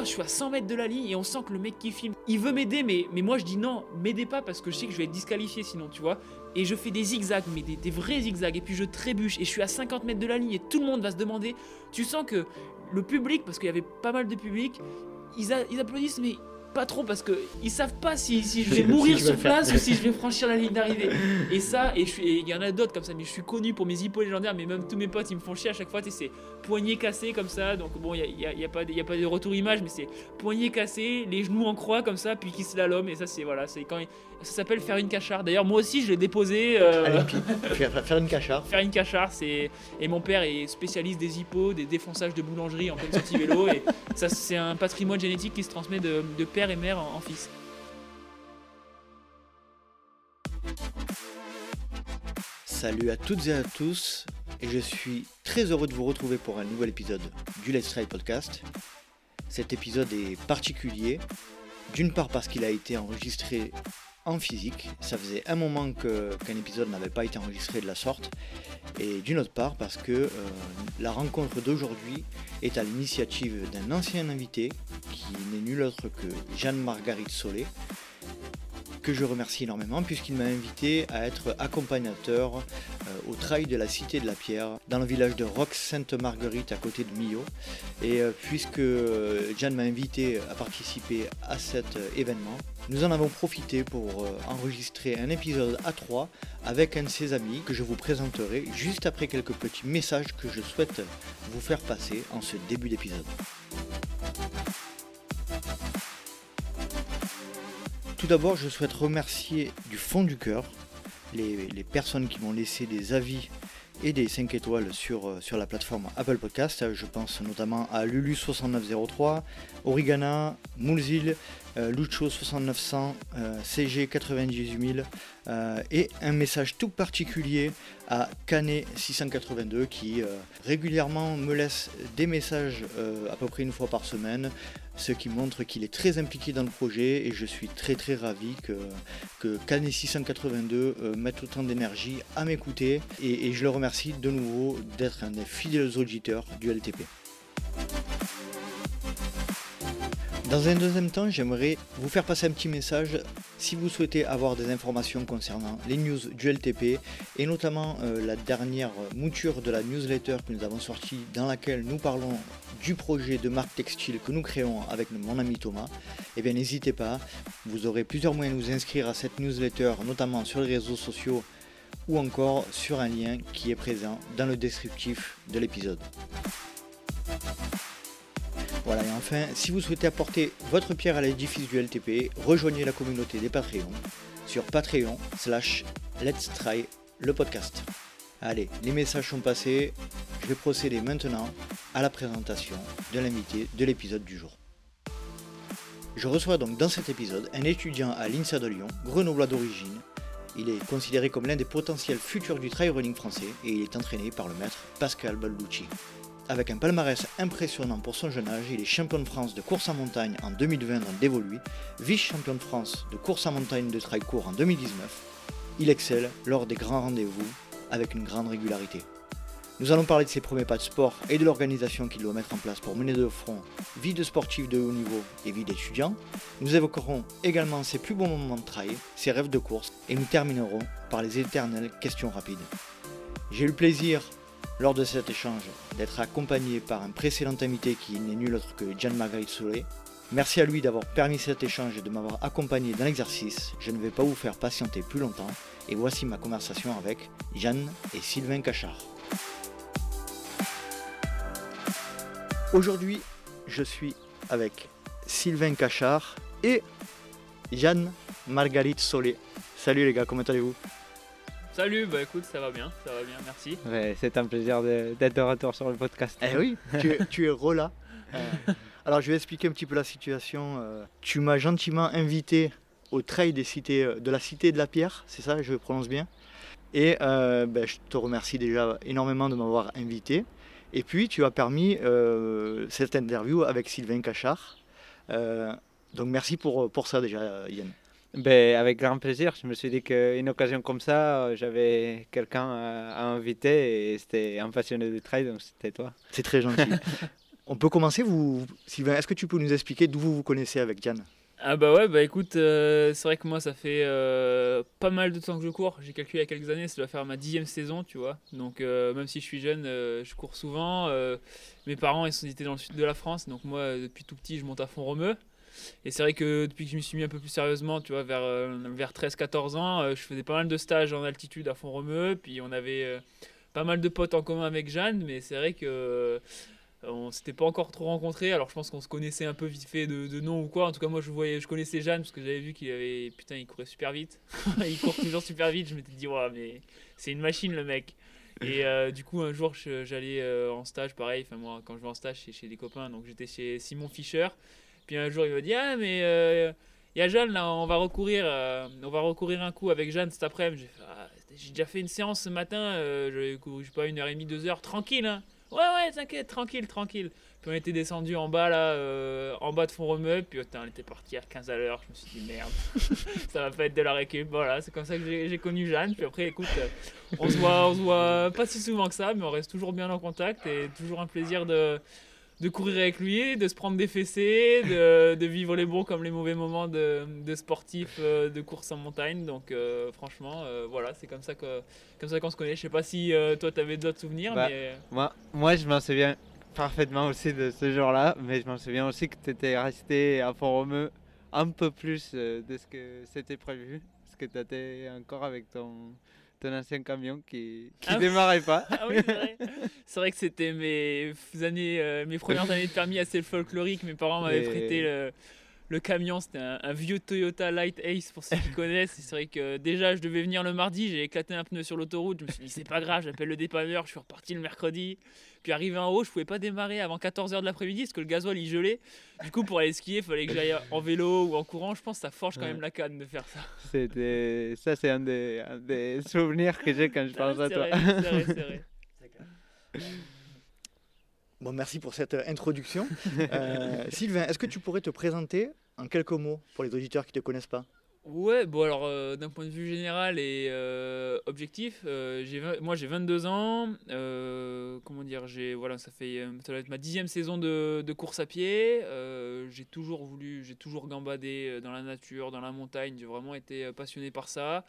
je suis à 100 mètres de la ligne et on sent que le mec qui filme, il veut m'aider, mais, moi je dis non, m'aidez pas parce que je sais que je vais être disqualifié sinon, tu vois. Et je fais des zigzags, mais des, vrais zigzags, et puis je trébuche et je suis à 50 mètres de la ligne et tout le monde va se demander. Tu sens que le public, parce qu'il y avait pas mal de public, ils applaudissent, mais pas trop parce que ils savent pas si, si je vais mourir sur place ou si je vais franchir la ligne d'arrivée. Et ça, et il y en a d'autres comme ça, mais je suis connu pour mes hippos légendaires, mais même tous mes potes ils me font chier à chaque fois, tu sais, c'est poignet cassé comme ça, donc bon, il n'y a, y a pas de- y a pas de retour image, mais c'est poignet cassé, les genoux en croix comme ça, puis qui slalom, et ça c'est voilà, c'est quand il- ça s'appelle faire une cachard. D'ailleurs, moi aussi je l'ai déposé. euh, Allez, faire, faire une cachard. Faire une cachard, c'est et mon père est spécialiste des hippos, des défonçages de boulangerie en pleine sortie vélo et ça c'est un patrimoine génétique qui se transmet de, de père et mère en, fils. Salut à toutes et à tous, et je suis très heureux de vous retrouver pour un nouvel épisode du Let's Try Podcast. Cet épisode est particulier, d'une part parce qu'il a été enregistré en physique, ça faisait un moment qu'un épisode n'avait pas été enregistré de la sorte, et d'une autre part parce que euh, la rencontre d'aujourd'hui est à l'initiative d'un ancien invité qui n'est nul autre que Jeanne-Marguerite Solé, que je remercie énormément puisqu'il m'a invité à être accompagnateur euh, au trail de la Cité de la Pierre dans le village de Rox Sainte-Marguerite à côté de Millau. Et euh, puisque euh, Jeanne m'a invité à participer à cet événement, nous en avons profité pour enregistrer un épisode à trois avec un de ses amis que je vous présenterai juste après quelques petits messages que je souhaite vous faire passer en ce début d'épisode. Tout d'abord, je souhaite remercier du fond du cœur les, personnes qui m'ont laissé des avis et des 5 étoiles sur, euh, sur la plateforme Apple Podcast. Je pense notamment à Lulu6903, Origana, Moulzil, euh, Lucho6900, euh, CG98000 euh, et un message tout particulier à Canet682 qui euh, régulièrement me laisse des messages euh, à peu près une fois par semaine ce qui montre qu'il est très impliqué dans le projet et je suis très très ravi que, que Canet 682 euh, mette autant d'énergie à m'écouter et, et je le remercie de nouveau d'être un des fidèles auditeurs du LTP. Dans un deuxième temps, j'aimerais vous faire passer un petit message si vous souhaitez avoir des informations concernant les news du LTP et notamment euh, la dernière mouture de la newsletter que nous avons sortie dans laquelle nous parlons du projet de marque textile que nous créons avec mon ami Thomas, eh bien n'hésitez pas, vous aurez plusieurs moyens de vous inscrire à cette newsletter, notamment sur les réseaux sociaux ou encore sur un lien qui est présent dans le descriptif de l'épisode. Voilà, et enfin, si vous souhaitez apporter votre pierre à l'édifice du LTP, rejoignez la communauté des Patreons sur Patreon slash Let's Try le podcast. Allez, les messages sont passés, je vais procéder maintenant à la présentation de l'invité de l'épisode du jour. Je reçois donc dans cet épisode un étudiant à l'INSA de Lyon, grenoblois d'origine. Il est considéré comme l'un des potentiels futurs du trail running français et il est entraîné par le maître Pascal Balducci. Avec un palmarès impressionnant pour son jeune âge, il est champion de France de course en montagne en 2020 dans Dévoluy, vice-champion de France de course en montagne de trail court en 2019. Il excelle lors des grands rendez-vous avec une grande régularité. Nous allons parler de ses premiers pas de sport et de l'organisation qu'il doit mettre en place pour mener de front vie de sportif de haut niveau et vie d'étudiant. Nous évoquerons également ses plus bons moments de trail, ses rêves de course et nous terminerons par les éternelles questions rapides. J'ai eu le plaisir lors de cet échange d'être accompagné par un précédent invité qui n'est nul autre que Jeanne Marguerite Solé. Merci à lui d'avoir permis cet échange et de m'avoir accompagné dans l'exercice. Je ne vais pas vous faire patienter plus longtemps et voici ma conversation avec Jeanne et Sylvain Cachard. Aujourd'hui, je suis avec Sylvain Cachard et Jeanne Marguerite Solé. Salut les gars, comment allez-vous? Salut, bah écoute, ça va bien, ça va bien, merci. Ouais, c'est un plaisir d'être de retour sur le podcast. Eh oui, tu es, tu es Rola. Euh, alors je vais expliquer un petit peu la situation. Euh, tu m'as gentiment invité au trail des cités, euh, de la Cité de la Pierre, c'est ça, je prononce bien. Et euh, ben, je te remercie déjà énormément de m'avoir invité. Et puis tu as permis euh, cette interview avec Sylvain Cachard. Euh, donc merci pour, pour ça déjà Yann. Ben, avec grand plaisir. Je me suis dit qu'une occasion comme ça, euh, j'avais quelqu'un à, à inviter et c'était un passionné de trail, donc c'était toi. C'est très gentil. On peut commencer, vous, Sylvain, est-ce que tu peux nous expliquer d'où vous vous connaissez avec Diane? Ah bah ouais, bah écoute, euh, c'est vrai que moi ça fait euh, pas mal de temps que je cours. J'ai calculé il y a quelques années, ça doit faire ma dixième saison, tu vois. Donc euh, même si je suis jeune, euh, je cours souvent. Euh, mes parents ils sont- étaient dans le sud de la France, donc moi depuis tout petit je monte à fond romeu. Et c'est vrai que depuis que je me suis mis un peu plus sérieusement, tu vois, vers, euh, vers 13-14 ans, euh, je faisais pas mal de stages en altitude à fond romeu. Puis on avait euh, pas mal de potes en commun avec Jeanne, mais c'est vrai que on s'était pas encore trop rencontrés. Alors je pense qu'on se connaissait un peu vite fait de, de nom ou quoi. En tout cas, moi je voyais, je connaissais Jeanne parce que j'avais vu qu'il avait, putain, il courait super vite. il court toujours super vite. Je m'étais dit, ouais, mais c'est une machine le mec. Et du coup, un jour, j'allais en stage, pareil. Enfin, moi, quand je vais en stage, c'est chez des copains. Donc, j'étais chez Simon Fischer. Puis un jour, il m'a dit, ah, mais euh, il y a Jeanne là, on va recourir, euh, on va recourir un coup avec Jeanne cet après-midi. J'ai Ah, déjà fait une séance ce matin. euh, couru, je sais pas, une heure et demie, deux heures, tranquille. Hein. Ouais, ouais, t'inquiète, tranquille, tranquille. Puis on était descendu en bas là, euh, en bas de fond remeuble. Puis on était parti à 15 à l'heure. Je me suis dit merde, ça va pas être de la récup. Voilà, c'est comme ça que j'ai j'ai connu Jeanne. Puis après, écoute, euh, on se voit, on se voit pas si souvent que ça, mais on reste toujours bien en contact et toujours un plaisir de de courir avec lui, de se prendre des fessées, de, de vivre les bons comme les mauvais moments de, de sportifs euh, de course en montagne. Donc euh, franchement, euh, voilà, c'est comme ça que comme ça qu'on se connaît. Je sais pas si euh, toi tu avais d'autres souvenirs, Bah, mais Moi, moi, je m'en souviens parfaitement aussi de ce jour-là, mais je m'en souviens aussi que tu étais resté à Font-Romeu un peu plus de ce que c'était prévu, parce que tu étais encore avec ton, ton ancien camion qui qui Ah oui. démarrait pas. Ah oui, c'est vrai. Vrai que c'était mes années, euh, mes premières années de permis assez folkloriques. Mes parents m'avaient prêté le, le camion. C'était un, un vieux Toyota Light Ace pour ceux qui connaissent. C'est vrai que déjà, je devais venir le mardi. J'ai éclaté un pneu sur l'autoroute. Je me suis dit, c'est pas grave, j'appelle le dépanneur. Je suis reparti le mercredi. Puis arrivé en haut, je pouvais pas démarrer avant 14h de l'après-midi parce que le gasoil il gelait. Du coup, pour aller skier, il fallait que j'aille en vélo ou en courant. Je pense que ça forge quand Ouais. même la canne de faire ça. C'était ça, c'est un des, un des souvenirs que j'ai quand je pense à toi. vrai, c'est vrai, c'est vrai. Bon, merci pour cette euh, introduction. Euh, Sylvain, est-ce que tu pourrais te présenter en quelques mots pour les auditeurs qui ne te connaissent pas? Ouais, bon alors euh, d'un point de vue général et euh, objectif, euh, moi j'ai 22 ans, euh, comment dire, j'ai voilà ça fait ça doit être ma dixième saison de, de course à pied. euh, j'ai toujours voulu, j'ai toujours gambadé dans la nature, dans la montagne. J'ai vraiment été passionné par ça.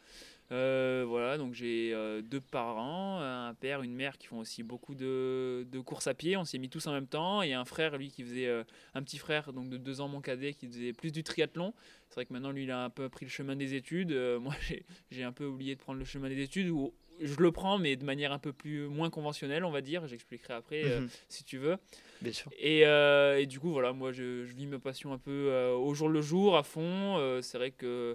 Euh, voilà, donc j'ai euh, deux parents, un père, une mère qui font aussi beaucoup de, de courses à pied. On s'y est mis tous en même temps et un frère lui qui faisait euh, un petit frère donc de deux ans mon cadet qui faisait plus du triathlon. C'est vrai que maintenant, lui, il a un peu pris le chemin des études. Moi, j'ai- un peu oublié de prendre le chemin des études. Où je le prends, mais de manière un peu plus moins conventionnelle, on va dire. J'expliquerai après, Mhm. si tu veux. Bien sûr. Et, et du coup, voilà, moi, je, je vis ma passion un peu au jour le jour, à fond. C'est vrai que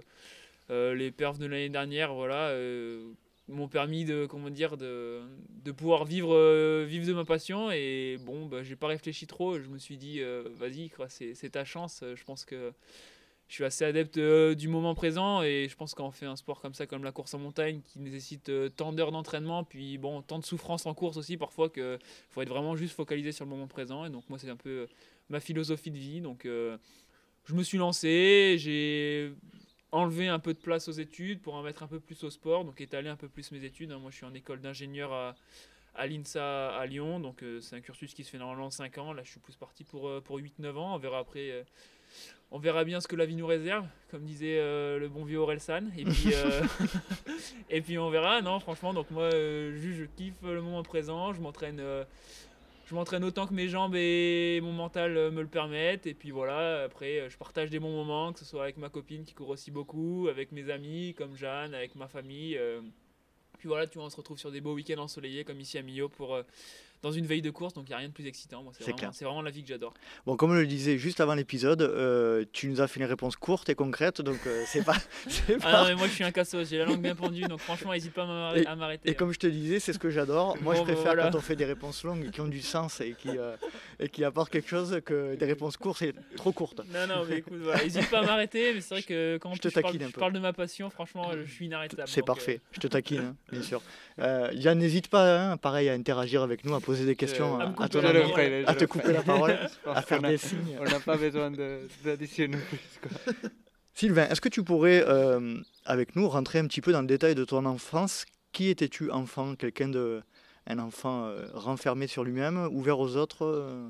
les perfs de l'année dernière, voilà, euh, m'ont permis de, comment dire, de, de pouvoir vivre, euh, vivre de ma passion. Et bon, bah, j'ai pas réfléchi trop. Je me suis dit, euh, vas-y, c'est ta chance. Je pense que je suis assez adepte euh, du moment présent et je pense quand on fait un sport comme ça, comme la course en montagne, qui nécessite euh, tant d'heures d'entraînement, puis bon, tant de souffrance en course aussi, parfois que faut être vraiment juste focalisé sur le moment présent. Et donc moi, c'est un peu euh, ma philosophie de vie. Donc euh, je me suis lancé, j'ai enlevé un peu de place aux études pour en mettre un peu plus au sport, donc étaler un peu plus mes études. hein. Moi, je suis en école d'ingénieur à, à l'INSA à Lyon, donc euh, c'est un cursus qui se fait normalement en 5 ans. Là, je suis plus parti pour, euh, pour 8-9 ans. On verra après. euh, on verra bien ce que la vie nous réserve, comme disait le bon vieux. Et puis, euh, et puis on verra. Non, franchement, donc moi, juste, je kiffe le moment présent. Je m'entraîne, je m'entraîne autant que mes jambes et mon mental euh, me le permettent. Et puis voilà. Après, euh, je partage des bons moments, que ce soit avec ma copine qui court aussi beaucoup, avec mes amis comme Jeanne, avec ma famille. euh. Puis voilà, tu vois, on se retrouve sur des beaux week-ends ensoleillés comme ici à Millau pour dans une veille de course. Donc il n'y a rien de plus excitant. Moi, c'est vraiment, clair. c'est vraiment la vie que j'adore. Bon, comme je le disais juste avant l'épisode, euh, tu nous as fait une réponse courte et concrète, donc euh, c'est pas. Ah non, mais moi je suis un cassos, j'ai la langue bien pendue, donc franchement, n'hésite pas à m'arrêter-. Et comme je te disais, c'est ce que j'adore. Moi, Bon, je bah, préfère voilà. quand on fait des réponses longues qui ont du sens et qui, euh, et qui apportent quelque chose que des réponses courtes et trop courtes. Non, non, mais écoute, voilà, n'hésite pas à m'arrêter, mais c'est vrai que quand Je te je, parle, je parle de ma passion, franchement, je suis inarrêtable. C'est parfait, je te taquine, hein, bien sûr. Yann, n'hésite pas, hein, pareil, à interagir avec nous, à poser des questions à à, ton ami, te couper la parole, à faire des signes. On n'a pas besoin de- d'additionner plus. quoi. Sylvain, est-ce que tu pourrais, euh, avec nous, rentrer un petit peu dans le détail de ton enfance? Qui étais-tu enfant? Quelqu'un de. Un enfant euh, renfermé sur lui-même, ouvert aux autres euh?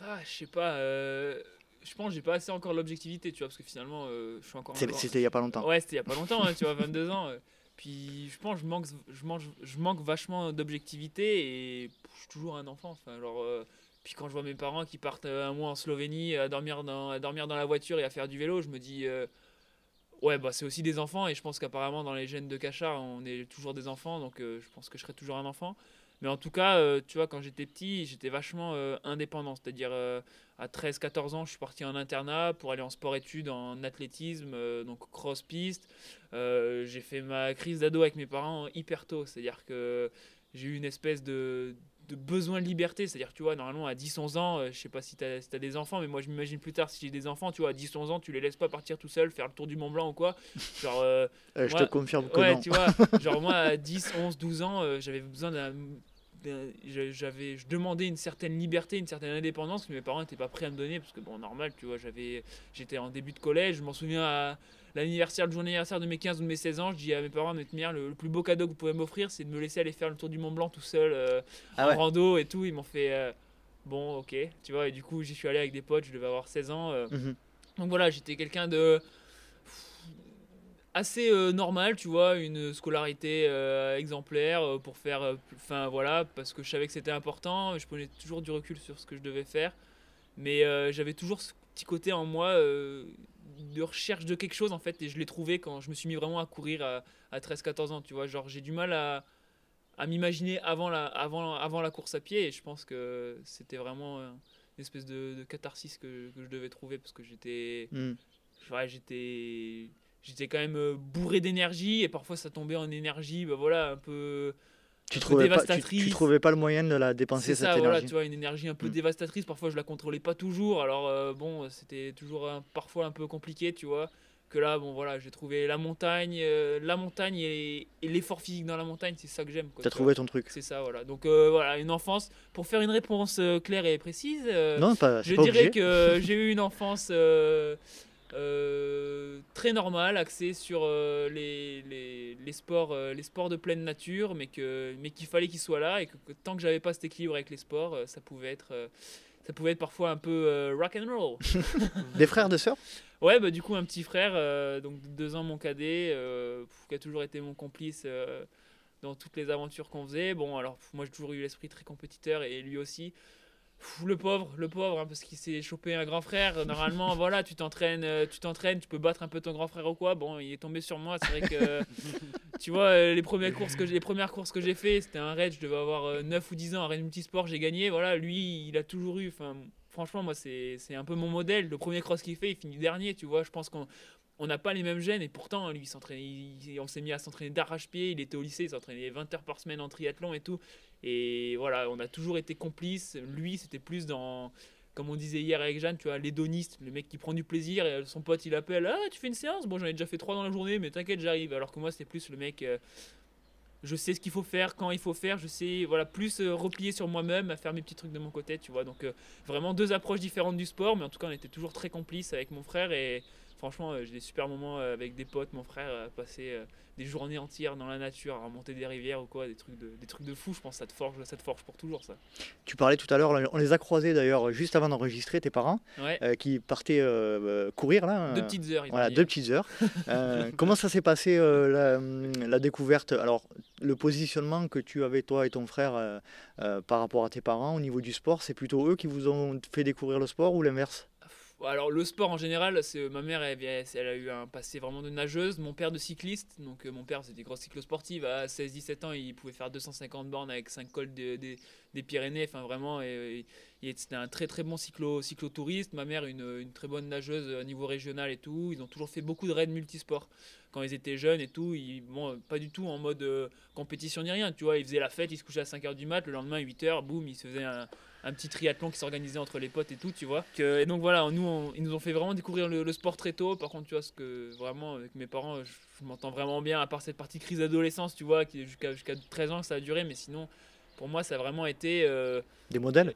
Ah, je sais pas. euh, je pense que j'ai pas assez encore l'objectivité, tu vois, parce que finalement, euh, je suis encore- C'était il y a pas longtemps. Ouais, c'était il y a pas longtemps, hein, tu vois, 22 ans. Puis je pense je manque, je mange, je manque vachement d'objectivité et je suis toujours un enfant. Enfin, genre, euh, puis quand je vois mes parents qui partent euh, un mois en Slovénie à dormir dans, à dormir dans la voiture et à faire du vélo, je me dis, euh, ouais, bah c'est aussi des enfants et je pense qu'apparemment dans les gènes de Cachard, on est toujours des enfants, donc euh, je pense que je serai toujours un enfant. Mais en tout cas, tu vois, quand j'étais petit, j'étais vachement indépendant. C'est-à-dire, à 13-14 ans, je suis parti en internat pour aller en sport-études, en athlétisme, euh, donc cross-piste. Euh, j'ai fait ma crise d'ado avec mes parents hyper tôt. C'est-à-dire que j'ai eu une espèce de, de besoin de liberté. C'est-à-dire, tu vois, normalement, à 10-11 ans, euh, je sais pas si tu as, des enfants, mais moi, je m'imagine plus tard, si j'ai des enfants, tu vois, à 10-11 ans, tu les laisses pas partir tout seul, faire le tour du Mont Blanc ou quoi. Genre, euh, Euh, je te confirme que ouais, non. tu vois, genre moi à 10, 11, 12 ans, j'avais besoin d'un. Je- J'avais, je demandais une certaine liberté, une certaine indépendance que mes parents n'étaient pas prêts à me donner parce que bon normal tu vois j'avais j'étais en début de collège je m'en souviens à l'anniversaire le jour d'anniversaire de mes 15 ou de mes 16 ans je dis à mes parents de mère le, le plus beau cadeau que vous pouvez m'offrir c'est de me laisser aller faire le tour du Mont Blanc tout seul euh, Ah en ouais. rando et tout ils m'ont fait euh, bon ok tu vois et du coup j'y suis allé avec des potes je devais avoir 16 ans euh, Mhm. donc voilà, j'étais quelqu'un de assez euh, normal, tu vois, une scolarité euh, exemplaire euh, pour faire, enfin voilà, parce que je savais que c'était important, je prenais toujours du recul sur ce que je devais faire, mais j'avais toujours ce petit côté en moi de recherche de quelque chose en fait, et je l'ai trouvé quand je me suis mis vraiment à courir à, à 13-14 ans, tu vois, genre j'ai du mal à, à m'imaginer avant la, avant, avant la course à pied, et je pense que c'était vraiment une espèce de, de catharsis que, que je devais trouver, parce que j'étais Mhm. ouais, j'étais j'étais quand même euh, bourré d'énergie et parfois ça tombait en énergie bah voilà un peu Tu un peu trouvais, pas, tu, tu dévastatrice. trouvais pas le moyen de la dépenser c'est cette ça voilà énergie. tu vois une énergie un peu Mm. dévastatrice parfois je la contrôlais pas toujours alors euh, bon c'était toujours un- parfois un peu compliqué tu vois que là bon voilà j'ai trouvé la montagne euh, la montagne et, et l'effort physique dans la montagne c'est ça que j'aime T'as trouvé ton truc. c'est ça voilà donc euh, voilà une enfance pour faire une réponse claire et précise Non, pas, je pas dirais obligé. que j'ai eu une enfance euh, très normale, axée sur euh, les, les, les sports, euh, les sports de pleine nature, mais que mais qu'il fallait qu'ils soient là et que, que tant que j'avais pas cet équilibre avec les sports, ça pouvait être ça pouvait être parfois un peu rock and roll. Des frères, des sœurs? Ouais, bah du coup un petit frère, donc de deux ans mon cadet, qui a toujours été mon complice dans toutes les aventures qu'on faisait. Bon, alors moi j'ai toujours eu l'esprit très compétiteur et lui aussi. Le pauvre, le pauvre, hein, parce qu'il s'est chopé un grand frère. Normalement, voilà, tu t'entraînes, euh, tu t'entraînes, tu peux battre un peu ton grand frère ou quoi. Bon, il est tombé sur moi. C'est vrai que, tu vois, euh, les premières courses que j'ai, les premières courses que j'ai fait, c'était un raid. Je devais avoir euh, 9 ou 10 ans, un raid multisport, j'ai gagné. Voilà, lui, il a toujours eu. Enfin, franchement, moi, c'est, c'est un peu mon modèle. Le premier cross qu'il fait, il finit dernier. Tu vois, je pense qu'on on n'a pas les mêmes gènes et pourtant lui il s'entraînait il- on s'est mis à s'entraîner d'arrache-pied il était au lycée il s'entraînait 20 heures par semaine en triathlon et tout et voilà on a toujours été complices. Lui c'était plus dans comme on disait hier avec Jeanne tu vois l'hédoniste le mec qui prend du plaisir. Et son pote il appelle ah tu fais une séance? Bon j'en ai déjà fait trois dans la journée mais t'inquiète j'arrive. Alors que moi c'était plus le mec euh, je sais ce qu'il faut faire quand il faut faire. Je sais voilà plus euh, replier sur moi-même à faire mes petits trucs de mon côté tu vois. Donc euh, vraiment deux approches différentes du sport mais en tout cas on était toujours très complices avec mon frère et franchement euh, j'ai des super moments euh, avec des potes mon frère euh, passer des journées entières dans la nature à remonter des rivières ou quoi des trucs de des trucs de fou je pense ça te forge ça te forge pour toujours ça Tu parlais tout à l'heure, on les a croisés d'ailleurs juste avant d'enregistrer, tes parents, ouais euh, qui partaient euh, courir là. deux petites heures Voilà, deux petites heures. Euh, comment ça s'est passé euh, la, la découverte? Alors, le positionnement que tu avais toi et ton frère par rapport à tes parents au niveau du sport, c'est plutôt eux qui vous ont fait découvrir le sport ou l'inverse? Alors le sport en général, c'est ma mère, elle, elle a eu un passé vraiment de nageuse, mon père de cycliste, donc euh, mon père c'était grosse cyclosportive, à 16-17 ans il pouvait faire 250 bornes avec 5 cols de- de- des Pyrénées, enfin vraiment, et, et- et c'était un très très bon cyclo, cyclotouriste, ma mère une, une très bonne nageuse à niveau régional et tout, ils ont toujours fait beaucoup de raids multisports. Quand ils étaient jeunes et tout, ils, bon, pas du tout en mode euh, compétition ni rien, tu vois, ils faisaient la fête, ils se couchaient à 5h du mat, le lendemain 8h, boum, ils se faisaient un, un petit triathlon qui s'organisait entre les potes et tout, tu vois. Que- et donc voilà, nous, on- ils nous ont fait vraiment découvrir le, le sport très tôt. Par contre, tu vois, ce que vraiment, avec mes parents, je, je m'entends vraiment bien, à part cette partie crise d'adolescence, tu vois, qui jusqu'à jusqu'à 13 ans que ça a duré, mais sinon, pour moi, ça a vraiment été. euh, Des modèles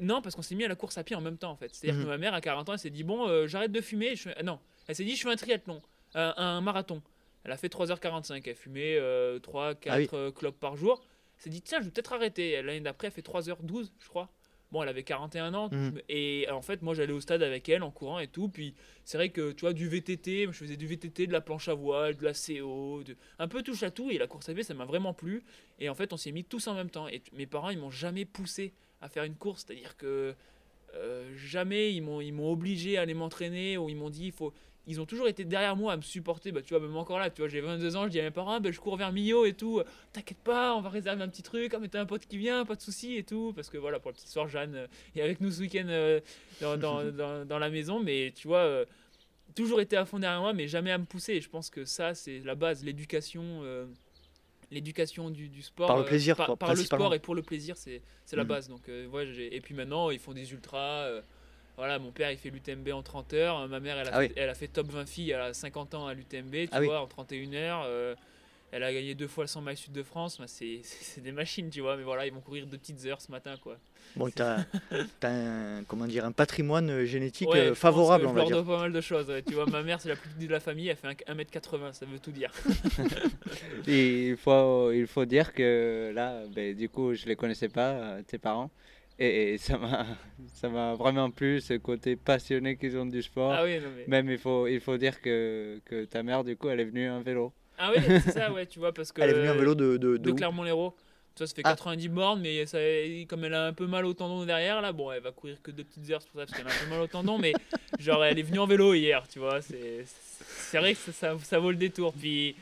non, parce qu'on s'est mis à la course à pied en même temps, en fait. C'est-à-dire Mhm. que ma mère, à 40 ans, elle s'est dit Bon, euh, j'arrête de fumer. Je ah, non, elle s'est dit Je fais un triathlon, un, un marathon. Elle a fait 3h45. Elle fumait euh, 3-4 Ah oui. euh, clopes par jour. Elle s'est dit Tiens, je vais peut-être arrêter. L'année d'après, elle fait 3h12, je crois. Bon, elle avait 41 ans. Mhm. Et en fait, moi, j'allais au stade avec elle en courant et tout. Puis c'est vrai que, tu vois, du VTT, je faisais du VTT, de la planche à voile, de la CO, de... un peu touche à tout. Et la course à pied, ça m'a vraiment plu. Et en fait, on s'est mis tous en même temps. Et mes parents, ils m'ont jamais poussé à faire une course. C'est-à-dire que euh, jamais ils m'ont ils m'ont obligé à aller m'entraîner ou ils m'ont dit il faut ils ont toujours été derrière moi à me supporter. Bah tu vois même encore là tu vois j'ai 22 ans je dis à mes parents Ah, ben, je cours vers Millau et tout. T'inquiète pas on va réserver un petit truc. Ah mais t'as un pote qui vient pas de souci et tout. Parce que voilà pour le petit soir Jeanne euh, est avec nous ce week-end euh, dans, dans, dans, dans la maison. Mais tu vois euh, toujours été à fond derrière moi mais jamais à me pousser. Et je pense que ça c'est la base l'éducation euh, l'éducation du, du sport Par le plaisir, par, quoi, par le sport et pour le plaisir c'est la Mhm. base. Donc ouais, et puis maintenant ils font des ultras voilà mon père il fait l'UTMB en 30 heures euh, ma mère elle a, Ah fait, oui. elle a fait top 20 filles elle a 50 ans à l'UTMB tu Ah oui. vois en 31 heures euh, elle a gagné deux fois le 100 miles sud de France Bah, c'est c'est c'est des machines tu vois mais voilà ils vont courir deux petites heures ce matin quoi Bon, t'as as un, comment dire, un patrimoine euh, génétique Ouais, je pense favorable, que on je va leur dire. dois pas mal de choses ouais. tu vois ma mère c'est la plus petite de la famille elle fait un- 1m80 ça veut tout dire Et il faut, il faut dire que là, ben, du coup, je les connaissais pas, tes parents. Et, ça m'a ça m'a vraiment plu, ce côté passionné qu'ils ont du sport. ah oui non mais Même il faut, il faut dire que, que ta mère, du coup, elle est venue en vélo. ah oui c'est ça ouais tu vois parce que Elle est venue en vélo de, de, de de Clermont-Lérault. Vois, ça fait Ah. 90 bornes, mais ça, comme elle a un peu mal au tendon derrière, là, bon, elle va courir que deux petites heures, c'est pour ça, parce qu'elle a un peu mal au tendon, mais genre, elle est venue en vélo hier, tu vois. C'est c'est vrai que ça, ça, ça vaut le détour. Puis,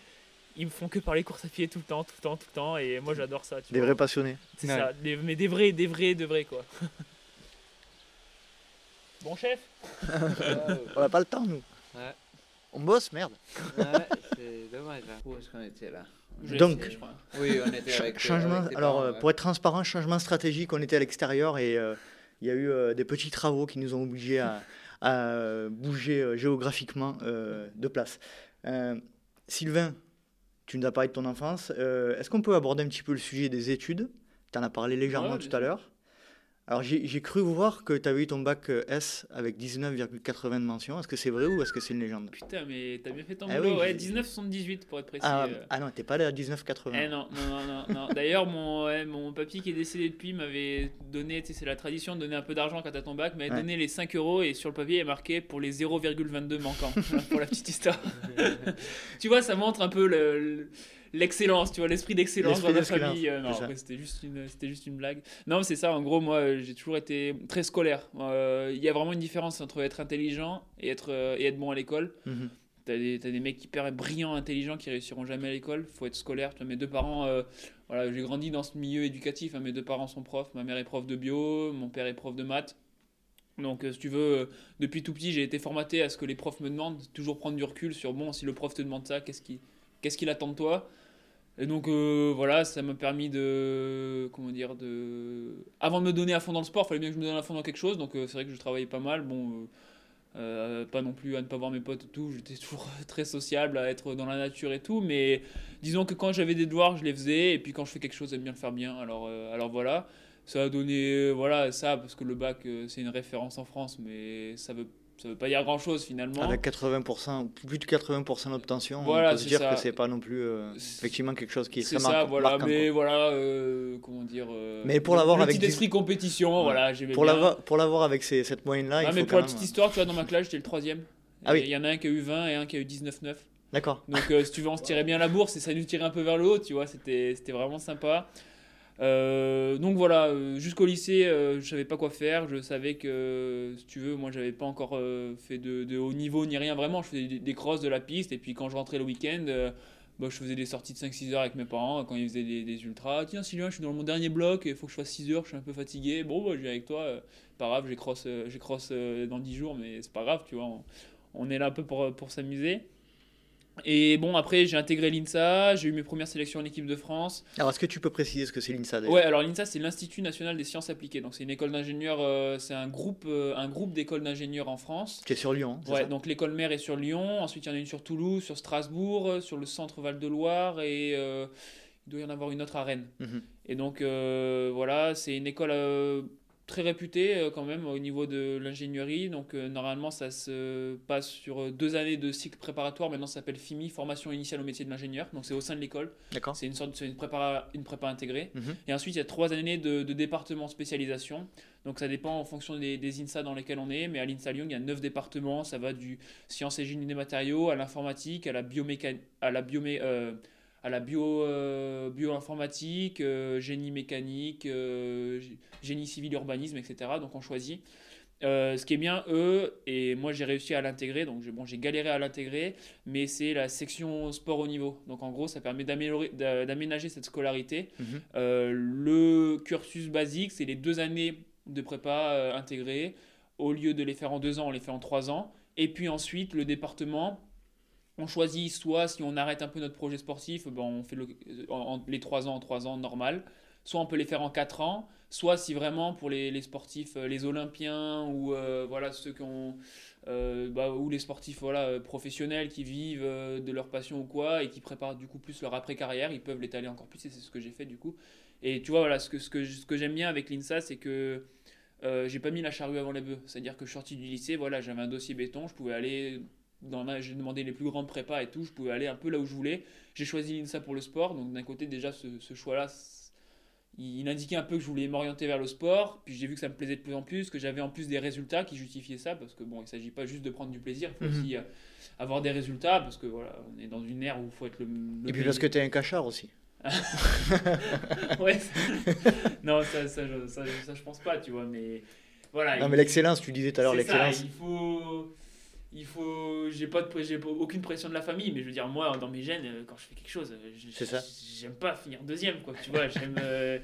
ils me font que parler course à pied tout le temps, tout le temps, tout le temps, et moi, j'adore ça. Tu Des vois. vrais passionnés. C'est Ouais. ça, des- mais des vrais, des vrais, de vrais, quoi. bon, chef On n'a pas le temps, nous. Ouais. On bosse, merde. c'est dommage. hein. Où est-ce qu'on était là? Je Donc, sais, je crois. Oui, on était Cha- avec. changement, avec tes alors, parents, ouais. pour être transparent, changement stratégique, on était à l'extérieur et euh, il y a eu euh, des petits travaux qui nous ont obligés à, à, euh, bouger euh, géographiquement euh, de place. Euh, Sylvain, tu nous as parlé de ton enfance. Euh, Est-ce qu'on peut aborder un petit peu le sujet des études? Tu en as parlé légèrement Ouais, tout à l'heure. Alors, j'ai cru voir que tu avais eu ton bac euh, S avec 19,80 de mention. Est-ce que c'est vrai ou est-ce que c'est une légende? Putain, mais t'as bien fait ton Ah boulot, oui, ouais, j'ai- 1978 pour être précis. ah, euh. ah non, t'es pas allé à 19,80. Eh non, non, non, non. non. D'ailleurs, mon, ouais, mon papy qui est décédé depuis m'avait donné, tu sais, c'est la tradition de donner un peu d'argent quand t'as ton bac, m'avait Ouais. donné les 5 euros et sur le papier il est marqué pour les 0,22 manquants. Voilà, pour la petite histoire. tu vois, ça montre un peu le- le- l'excellence, tu vois, l'esprit d'excellence dans la d'excellence, famille. Euh, non, c'était juste, une, c'était juste une blague. Non, c'est ça, en gros, moi euh, j'ai toujours été très scolaire. Euh, Il y a vraiment une différence entre être intelligent et être, euh, et être bon à l'école. Mhm. T'as des, t'as des mecs hyper brillants, intelligents qui réussiront jamais à l'école. Faut être scolaire. Tu vois, mes deux parents, euh, voilà, j'ai grandi dans ce milieu éducatif. hein. Mes deux parents sont profs. Ma mère est prof de bio, mon père est prof de maths. Donc, euh, si tu veux, euh, depuis tout petit, j'ai été formaté à ce que les profs me demandent. Toujours prendre du recul sur bon, si le prof te demande ça, qu'est-ce qu'il qu'est-ce qu'il attend de toi? Et donc, euh, voilà, ça m'a permis de. Comment dire de... Avant de me donner à fond dans le sport, il fallait bien que je me donne à fond dans quelque chose. Donc, euh, c'est vrai que je travaillais pas mal. Bon. euh, pas non plus à ne pas voir mes potes et tout, j'étais toujours très sociable à être dans la nature et tout, mais disons que quand j'avais des devoirs, je les faisais, et puis quand je fais quelque chose, j'aime bien le faire bien, alors, alors voilà. Ça a donné voilà, ça, parce que le bac, c'est une référence en France, mais ça veut, ça veut pas dire grand-chose finalement. Avec 80%, ou plus de 80% d'obtention, Voilà, on peut se dire ça. que c'est pas non plus euh, effectivement quelque chose qui est C'est très ça, marquant. voilà, marquant, mais quoi. voilà, euh, comment dire... euh, Mais pour l'avoir avec petit esprit compétition, Ouais. voilà, Pour l'avoir, pour l'avoir avec ces- cette moyenne-là, Ah, mais pour la même... petite histoire, tu vois, dans ma classe, j'étais le troisième. Ah oui. Il y en a un qui a eu 20 et un qui a eu 19,9. D'accord. Donc, euh, si tu veux, on se tirait bien la bourse et ça nous tirait un peu vers le haut, tu vois, c'était c'était vraiment sympa. Euh, donc voilà, euh, jusqu'au lycée, euh, je savais pas quoi faire. Je savais que, si tu veux, moi j'avais pas encore euh, fait de, haut niveau ni rien vraiment. Je faisais des, des crosses de la piste et puis quand je rentrais le week-end, bah, je faisais des sorties de 5-6 heures avec mes parents quand ils faisaient des, ultras. Tiens, Sylvain, je suis dans mon dernier bloc, il faut que je fasse 6 heures, je suis un peu fatigué. Bon, bah, je viens avec toi, pas grave, j'ai cross, cross dans 10 jours, mais c'est pas grave, tu vois. On, on est là un peu pour, pour s'amuser. Et bon, après, j'ai intégré l'INSA, j'ai eu mes premières sélections en équipe de France. Alors, est-ce que tu peux préciser ce que c'est l'INSA d'ailleurs Ouais, alors l'INSA, c'est l'Institut national des sciences appliquées. Donc, c'est une école d'ingénieurs, euh, c'est un groupe, euh, un groupe d'écoles d'ingénieurs en France. Qui est sur Lyon, c'est Ouais, ça? donc l'école mère est sur Lyon, ensuite il y en a une sur Toulouse, sur Strasbourg, euh, sur le centre Val-de-Loire et euh, il doit y en avoir une autre à Rennes. Mhm. Et donc voilà, c'est une école très réputé euh, quand même au niveau de l'ingénierie. Donc euh, normalement ça se passe sur euh, deux années de cycle préparatoire. Maintenant ça s'appelle FIMI, formation initiale au métier de l'ingénieur. Donc c'est au sein de l'école. D'accord. C'est une sorte une prépa, une prépa intégrée. Mhm. Et ensuite il y a trois années de, de département spécialisation. Donc ça dépend en fonction des, des INSA dans lesquels on est. Mais à l'INSA Lyon il y a neuf départements. Ça va du sciences et génie des matériaux à l'informatique, à la biomécanique, à la biomé, euh, à la bio, euh, bioinformatique, euh, génie mécanique, euh, gé- génie civil, urbanisme, etc. Donc on choisit. Euh, ce qui est bien, eux, et moi j'ai réussi à l'intégrer, donc j'ai bon, galéré à l'intégrer, mais c'est la section sport au niveau. Donc en gros, ça permet d'aménager cette scolarité. Mhm. Le cursus basique, c'est les deux années de prépa intégrées. Au lieu de les faire en deux ans, on les fait en trois ans. Et puis ensuite, le département, on choisit soit si on arrête un peu notre projet sportif, ben on fait le- en- les trois ans en trois ans normal. Soit on peut les faire en quatre ans. Soit si vraiment pour les, sportifs, euh, les Olympiens ou euh, voilà ceux qui ont euh, bah, ou les sportifs voilà euh, professionnels qui vivent euh, de leur passion ou quoi et qui préparent du coup plus leur après carrière, ils peuvent l'étaler encore plus et c'est ce que j'ai fait du coup. Et tu vois voilà ce que ce que ce que j'aime bien avec l'INSA c'est que euh, j'ai pas mis la charrue avant les bœufs. C'est-à-dire que je suis sorti du lycée, voilà, j'avais un dossier béton, je pouvais aller j'ai demandé les plus grandes prépas et tout, je pouvais aller un peu là où je voulais. J'ai choisi l'INSA pour le sport, donc d'un côté déjà ce, ce choix-là, il indiquait un peu que je voulais m'orienter vers le sport, puis j'ai vu que ça me plaisait de plus en plus, que j'avais en plus des résultats qui justifiaient ça, parce que bon, il s'agit pas juste de prendre du plaisir, il faut Mhm. aussi euh, avoir des résultats, parce que voilà, on est dans une ère où il faut être le, le Et puis parce que tu es un cachard aussi. ouais. non, ça, ça, je, ça, ça, je pense pas, tu vois, mais voilà. Non mais l'excellence, tu disais tout à l'heure l'excellence. il faut. Il faut. J'ai pas, de, j'ai aucune pression de la famille, mais je veux dire, moi, dans mes gènes, euh, quand je fais quelque chose, euh. J'aime pas finir deuxième, quoi, tu vois. J'aime. euh,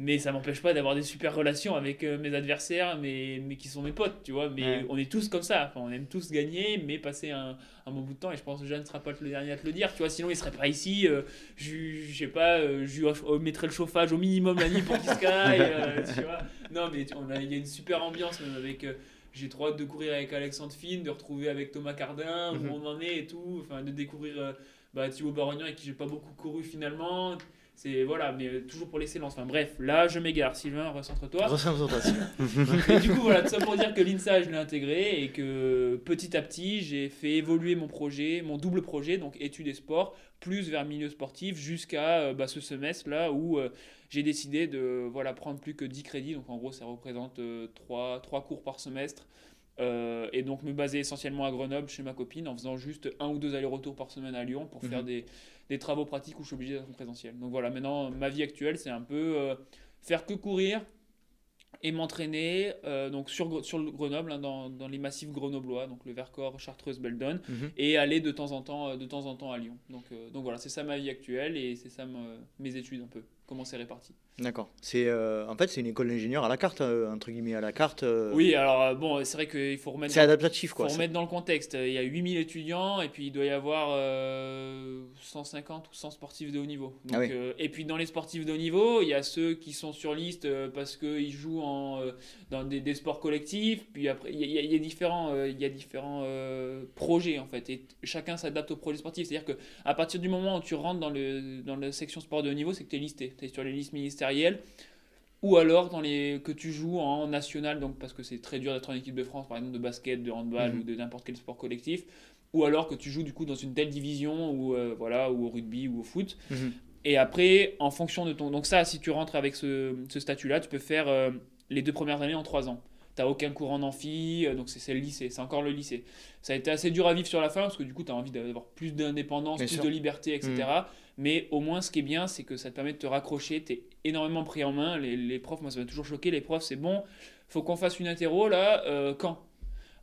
mais ça m'empêche pas d'avoir des super relations avec euh, mes adversaires, mais, mais qui sont mes potes, tu vois. Mais Ouais. on est tous comme ça. Enfin, on aime tous gagner, mais passer un, un bon bout de temps. Et je pense que Jeanne ne sera pas le dernier à te le dire, tu vois. Sinon, il serait pas ici. euh, je, sais pas, je lui mettrais le chauffage au minimum la nuit pour qu'il se caille, tu vois. Non, mais on a- il y a une super ambiance, même avec. J'ai trop hâte de courir avec Alexandre Finn, de retrouver avec Thomas Cardin, Mhm. où on en est et tout. Enfin, de découvrir euh, bah, Thibaut Barognan avec qui j'ai pas beaucoup couru finalement. C'est voilà, mais euh, toujours pour l'excellence. Enfin bref, là je m'égare. Sylvain, recentre-toi. Recentre-toi, Sylvain. et du coup, voilà, tout ça pour dire que l'INSA, je l'ai intégré et que petit à petit, j'ai fait évoluer mon projet, mon double projet, donc études et sport, plus vers milieu sportif, jusqu'à euh, bah, ce semestre-là où euh, j'ai décidé de voilà, prendre plus que 10 crédits. Donc en gros, ça représente 3, cours par semestre. Euh, et donc me baser essentiellement à Grenoble chez ma copine en faisant juste un ou deux allers-retours par semaine à Lyon pour faire Mhm. des, des travaux pratiques où je suis obligé d'être en présentiel. Donc voilà, maintenant ma vie actuelle c'est un peu euh, faire que courir et m'entraîner euh, donc sur, le Grenoble, hein, dans, dans les massifs grenoblois, donc le Vercors, Chartreuse, Beldon, Mhm. et aller de temps en temps, euh, de temps en temps à Lyon. Donc, euh, donc voilà, c'est ça ma vie actuelle et c'est ça me- mes études un peu, comment c'est réparti. D'accord. C'est euh, en fait c'est une école d'ingénieur à la carte euh, entre guillemets à la carte. euh, Oui, alors euh, bon, c'est vrai qu'il faut remettre... C'est adaptatif faut quoi. ça. remettre dans le contexte. Il y a 8000 étudiants et puis il doit y avoir euh, 150 ou 100 sportifs de haut niveau. Donc, Ah oui. euh, et puis dans les sportifs de haut niveau, il y a ceux qui sont sur liste parce qu'ils jouent en, euh, dans des, des sports collectifs. Puis après, il y, a- il y a différents, euh, il y a différents euh, projets en fait. Et chacun s'adapte au projet sportif. C'est-à-dire qu'à partir du moment où tu rentres dans, le, dans la section sport de haut niveau, c'est que tu es listé. Tu es sur les listes ministérielles. Ou alors dans les que tu joues en national, donc parce que c'est très dur d'être en équipe de France, par exemple de basket, de handball Mhm. ou de n'importe quel sport collectif. Ou alors que tu joues du coup dans une telle division ou euh, voilà ou au rugby ou au foot. Mhm. Et après, en fonction de ton, donc ça, si tu rentres avec ce, ce statut-là, tu peux faire euh, les deux premières années en trois ans. T'as aucun cours en amphi, euh, donc c'est le lycée, c'est encore le lycée. Ça a été assez dur à vivre sur la fin parce que du coup, tu as envie d'avoir plus d'indépendance, plus sûr. de liberté, etc. Mais au moins, ce qui est bien, c'est que ça te permet de te raccrocher. Tu es énormément pris en main. Les, profs, moi, ça m'a toujours choqué. Les profs, c'est bon, faut qu'on fasse une interro là. euh, quand?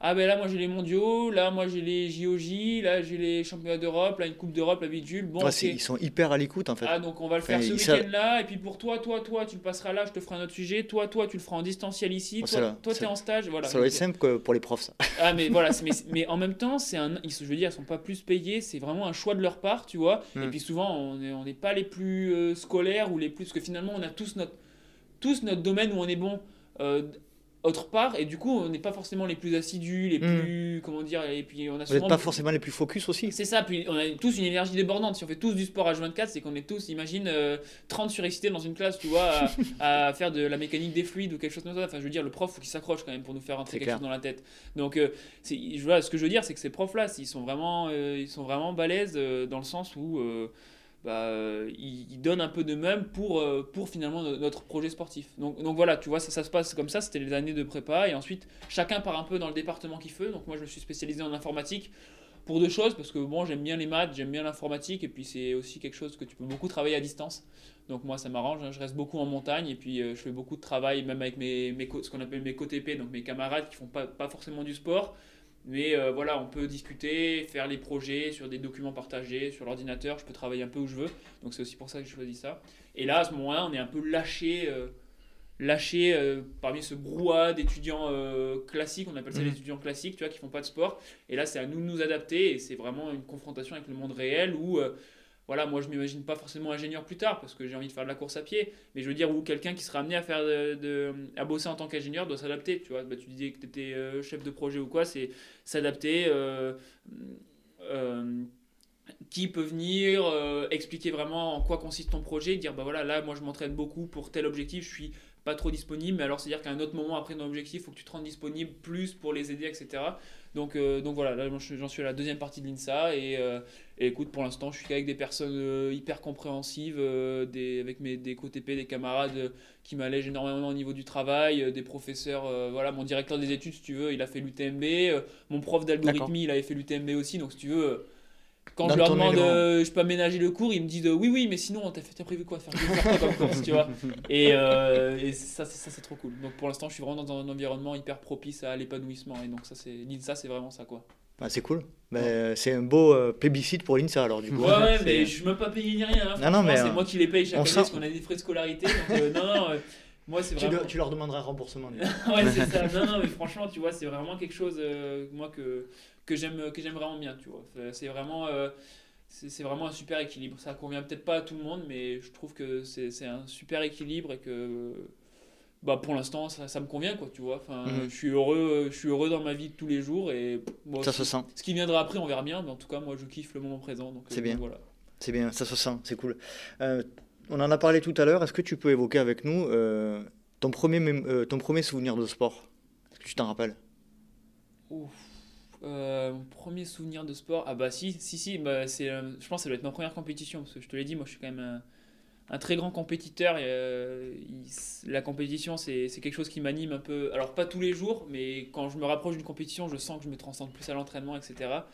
Ah ben là, moi j'ai les mondiaux, là, moi j'ai les JOJ, là j'ai les championnats d'Europe, là une Coupe d'Europe, la bidule. Bon, Ouais, Ils sont hyper à l'écoute en fait. Ah, donc on va le Enfin, faire ce ils savent- week-end-là, et puis pour toi, toi, toi, tu le passeras là, je te ferai un autre sujet, toi, toi, tu le feras en distanciel ici, toi, toi, t'es en stage, voilà. ça doit être simple que pour les profs ça. Ah, mais voilà, mais, mais en même temps, c'est un, je veux dire, ils sont pas plus payés, c'est vraiment un choix de leur part, tu vois. Et Hmm. puis souvent, on n'est on n'est pas les plus euh, scolaires ou les plus, parce que finalement, on a tous notre, tous notre domaine où on est bon. Euh, autre part, et du coup, on n'est pas forcément les plus assidus, les Mm. plus. Comment dire Et puis, on a Vous n'êtes pas forcément les plus focus aussi C'est ça, puis on a tous une énergie débordante. Si on fait tous du sport H24, c'est qu'on est tous, imagine, euh, 30 surexcités dans une classe, tu vois, à, à faire de la mécanique des fluides ou quelque chose comme ça. Enfin, je veux dire, le prof, faut qu'il s'accroche quand même pour nous faire rentrer quelque clair. chose dans la tête. Donc, euh, je vois, ce que je veux dire, c'est que ces profs-là, ils sont vraiment, euh, ils sont vraiment balèzes euh, dans le sens où. Bah, euh, ils, ils donnent un peu de même pour, euh, pour finalement no- notre projet sportif. Donc, voilà, tu vois, ça, se passe comme ça, c'était les années de prépa, et ensuite chacun part un peu dans le département qu'il veut. Donc moi je me suis spécialisé en informatique pour deux choses, parce que bon, j'aime bien les maths, j'aime bien l'informatique, et puis c'est aussi quelque chose que tu peux beaucoup travailler à distance. Donc moi ça m'arrange, hein. je reste beaucoup en montagne, et puis euh, je fais beaucoup de travail, même avec mes, ce qu'on appelle mes co-TP, donc mes camarades qui font pas, pas forcément du sport. Mais euh, voilà, on peut discuter, faire les projets sur des documents partagés, sur l'ordinateur, je peux travailler un peu où je veux. Donc c'est aussi pour ça que j'ai choisi ça. Et là, à ce moment-là, on est un peu lâché, euh, lâché euh, parmi ce brouhaha d'étudiants classiques, on appelle ça Mhm. les étudiants classiques, tu vois, qui font pas de sport. Et là, c'est à nous de nous adapter et c'est vraiment une confrontation avec le monde réel où, voilà, moi je m'imagine pas forcément ingénieur plus tard parce que j'ai envie de faire de la course à pied, mais je veux dire où quelqu'un qui sera amené à faire de, de- bosser en tant qu'ingénieur doit s'adapter, tu vois. Bah, tu disais que tu étais chef de projet ou quoi, c'est s'adapter. euh, euh, qui peut venir euh, expliquer vraiment en quoi consiste ton projet, dire bah voilà là moi je m'entraîne beaucoup pour tel objectif, je suis pas trop disponible, mais alors c'est à dire qu'à un autre moment après ton objectif, il faut que tu te rendes disponible plus pour les aider, etc. Donc, euh, donc voilà, là j'en suis à la deuxième partie de l'INSA et, euh, et écoute pour l'instant je suis qu'avec des personnes euh, hyper compréhensives, des, avec mes des co-TP, des camarades qui m'allègent énormément au niveau du travail, des professeurs, voilà mon directeur des études si tu veux il a fait l'UTMB, mon prof d'algorithmie il avait fait l'UTMB aussi, donc si tu veux... quand Dans je leur demande, euh, je peux aménager le cours, ils me disent euh, oui, oui, mais sinon, t'as fait- t'as prévu quoi de faire, de faire quoi comme course, tu vois Et, euh, et ça, c'est, ça, c'est trop cool. Donc pour l'instant, je suis vraiment dans un environnement hyper propice à l'épanouissement. Et donc, ça, c'est, l'INSA, c'est vraiment ça, quoi. Ah, C'est cool. Ben, c'est un beau euh, plébiscite pour l'INSA alors du coup. Ouais, ouais, mais je suis même pas payé ni rien. hein. Non, non, c'est euh, moi qui les paye chaque on année sent- parce qu'on a des frais de scolarité. Donc, euh, non, non, euh, moi, c'est Tu, vraiment. leur- tu leur demanderas un remboursement. du coup. ouais, c'est ça. Non, non, mais franchement, tu vois, c'est vraiment quelque chose, euh, moi, que, que, j'aime, que j'aime vraiment bien, tu vois. C'est vraiment, euh, c'est, vraiment un super équilibre. Ça convient peut-être pas à tout le monde, mais je trouve que c'est, un super équilibre et que, bah, pour l'instant, ça, ça me convient, quoi, tu vois. Enfin, Mhm. je, suis heureux, je suis heureux dans ma vie de tous les jours et Ça se sent. ce qui viendra après, on verra bien, mais en tout cas, moi, je kiffe le moment présent. Donc, C'est euh, bien. voilà. C'est bien, ça se sent, c'est cool. Euh, on en a parlé tout à l'heure. Est-ce que tu peux évoquer avec nous ton, premier ton premier souvenir de sport? Est-ce que tu t'en rappelles? Ouf. Euh, mon premier souvenir de sport, ah bah si, si, si, bah c'est, euh, je pense que ça doit être ma première compétition, parce que je te l'ai dit, moi je suis quand même un, un très grand compétiteur, et, euh, il- la compétition c'est, quelque chose qui m'anime un peu, alors pas tous les jours, mais quand je me rapproche d'une compétition, je sens que je me transcende plus à l'entraînement, etc.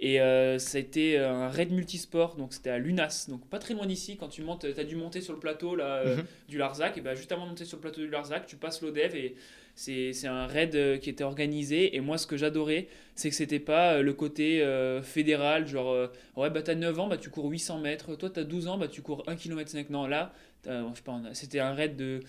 Et ça a été un raid multisport, donc c'était à l'UNAS, donc pas très loin d'ici, quand tu montes, tu as dû monter sur le plateau là, Mhm. du Larzac, et bah juste avant de monter sur le plateau du Larzac, tu passes l'ODEV et c'est un raid euh, qui était organisé. Et moi, ce que j'adorais, c'est que c'était pas euh, le côté euh, fédéral, genre euh, ouais, bah t'as 9 ans, bah tu cours 800 mètres, toi t'as 12 ans, bah tu cours 1 km 5. Non, là, a- c'était un raid de.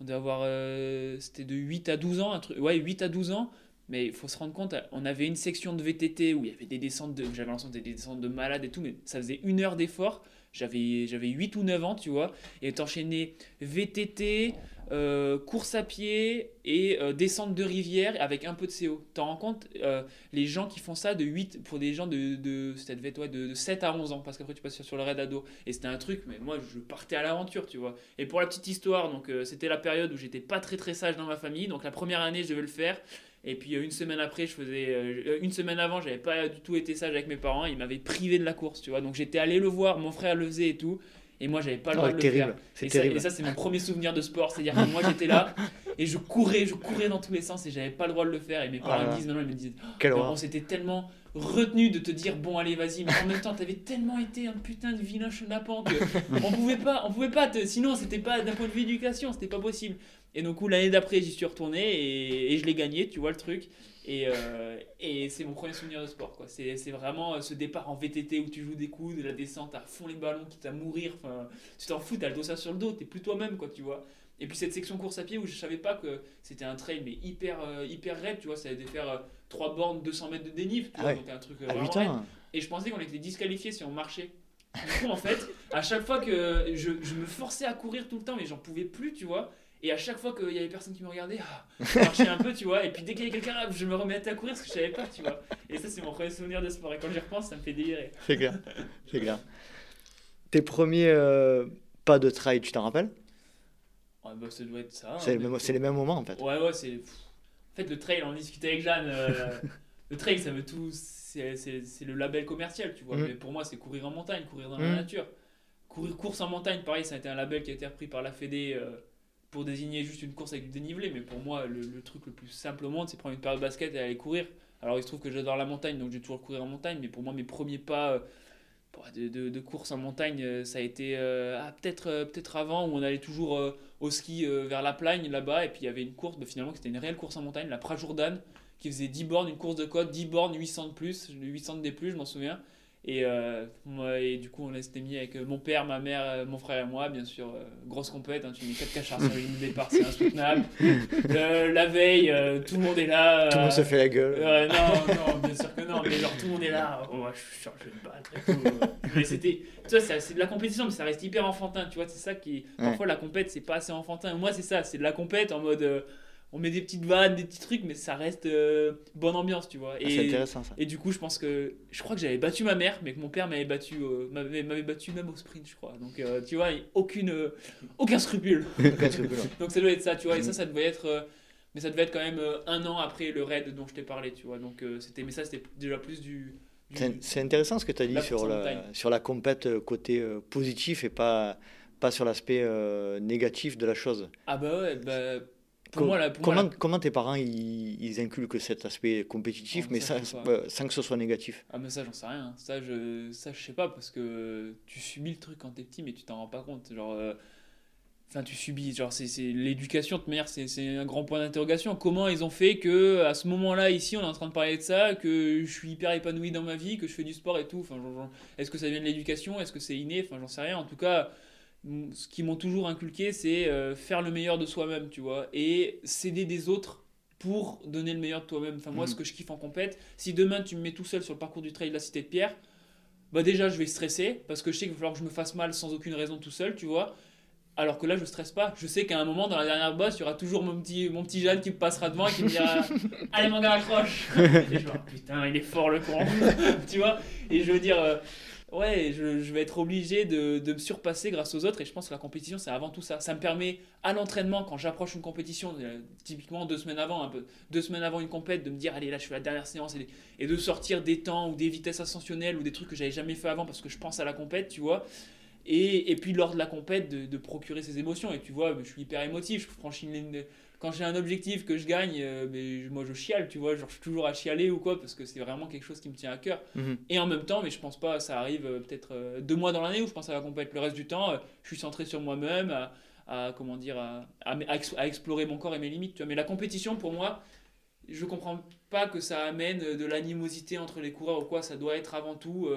On devait avoir. euh, c'était de 8 à 12 ans, un truc, ouais, 8 à 12 ans. Mais il faut se rendre compte, on avait une section de VTT où il y avait des descentes de. J'avais l'impression des descentes de malades et tout, mais ça faisait une heure d'effort. J'avais 8 ou 9 ans, tu vois. Et t'enchaînais VTT, euh, course à pied et euh, descente de rivière avec un peu de CO. T'en rends compte euh, Les gens qui font ça de 8, pour des gens de, de, ça de, de 7 à 11 ans, parce qu'après tu passes sur le raid ado. Et c'était un truc, mais moi je partais à l'aventure, tu vois. Et pour la petite histoire, donc c'était la période où j'étais pas très très sage dans ma famille. Donc la première année, je devais le faire. Et puis une semaine après, je faisais. une semaine avant, j'avais pas du tout été sage avec mes parents. Ils m'avaient privé de la course, tu vois. Donc j'étais allé le voir, mon frère le faisait et tout. Et moi, j'avais pas le droit Oh, de le terrible, faire. c'est Et ça, terrible. et ça, c'est mon premier souvenir de sport. C'est-à-dire que moi, j'étais là et je courais, je courais dans tous les sens et j'avais pas le droit de le faire. Et mes parents Ah me là. disent maintenant, ils me disent horreur. on s'était tellement retenu de te dire bon allez vas-y mais en même temps t'avais tellement été un putain de vilain chenapan que on pouvait pas on pouvait pas te, sinon c'était pas d'un point de vue éducation c'était pas possible et donc l'année d'après j'y suis retourné et, et je l'ai gagné tu vois le truc et, euh, et c'est mon premier souvenir de sport quoi. C'est c'est vraiment euh, ce départ en VTT où tu joues des coups de la descente à fond les ballons qui à mourir enfin tu t'en fous t'as le dossard sur le dos t'es plus toi-même quoi tu vois. Et puis cette section course à pied où je savais pas que c'était un trail mais hyper euh, hyper raide tu vois ça allait faire euh, 3 bornes 200 mètres de dénive tu Ah vois, ouais. donc un truc Ah vraiment raide. et je pensais qu'on était disqualifié si on marchait. Du coup en fait à chaque fois que je, je me forçais à courir tout le temps mais j'en pouvais plus tu vois Et à chaque fois qu'il y avait personne qui me regardait, ah, je marchais un peu, tu vois. Et puis dès qu'il y avait quelqu'un, je me remettais à courir parce que je savais pas, tu vois. Et ça, c'est mon premier souvenir de sport. Et quand j'y repense, ça me fait délirer. C'est clair. C'est clair. Tes premiers euh, pas de trail, tu t'en rappelles? Ouais, bah, ça doit être ça. hein, C'est mais- le même- c'est les mêmes moments en fait. Ouais, ouais, c'est. En fait, le trail, on discutait avec Jeanne. euh, le trail, ça veut tout. C'est c'est- c'est le label commercial, tu vois. Mhm. Mais pour moi, c'est courir en montagne, courir dans la nature. Courir course en montagne, pareil, ça a été un label qui a été repris par la Fédé euh, pour désigner juste une course avec du dénivelé. Mais pour moi, le, truc le plus simple au c'est prendre une paire de baskets et aller courir. Alors, il se trouve que j'adore la montagne, donc j'ai toujours courir en montagne. Mais pour moi, mes premiers pas. euh, bah, de, course en montagne, euh, ça a été euh, ah, peut-être peut-être avant où on allait toujours au ski vers la plagne là-bas et puis il y avait une course, bah, finalement c'était une réelle course en montagne, la Prajourdan qui faisait 10 bornes, une course de côte, 10 bornes, 800 de plus, 800 de des plus, je m'en souviens. Et, euh, moi, et du coup on s'était mis avec euh, mon père, ma mère, euh, mon frère et moi, bien sûr, euh, grosse compète, hein, tu mets 4 cachards sur de départ, c'est insoutenable. Euh, la veille, euh, tout le monde est là. Tout le monde se fait la gueule. euh, non, non, bien sûr que non, mais genre tout le monde est là, oh, ouais, je suis sûr que je vais me battre et tout. Mais c'était, tu vois, c'est de la compétition, mais ça reste hyper enfantin, tu vois, c'est ça qui. Ouais. Parfois la compète, c'est pas assez enfantin. Moi, c'est ça, c'est de la compète en mode. On met des petites vannes, des petits trucs, mais ça reste euh, bonne ambiance, tu vois. Ah, c'est Et, intéressant ça. et du coup, je pense que. Je crois que j'avais battu ma mère, mais que mon père m'avait battu, euh, m'avait m'avait battu même au sprint, je crois. Donc, euh, tu vois, aucune, euh, aucun scrupule. Aucun scrupule. Donc ça doit être ça, tu vois. Et ça, ça devait être, euh, mais ça devait être quand même euh, un an après le raid dont je t'ai parlé, tu vois. Donc euh, c'était, mais ça c'était déjà plus du. du- C'est c'est intéressant ce que tu as dit sur la, sur la compète côté euh, positif et pas, pas sur l'aspect euh, négatif de la chose. Ah bah ouais, bah pour Com- moi là, pour comment, moi, comment tes parents ils, ils inculquent cet aspect compétitif, mais ça, euh, sans que ce soit négatif ah mais ça j'en sais rien. Ça je, ça je sais pas parce que tu subis le truc quand t'es petit, mais tu t'en rends pas compte. Genre. euh, Enfin, tu subis, genre, c'est l'éducation, de toute manière, c'est un grand point d'interrogation. Comment ils ont fait que, à ce moment-là, ici, on est en train de parler de ça, que je suis hyper épanoui dans ma vie, que je fais du sport et tout? Enfin, est-ce que ça vient de l'éducation? Est-ce que c'est inné? Enfin, j'en sais rien. En tout cas, ce qu'ils m'ont toujours inculqué, c'est euh, faire le meilleur de soi-même, tu vois, et s'aider des autres pour donner le meilleur de toi-même. Enfin, moi, Mhm. ce que je kiffe en compète, si demain tu me mets tout seul sur le parcours du trail de la Cité de Pierre, bah déjà, je vais stresser parce que je sais qu'il va falloir que je me fasse mal sans aucune raison tout seul, tu vois. Alors que là, je stresse pas. Je sais qu'à un moment, dans la dernière bosse, il y aura toujours mon petit, mon petit Jeanne qui me passera devant et qui me dira Allez, mon gars, accroche Et je vais dire, putain, il est fort le con Tu vois? Et je veux dire, euh, ouais, je, vais être obligé de, de me surpasser grâce aux autres. Et je pense que la compétition, c'est avant tout ça. Ça me permet, à l'entraînement, quand j'approche une compétition, euh, typiquement deux semaines avant, deux semaines avant une compète, de me dire Allez, là, je fais la dernière séance et, de sortir des temps ou des vitesses ascensionnelles ou des trucs que j'avais jamais fait avant parce que je pense à la compète, tu vois. Et, et puis lors de la compète, de, procurer ces émotions. Et tu vois, je suis hyper émotif. Je franchis une ligne Quand j'ai un objectif que je gagne, euh, mais moi je chiale, tu vois. Genre, je suis toujours à chialer ou quoi, parce que c'est vraiment quelque chose qui me tient à cœur. Mhm. Et en même temps, mais je pense pas, ça arrive euh, peut-être euh, deux mois dans l'année où je pense à la compète. Le reste du temps, je suis centré sur moi-même, à, à, comment dire, à, à explorer mon corps et mes limites. Tu vois. Mais la compétition, pour moi, je comprends pas que ça amène de l'animosité entre les coureurs ou quoi. Ça doit être avant tout.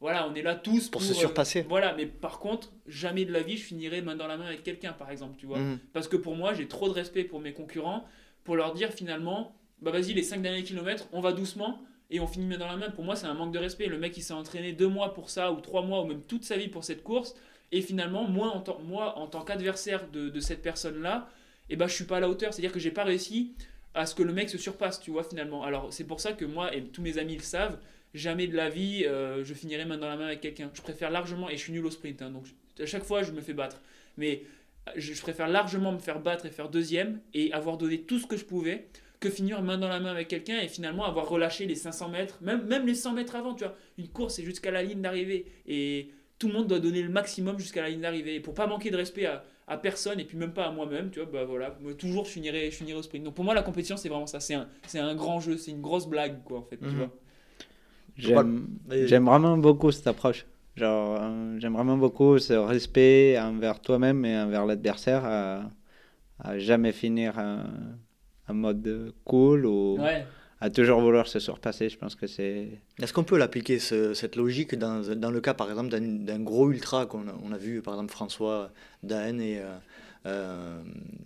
Euh, voilà, on est là tous Pour pour, se euh, surpasser. voilà, mais par contre, jamais de la vie je finirai main dans la main avec quelqu'un, par exemple, tu vois. Mhm. Parce que pour moi, j'ai trop de respect pour mes concurrents, pour leur dire finalement, bah vas-y, les 5 derniers kilomètres, on va doucement et on finit main dans la main. Pour moi, c'est un manque de respect. Le mec, il s'est entraîné deux mois pour ça, ou trois mois, ou même toute sa vie pour cette course, et finalement, moi, en tant, moi, en tant qu'adversaire de, de cette personne-là, et bah, je suis pas à la hauteur. C'est-à-dire que j'ai pas réussi à ce que le mec se surpasse, tu vois, finalement. Alors, c'est pour ça que moi, et tous mes amis le savent, jamais de la vie euh, je finirai main dans la main avec quelqu'un. Je préfère largement, et je suis nul au sprint, hein, donc à chaque fois je me fais battre. Mais euh, je, je préfère largement me faire battre et faire deuxième et avoir donné tout ce que je pouvais que finir main dans la main avec quelqu'un et finalement avoir relâché les 500 mètres, même, même les 100 mètres avant, tu vois. Une course, c'est jusqu'à la ligne d'arrivée. Et tout le monde doit donner le maximum jusqu'à la ligne d'arrivée. Et pour pas manquer de respect à, à personne et puis même pas à moi-même, tu vois, bah voilà, moi, toujours je finirai, je finirai au sprint. Donc pour moi, la compétition, c'est vraiment ça. C'est un, c'est un grand jeu, c'est une grosse blague, quoi, en fait, tu Mhm. vois. J'aime Et- vraiment beaucoup cette approche. Genre, euh, j'aime vraiment beaucoup ce respect envers toi-même et envers l'adversaire à, à jamais finir en, mode cool ou Ouais. à toujours vouloir se surpasser. Je pense que c'est. Est-ce qu'on peut l'appliquer, ce- cette logique, dans, dans le cas, par exemple, d'un gros ultra qu'on a, on a vu, par exemple, François Daen et, euh, euh,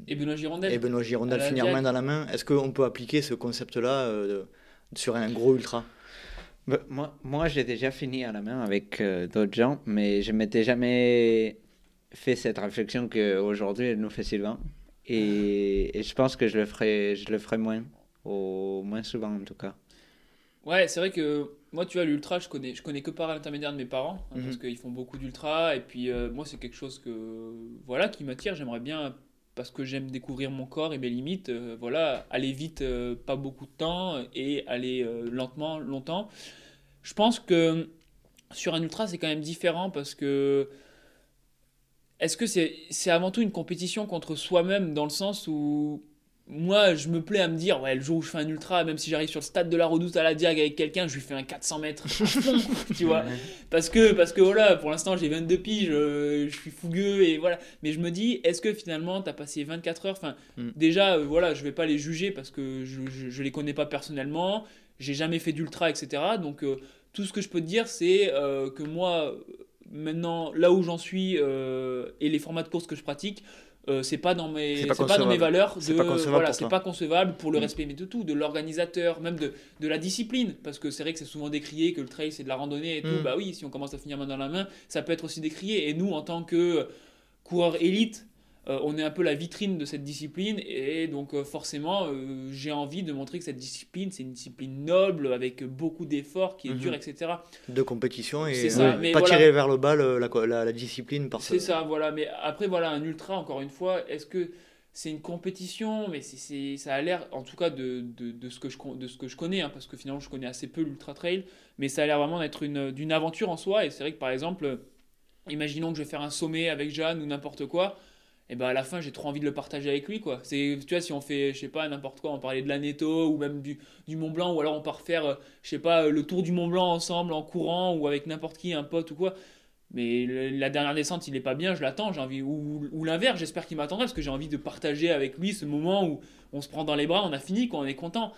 Et Benoît Girondel. et Benoît Girondel finir main dans la main Est-ce qu'on peut appliquer ce concept-là euh, sur un gros ultra? Moi, moi j'ai déjà fini à la main avec euh, d'autres gens, mais je m'étais jamais fait cette réflexion qu'aujourd'hui elle nous fait Sylvain. Et, et je pense que je le ferai, je le ferai moins, au moins souvent en tout cas. Ouais, c'est vrai que moi, tu vois, l'ultra, je connais, je connais que par l'intermédiaire de mes parents, hein, Mhm. parce qu'ils font beaucoup d'ultra, et puis euh, moi, c'est quelque chose que, voilà, qui m'attire. J'aimerais bien, parce que j'aime découvrir mon corps et mes limites, euh, voilà, aller vite, euh, pas beaucoup de temps, et aller euh, lentement, longtemps. Je pense que sur un ultra, c'est quand même différent, parce que est-ce que c'est c'est avant tout une compétition contre soi-même, dans le sens où moi, je me plais à me dire, ouais, le jour où je fais un ultra, même si j'arrive sur le stade de la Redoute à la Diag avec quelqu'un, je lui fais un 400 mètres tu vois. Parce que, parce que voilà, pour l'instant, j'ai 22 piges, euh, je suis fougueux et voilà. Mais je me dis, est-ce que finalement, t'as passé 24 heures? Enfin, Mm. déjà, euh, voilà, je vais pas les juger parce que je, je, je les connais pas personnellement, j'ai jamais fait d'ultra, etc. Donc, euh, tout ce que je peux te dire, c'est euh, que moi, maintenant, là où j'en suis et les formats de course que je pratique, euh, c'est pas dans mes C'est pas c'est pas dans mes valeurs C'est de pas concevable voilà pour c'est pas concevable pour le Mm. respect mais de tout de l'organisateur même de, de la discipline. Parce que c'est vrai que c'est souvent décrié que le trail c'est de la randonnée et tout. Mm. bah oui si on commence à finir main dans la main ça peut être aussi décrié. Et nous en tant que coureurs élite euh, on est un peu la vitrine de cette discipline et donc euh, forcément euh, j'ai envie de montrer que cette discipline c'est une discipline noble avec beaucoup d'efforts qui est Mhm. dure etc de compétition et C'est ça, mais pas voilà. tirer vers le bas le- la, la- la discipline par C'est ça, voilà. Mais après, voilà, un ultra, encore une fois, est-ce que c'est une compétition? Mais c'est, c'est- ça a l'air, en tout cas, de, de, de ce, que je, de ce que je connais, hein, parce que finalement, je connais assez peu l'ultra trail, mais ça a l'air vraiment d'être une, d'une aventure en soi. Et c'est vrai que, par exemple, imaginons que je vais faire un sommet avec Jeanne ou n'importe quoi. Et ben à la fin, j'ai trop envie de le partager avec lui, quoi. C'est, tu vois, si on fait, je sais pas, n'importe quoi, on parlait de l'Aneto ou même du, du Mont Blanc, ou alors on part faire, euh, je sais pas, le tour du Mont Blanc ensemble en courant ou avec n'importe qui, un pote ou quoi. Mais la dernière descente, il est pas bien, je l'attends, j'ai envie. Ou, ou l'inverse, j'espère qu'il m'attendra parce que j'ai envie de partager avec lui ce moment où on se prend dans les bras, on a fini, quoi, on est content.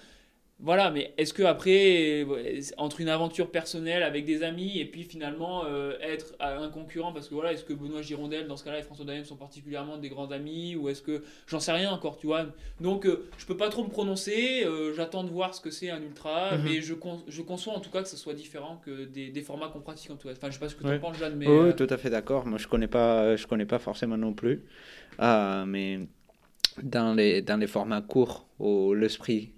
Voilà, mais est-ce que après, euh, entre une aventure personnelle avec des amis et puis finalement euh, être un concurrent, parce que voilà, est-ce que Benoît Girondel, dans ce cas-là, et François Daniel sont particulièrement des grands amis, ou est-ce que j'en sais rien encore, tu vois. Donc euh, je peux pas trop me prononcer, euh, j'attends de voir ce que c'est un ultra, Mhm. mais je, con- je conçois en tout cas que ce soit différent que des, des formats qu'on pratique en tout cas. Enfin, je sais pas ce que tu Ouais. en penses, Jeanne, mais. Oui, tout à fait d'accord. Moi, je connais pas, je connais pas forcément non plus. Ah, mais dans les, dans les formats courts, où l'esprit,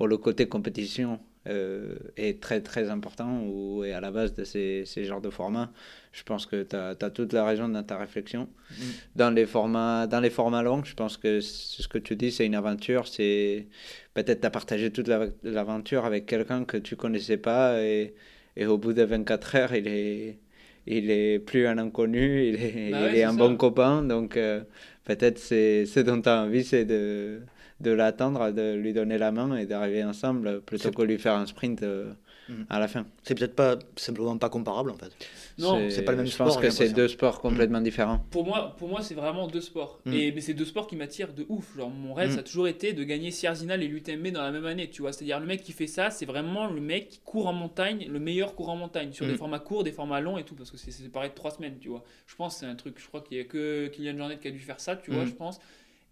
où le côté compétition euh, est très très important, ou est à la base de ces, ces genres de formats, je pense que tu as, toute la raison dans ta réflexion. Mm. Dans, les formats, dans les formats longs, je pense que ce que tu dis, c'est une aventure. C'est peut-être tu as partagé toute la- l'aventure avec quelqu'un que tu connaissais pas, et, et au bout de 24 heures, il est il est plus un inconnu, il est, Bah il ouais, est un ça. bon copain, donc euh, peut-être c'est ce dont tu as envie, c'est de, de l'attendre, de lui donner la main et d'arriver ensemble plutôt que lui faire un sprint euh, Mhm. à la fin. c'est peut-être pas simplement pas comparable en fait Non, c'est pas le même Je sport, pense j'ai que c'est deux sports complètement différents. Pour moi, pour moi c'est vraiment deux sports. Mm. Et mais c'est deux sports qui m'attirent de ouf. Genre mon rêve, ça a toujours été de gagner Sierzinal et l'UTMB dans la même année, tu vois. C'est-à-dire le mec qui fait ça, c'est vraiment le mec qui court en montagne, le meilleur court en montagne, sur des formats courts, des formats longs et tout, parce que c'est séparé de trois semaines, tu vois. Je pense que c'est un truc, je crois qu'il y a que Kylian Jornet qui a dû faire ça, tu vois, je pense.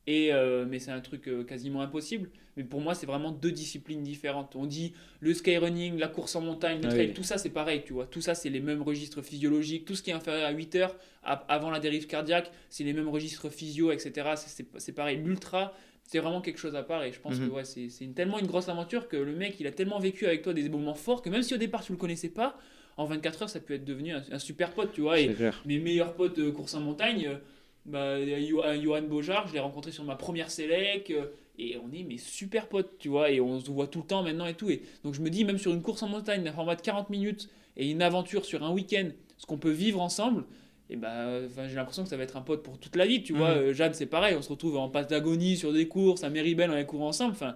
Et euh, mais c'est un truc euh, quasiment impossible. Mais pour moi, c'est vraiment deux disciplines différentes. On dit le skyrunning, la course en montagne, le Ah trail, oui. tout ça c'est pareil, tu vois. Tout ça c'est les mêmes registres physiologiques. Tout ce qui est inférieur à 8 heures avant la dérive cardiaque, c'est les mêmes registres physio, etc. C'est- pareil. L'ultra, c'est vraiment quelque chose à part. Et je pense Mhm. que ouais, c'est tellement une grosse aventure que le mec, il a tellement vécu avec toi des moments forts que même si au départ tu le connaissais pas, en 24 heures, ça peut être devenu un, un super pote, tu vois. Et C'est clair. mes meilleurs potes de course en montagne, euh, bah, il y a Yo- un Johan Bojar, je l'ai rencontré sur ma première Selec, euh, et on est mes super potes, tu vois, et on se voit tout le temps maintenant et tout. Et donc je me dis, même sur une course en montagne, un format de 40 minutes, et une aventure sur un week-end, ce qu'on peut vivre ensemble, et bah, j'ai l'impression que ça va être un pote pour toute la vie, tu vois. Mhm. Euh, Jeanne, c'est pareil, on se retrouve en passe d'agonie sur des courses, à Méribel, on les court ensemble, enfin.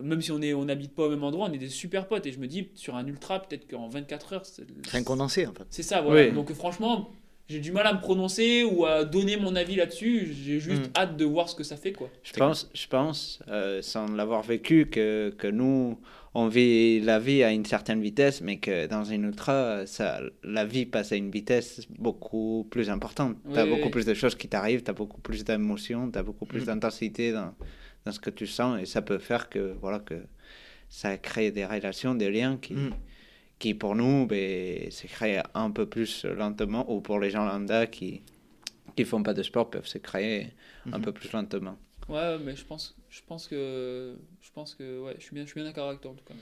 Même si on est, on n'habite pas au même endroit, on est des super potes. Et je me dis, sur un ultra, peut-être qu'en 24 heures, c'est un condensé en fait c'est ça, voilà. Oui. Donc franchement, j'ai du mal à me prononcer ou à donner mon avis là-dessus. J'ai juste Mm. hâte de voir ce que ça fait, quoi. Je pense, je pense euh, sans l'avoir vécu, que, que nous, on vit la vie à une certaine vitesse, mais que dans une ultra, ça, la vie passe à une vitesse beaucoup plus importante. tu as Oui, beaucoup oui. plus de choses qui t'arrivent, tu as beaucoup plus d'émotions, tu as beaucoup plus Mhm. d'intensité dans, dans ce que tu sens, et ça peut faire que, voilà, que ça crée des relations, des liens qui, Mm. Qui pour nous, ben, se créent un peu plus lentement, ou pour les gens lambda qui qui font pas de sport peuvent se créer un Mhm. peu plus lentement. Ouais, mais je pense, je pense que, je pense que, ouais, je suis bien, je suis bien d'accord avec toi en tout cas.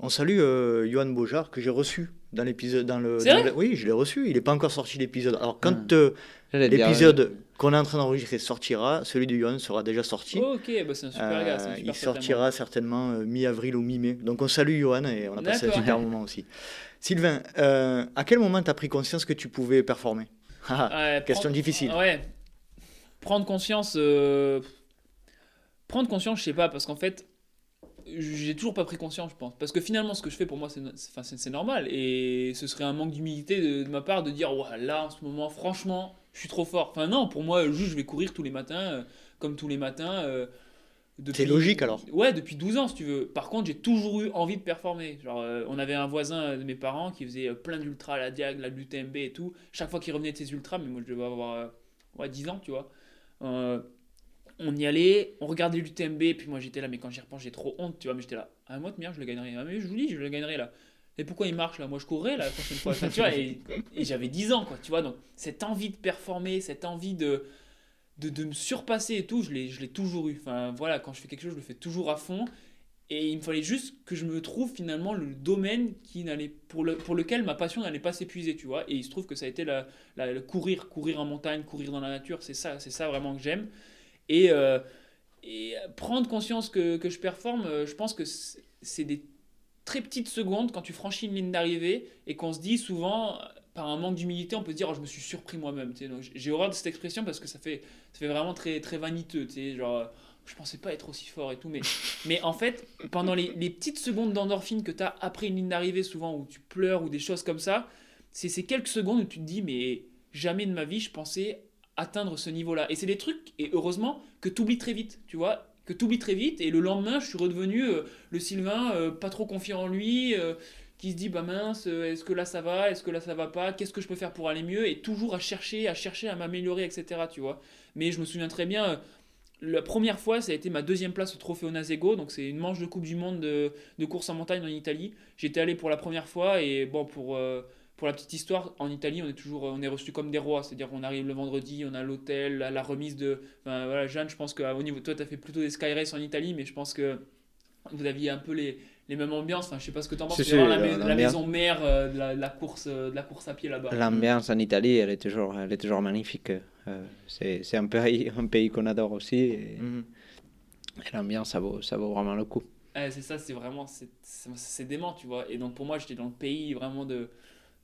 On salue euh, Johan Beaujard que j'ai reçu dans l'épisode. Dans le, dans Oui, je l'ai reçu. Il n'est pas encore sorti l'épisode. Alors quand Ah. euh, l'épisode qu'on est en train d'enregistrer sortira, celui de Johan sera déjà sorti. Ok, bah c'est un super gars, un Euh, super il sortira certainement euh, mi-avril ou mi-mai. Donc on salue Johan et on a passé un super moment aussi. Sylvain, euh, à quel moment tu as pris conscience que tu pouvais performer? Ah, Question prendre- difficile. Ouais. Prendre conscience. Prendre conscience, je sais pas, parce qu'en fait, j'ai toujours pas pris conscience, je pense. Parce que finalement, ce que je fais pour moi, c'est normal. Et ce serait un manque d'humilité de, de ma part de dire, ouais, là, en ce moment, franchement, je suis trop fort. Enfin, non, pour moi, juste, je vais courir tous les matins, euh, comme tous les matins. euh, depuis- C'est logique, alors. Ouais, depuis 12 ans, si tu veux. Par contre, j'ai toujours eu envie de performer. Genre, euh, on avait un voisin de mes parents qui faisait plein d'ultras, la Diag, la l'UTMB et tout. Chaque fois qu'il revenait de ses ultras, mais moi, je devais avoir ouais, 10 ans, tu vois. On y allait, on regardait l'UTMB, puis moi j'étais là, mais quand j'y repense, j'ai trop honte, tu vois, mais j'étais là, ah, moi de merde, je le gagnerai. Ah, mais je vous dis, je le gagnerai là. Et pourquoi il marche là? Moi je courrais là, la prochaine fois. Tu vois, et, j'avais 10 ans, quoi, tu vois, donc cette envie de performer, cette envie de, de, de me surpasser et tout, je l'ai je l'ai toujours eu. Enfin voilà, quand je fais quelque chose, je le fais toujours à fond. Et il me fallait juste que je me trouve finalement le domaine qui n'allait pour, le, pour lequel ma passion n'allait pas s'épuiser, tu vois. Et il se trouve que ça a été la, le courir, courir en montagne, courir dans la nature, c'est ça, c'est ça vraiment que j'aime. Et, euh, et prendre conscience que, que je performe, euh, je pense que c'est des très petites secondes quand tu franchis une ligne d'arrivée et qu'on se dit souvent, euh, par un manque d'humilité, on peut se dire oh, je me suis surpris moi-même. J'ai horreur de cette expression parce que ça fait, ça fait vraiment très, très vaniteux. Genre, euh, je pensais pas être aussi fort et tout. Mais, mais en fait, pendant les, les petites secondes d'endorphine que tu as après une ligne d'arrivée, souvent où tu pleures ou des choses comme ça, c'est ces quelques secondes où tu te dis mais jamais de ma vie je pensais atteindre ce niveau-là. Et c'est des trucs, et heureusement, que tu oublies très vite, tu vois que tu très vite, et le lendemain, je suis redevenu euh, le Sylvain euh, pas trop confiant en lui, euh, qui se dit, bah mince, est-ce que là ça va, est-ce que là ça va pas, qu'est-ce que je peux faire pour aller mieux, et toujours à chercher, à chercher à m'améliorer, etc., tu vois. Mais je me souviens très bien, la première fois, ça a été ma deuxième place au Trophée Onasego, donc c'est une manche de Coupe du Monde de, de course en montagne en Italie. J'étais allé pour la première fois, et bon, pour... euh, pour la petite histoire, en Italie, on est toujours, on est reçu comme des rois. C'est-à-dire qu'on arrive le vendredi, on a l'hôtel, la, la remise de. Enfin, voilà, Jeanne, je pense qu'au niveau, toi, tu as fait plutôt des sky race en Italie, mais je pense que vous aviez un peu les, les mêmes ambiances. Enfin, je sais pas ce que tu en penses. C'est la, euh, mais- la maison mère euh, de, la, de la course, euh, de la course à pied là-bas. L'ambiance en Italie, elle est toujours, elle est toujours magnifique. Euh, c'est un pays, un pays qu'on adore aussi. Et, Mhm. et l'ambiance, ça vaut, ça vaut vraiment le coup. Ouais, c'est ça, c'est vraiment, c'est dément, tu vois. Et donc pour moi, j'étais dans le pays vraiment de,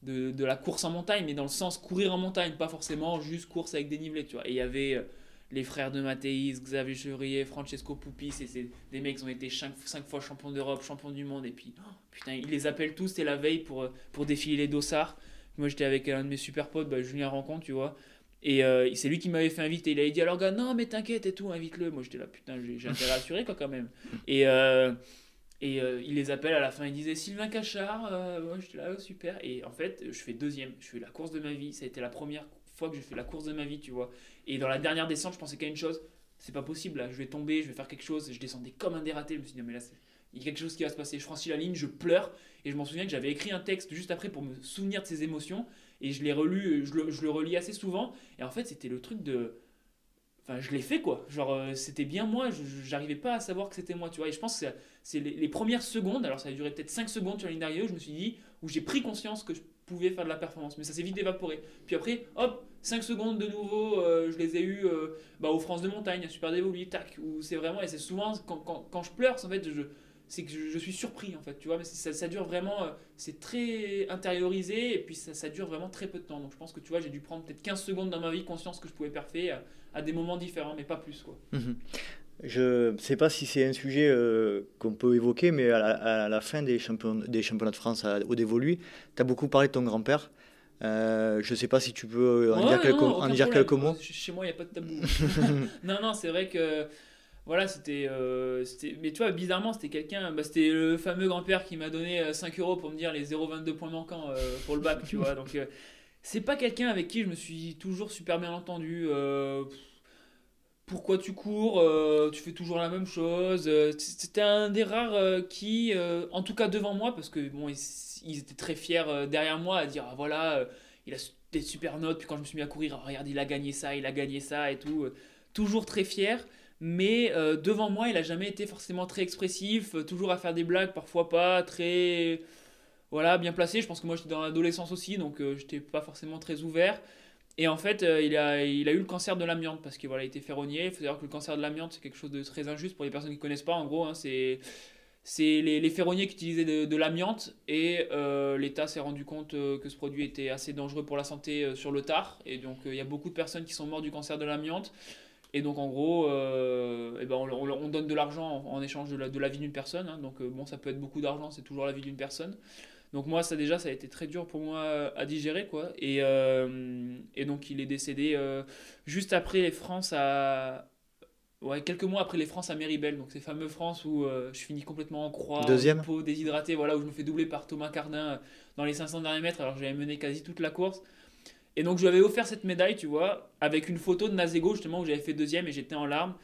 de, la course en montagne, mais dans le sens courir en montagne, pas forcément juste course avec dénivelé, tu vois. Et il y avait euh, les frères de Mathéis, Xavier Chevrier, Francesco Pupis, et c'est des mecs qui ont été 5, fois champions d'Europe, champions du monde, et puis oh, putain, ils les appellent tous, c'était la veille pour, euh, pour défiler les dossards. Moi j'étais avec un de mes super potes, bah, Julien Rencontre, tu vois. Et euh, c'est lui qui m'avait fait inviter. Il avait dit alors, gars, non, mais t'inquiète et tout, invite-le. Moi, j'étais là, putain, j'ai intérêt à assurer, quoi, quand même. Et, et euh, il les appelle à la fin. Il disait Sylvain Cachard. euh, moi, j'étais là, oh, super. Et en fait, je fais deuxième. Je fais la course de ma vie. Ça a été la première fois que je fais la course de ma vie, tu vois. Et dans la dernière descente, je pensais qu'à une chose c'est pas possible, là. Je vais tomber, je vais faire quelque chose. Je descendais comme un dératé. Je me suis dit, mais là, il y a quelque chose qui va se passer. Je franchis la ligne, je pleure. Et je m'en souviens que j'avais écrit un texte juste après pour me souvenir de ces émotions. Et je l'ai relu, je le, je le relis assez souvent. Et en fait, c'était le truc de. Enfin, je l'ai fait quoi. Genre, euh, c'était bien moi. je- je- J'arrivais pas à savoir que c'était moi, tu vois. Et je pense que c'est- les, premières secondes. Alors, ça a duré peut-être 5 secondes sur la ligne d'arrivée où je me suis dit, où j'ai pris conscience que je pouvais faire de la performance. Mais ça s'est vite évaporé. Puis après, hop, 5 secondes de nouveau, euh, je les ai eu euh, bah, aux France de montagne, à Super Dévolu, tac. Où c'est vraiment, et c'est souvent quand, quand, je pleure, en fait, je, c'est que je, suis surpris en fait, tu vois. Mais ça, dure vraiment, euh, c'est très intériorisé et puis ça, ça dure vraiment très peu de temps. Donc je pense que tu vois, j'ai dû prendre peut-être 15 secondes dans ma vie, conscience que je pouvais parfait à, des moments différents, mais pas plus quoi. Mhm. Je ne sais pas si c'est un sujet euh, qu'on peut évoquer, mais à la, à la fin des, champion- des championnats de France à- au dévolu, tu as beaucoup parlé de ton grand-père. Euh, je ne sais pas si tu peux en Ouais, dire, quelques, non, en dire quelques mots. Chez moi, il n'y a pas de tabou. non, non, c'est vrai que. Voilà, c'était. euh, mais tu vois, bizarrement, c'était quelqu'un. Bah, c'était le fameux grand-père qui m'a donné euh, 5 euros pour me dire les 0,22 points manquants euh, pour le bac, tu vois. Donc, euh, c'est pas quelqu'un avec qui je me suis toujours super bien entendu. Pourquoi tu cours euh, Tu fais toujours la même chose. euh, C'était un des rares euh, qui, en tout cas devant moi, parce que bon, ils, étaient très fiers derrière moi à dire ah, voilà, il a des super notes. Puis quand je me suis mis à courir, ah, regarde, il a gagné ça, il a gagné ça et tout. toujours très fier. mais devant moi, il a jamais été forcément très expressif, toujours à faire des blagues, parfois pas, très voilà, bien placé. Je pense que moi j'étais dans l'adolescence aussi, donc j'étais pas forcément très ouvert. Et en fait, il, a, il a eu le cancer de l'amiante parce qu'il voilà, il était ferronnier. Il faut savoir que le cancer de l'amiante, c'est quelque chose de très injuste pour les personnes qui connaissent pas. En gros, hein, c'est c'est les, les, ferronniers qui utilisaient de, l'amiante et l'État s'est rendu compte que ce produit était assez dangereux pour la santé sur le tard. Et donc il y a beaucoup de personnes qui sont mortes du cancer de l'amiante. Et donc en gros, euh, eh ben on, on, donne de l'argent en, échange de la, de la vie d'une personne. Hein. donc euh, bon, ça peut être beaucoup d'argent, c'est toujours la vie d'une personne. Donc moi, ça déjà, ça a été très dur pour moi à digérer. quoi. Et, euh, et donc il est décédé juste après les France à... Ouais, quelques mois après les France à Méribel, donc ces fameux France où je finis complètement en croix, Deuxième. peau déshydraté, voilà, où je me fais doubler par Thomas Cardin dans les 500 derniers mètres alors j'avais mené quasi toute la course. Et donc je lui avais offert cette médaille, tu vois, avec une photo de Nazego justement où j'avais fait deuxième et j'étais en larmes.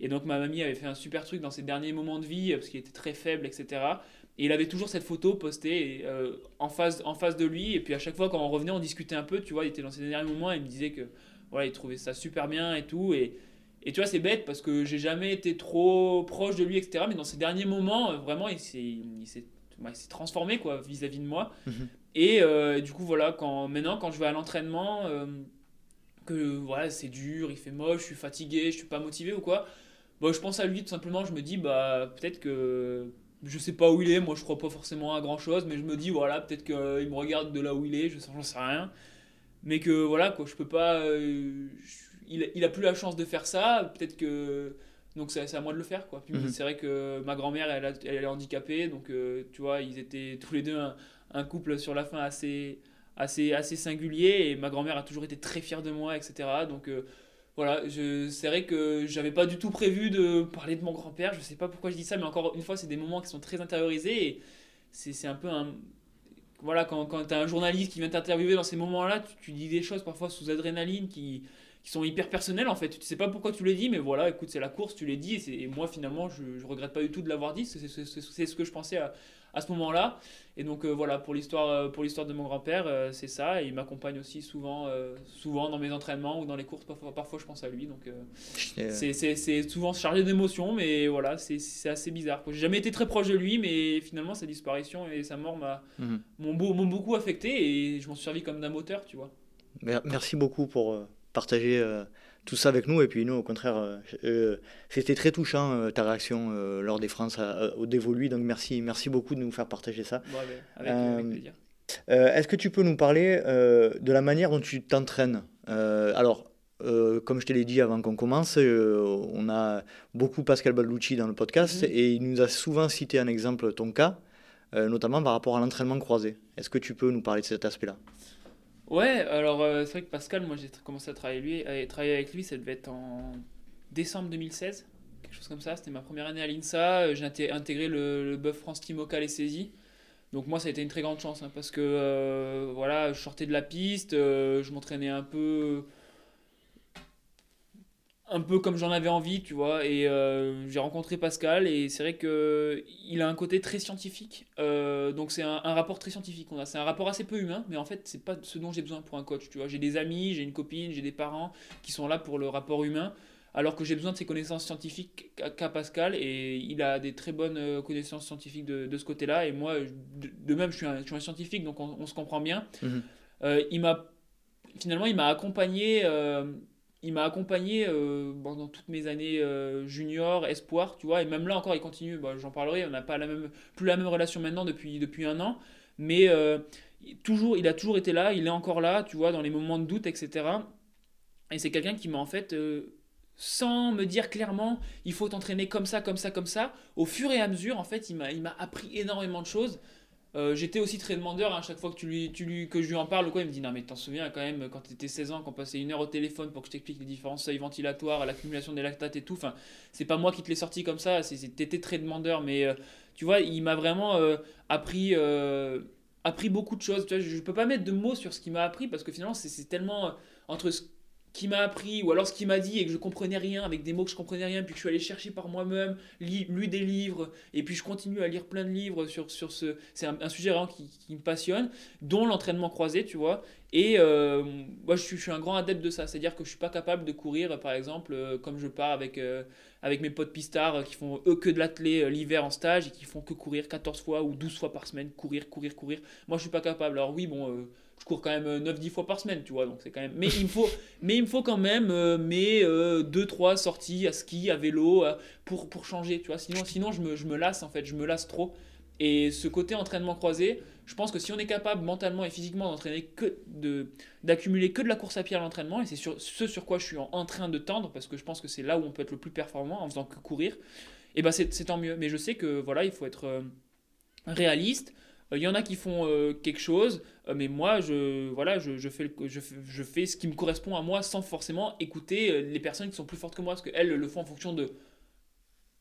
Et donc ma mamie avait fait un super truc dans ses derniers moments de vie parce qu'il était très faible, etc. Et il avait toujours cette photo postée euh, en, face, en face de lui. Et puis à chaque fois quand on revenait, on discutait un peu, tu vois, il était dans ses derniers moments et il me disait que voilà, il trouvait ça super bien et tout. Et, et tu vois, c'est bête parce que j'ai jamais été trop proche de lui, etc. Mais dans ces derniers moments, vraiment, il s'est transformé quoi vis-à-vis de moi. Mhm. Et euh, du coup, voilà, quand, maintenant, quand je vais à l'entraînement, euh, que voilà, c'est dur, il fait moche, je suis fatigué, je suis pas motivé ou quoi, bah, je pense à lui tout simplement, je me dis, bah, peut-être que je sais pas où il est, moi je crois pas forcément à grand chose, mais je me dis, voilà, peut-être qu'il me regarde de là où il est, je j'en sais rien. Mais que voilà, quoi, je peux pas. Euh, il, il a plus la chance de faire ça, peut-être que. Donc c'est à moi de le faire quoi. Mhm. c'est vrai que ma grand-mère elle, elle, est handicapée donc tu vois ils étaient tous les deux un, un couple sur la fin assez, assez, assez singulier et ma grand-mère a toujours été très fière de moi, etc. Donc euh, voilà, c'est vrai que j'avais pas du tout prévu de parler de mon grand-père, je sais pas pourquoi je dis ça, mais encore une fois, c'est des moments qui sont très intériorisés et c'est un peu un. Voilà, quand, quand tu as un journaliste qui vient t'interviewer dans ces moments-là, tu, dis des choses parfois sous adrénaline qui, qui sont hyper personnelles en fait. Tu sais pas pourquoi tu les dis, mais voilà, écoute, c'est la course, tu les dis et, moi finalement, je, je regrette pas du tout de l'avoir dit, c'est ce que je pensais à, à ce moment-là. Et donc euh, voilà, pour l'histoire, euh, pour l'histoire de mon grand-père, euh, c'est ça. Et il m'accompagne aussi souvent, souvent dans mes entraînements ou dans les courses. Parfois, parfois je pense à lui. Donc c'est souvent chargé d'émotions, mais voilà, c'est assez bizarre. J'ai jamais été très proche de lui, mais finalement sa disparition et sa mort mhm. m'ont beaucoup affecté et je m'en suis servi comme d'un moteur, tu vois. Merci beaucoup pour partager tout ça avec nous. Et puis nous, au contraire, euh, euh, c'était très touchant euh, ta réaction lors des France au dévolu. Donc merci, merci beaucoup de nous faire partager ça. avec, plaisir. Est-ce que tu peux nous parler de la manière dont tu t'entraînes? Alors, comme je te l'ai dit avant qu'on commence, on a beaucoup Pascal Balducci dans le podcast mhm. et il nous a souvent cité un exemple, ton cas, notamment par rapport à l'entraînement croisé. Est-ce que tu peux nous parler de cet aspect-là? Ouais, alors euh, c'est vrai que Pascal, moi j'ai commencé à travailler, avec lui, ça devait être en décembre 2016, quelque chose comme ça. C'était ma première année à l'INSA. Euh, j'ai intégré le, le Buff France Team Local et Saisie. Donc moi ça a été une très grande chance hein, parce que euh, voilà, je sortais de la piste, je m'entraînais un peu un peu comme j'en avais envie, tu vois. Et euh, j'ai rencontré Pascal et c'est vrai que il a un côté très scientifique. Euh, donc c'est un, rapport très scientifique qu'on a. C'est un rapport assez peu humain, mais en fait c'est pas ce dont j'ai besoin pour un coach, tu vois. J'ai des amis, j'ai une copine, j'ai des parents qui sont là pour le rapport humain, alors que j'ai besoin de ces connaissances scientifiques qu'a Pascal et il a des très bonnes euh, connaissances scientifiques de, ce côté-là. Et moi, de, même, je suis, un, je suis un, scientifique, donc on, se comprend bien. Mhm. il m'a finalement il m'a accompagné il m'a accompagné euh, pendant toutes mes années euh, junior, espoir, tu vois, et même là encore, il continue, bah, j'en parlerai, on n'a pas la même, plus la même relation maintenant depuis, depuis un an, mais euh, toujours, il a toujours été là, il est encore là, tu vois, dans les moments de doute, etc. Et c'est quelqu'un qui m'a en fait, sans me dire clairement, il faut t'entraîner comme ça, comme ça, comme ça, au fur et à mesure, en fait, il m'a appris énormément de choses. Euh, j'étais aussi très demandeur à hein, chaque fois que, tu lui, que je lui en parle. Quoi, il me dit Non, mais t'en souviens quand même quand tu étais 16 ans, qu'on passait une heure au téléphone pour que je t'explique les différents seuils ventilatoires, l'accumulation des lactates et tout. Enfin, c'est pas moi qui te l'ai sorti comme ça, t'étais très demandeur. Mais euh, tu vois, il m'a vraiment euh, appris, appris beaucoup de choses. Je, je peux pas mettre de mots sur ce qu'il m'a appris parce que finalement, c'est tellement entre ce qui m'a appris, ou alors ce qu'il m'a dit et que je comprenais rien, avec des mots que je comprenais rien, puis que je suis allé chercher par moi-même, lu des livres, et puis je continue à lire plein de livres sur, sur ce... C'est un, sujet vraiment qui, qui, me passionne, dont l'entraînement croisé, tu vois. Et euh, moi, je suis, je suis, un grand adepte de ça, c'est-à-dire que je suis pas capable de courir, par exemple, euh, comme je pars avec, euh, avec mes potes pistards qui font eux que de l'athlé l'hiver en stage et qui font que courir 14 fois ou 12 fois par semaine, courir, courir, courir. Moi, je suis pas capable. Alors oui, bon, je cours quand même 9-10 fois par semaine, tu vois, donc c'est quand même... Mais il me faut, mais il me faut quand même mes 2-3 sorties à ski, à vélo, pour, pour changer, tu vois. Sinon, sinon je, me, je me lasse, en fait, je me lasse trop. Et ce côté entraînement croisé, je pense que si on est capable mentalement et physiquement d'entraîner que de d'accumuler que de la course à pied à l'entraînement, et c'est sur, ce sur quoi je suis en, train de tendre, parce que je pense que c'est là où on peut être le plus performant en faisant que courir, et ben c'est tant mieux. Mais je sais que voilà, il faut être euh, réaliste. Il y en a qui font euh, quelque chose, euh, mais moi, je, voilà, je, je, fais, je, je, fais ce qui me correspond à moi sans forcément écouter les personnes qui sont plus fortes que moi, parce qu'elles le font en fonction de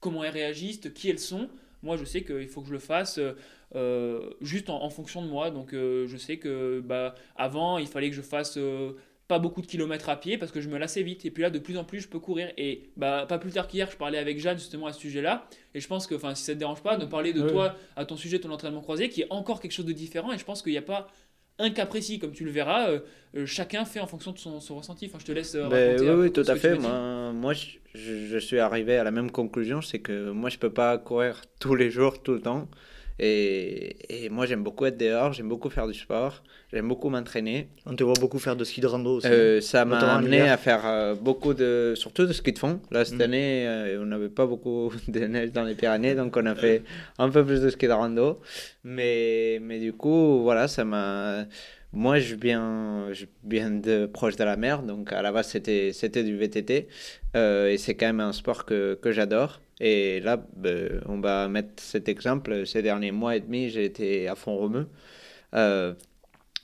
comment elles réagissent, qui elles sont. Moi, je sais qu'il faut que je le fasse euh, euh, juste en, fonction de moi. Donc, euh, je sais que bah, avant, il fallait que je fasse pas beaucoup de kilomètres à pied parce que je me lassais vite. Et puis là, de plus en plus, je peux courir. Et bah, pas plus tard qu'hier, je parlais avec Jeanne justement à ce sujet-là. Et je pense que, si ça te dérange pas, de parler de toi à ton sujet, ton entraînement croisé, qui est encore quelque chose de différent. Et je pense qu'il n'y a pas un cas précis, comme tu le verras, euh, euh, chacun fait en fonction de son, ressenti. Enfin, je te laisse euh, ben oui, oui, tout à fait. Moi, moi je, je, suis arrivé à la même conclusion, c'est que moi, je peux pas courir tous les jours, tout le temps. Et, et moi, j'aime beaucoup être dehors, j'aime beaucoup faire du sport, j'aime beaucoup m'entraîner. On te voit beaucoup faire de ski de rando aussi. Euh, ça m'a amené à faire euh, beaucoup de, surtout de ski de fond. Là, cette mm. année, euh, on n'avait pas beaucoup de neige dans les Pyrénées, donc on a fait un peu plus de ski de rando. Mais, mais du coup, voilà, ça m'a. Moi, je viens, je viens de proche de la mer, donc à la base, c'était, c'était du VTT. et c'est quand même un sport que, que j'adore. Et là, ben, on va mettre cet exemple. Ces derniers mois et demi, j'ai été à fond romeu. Euh,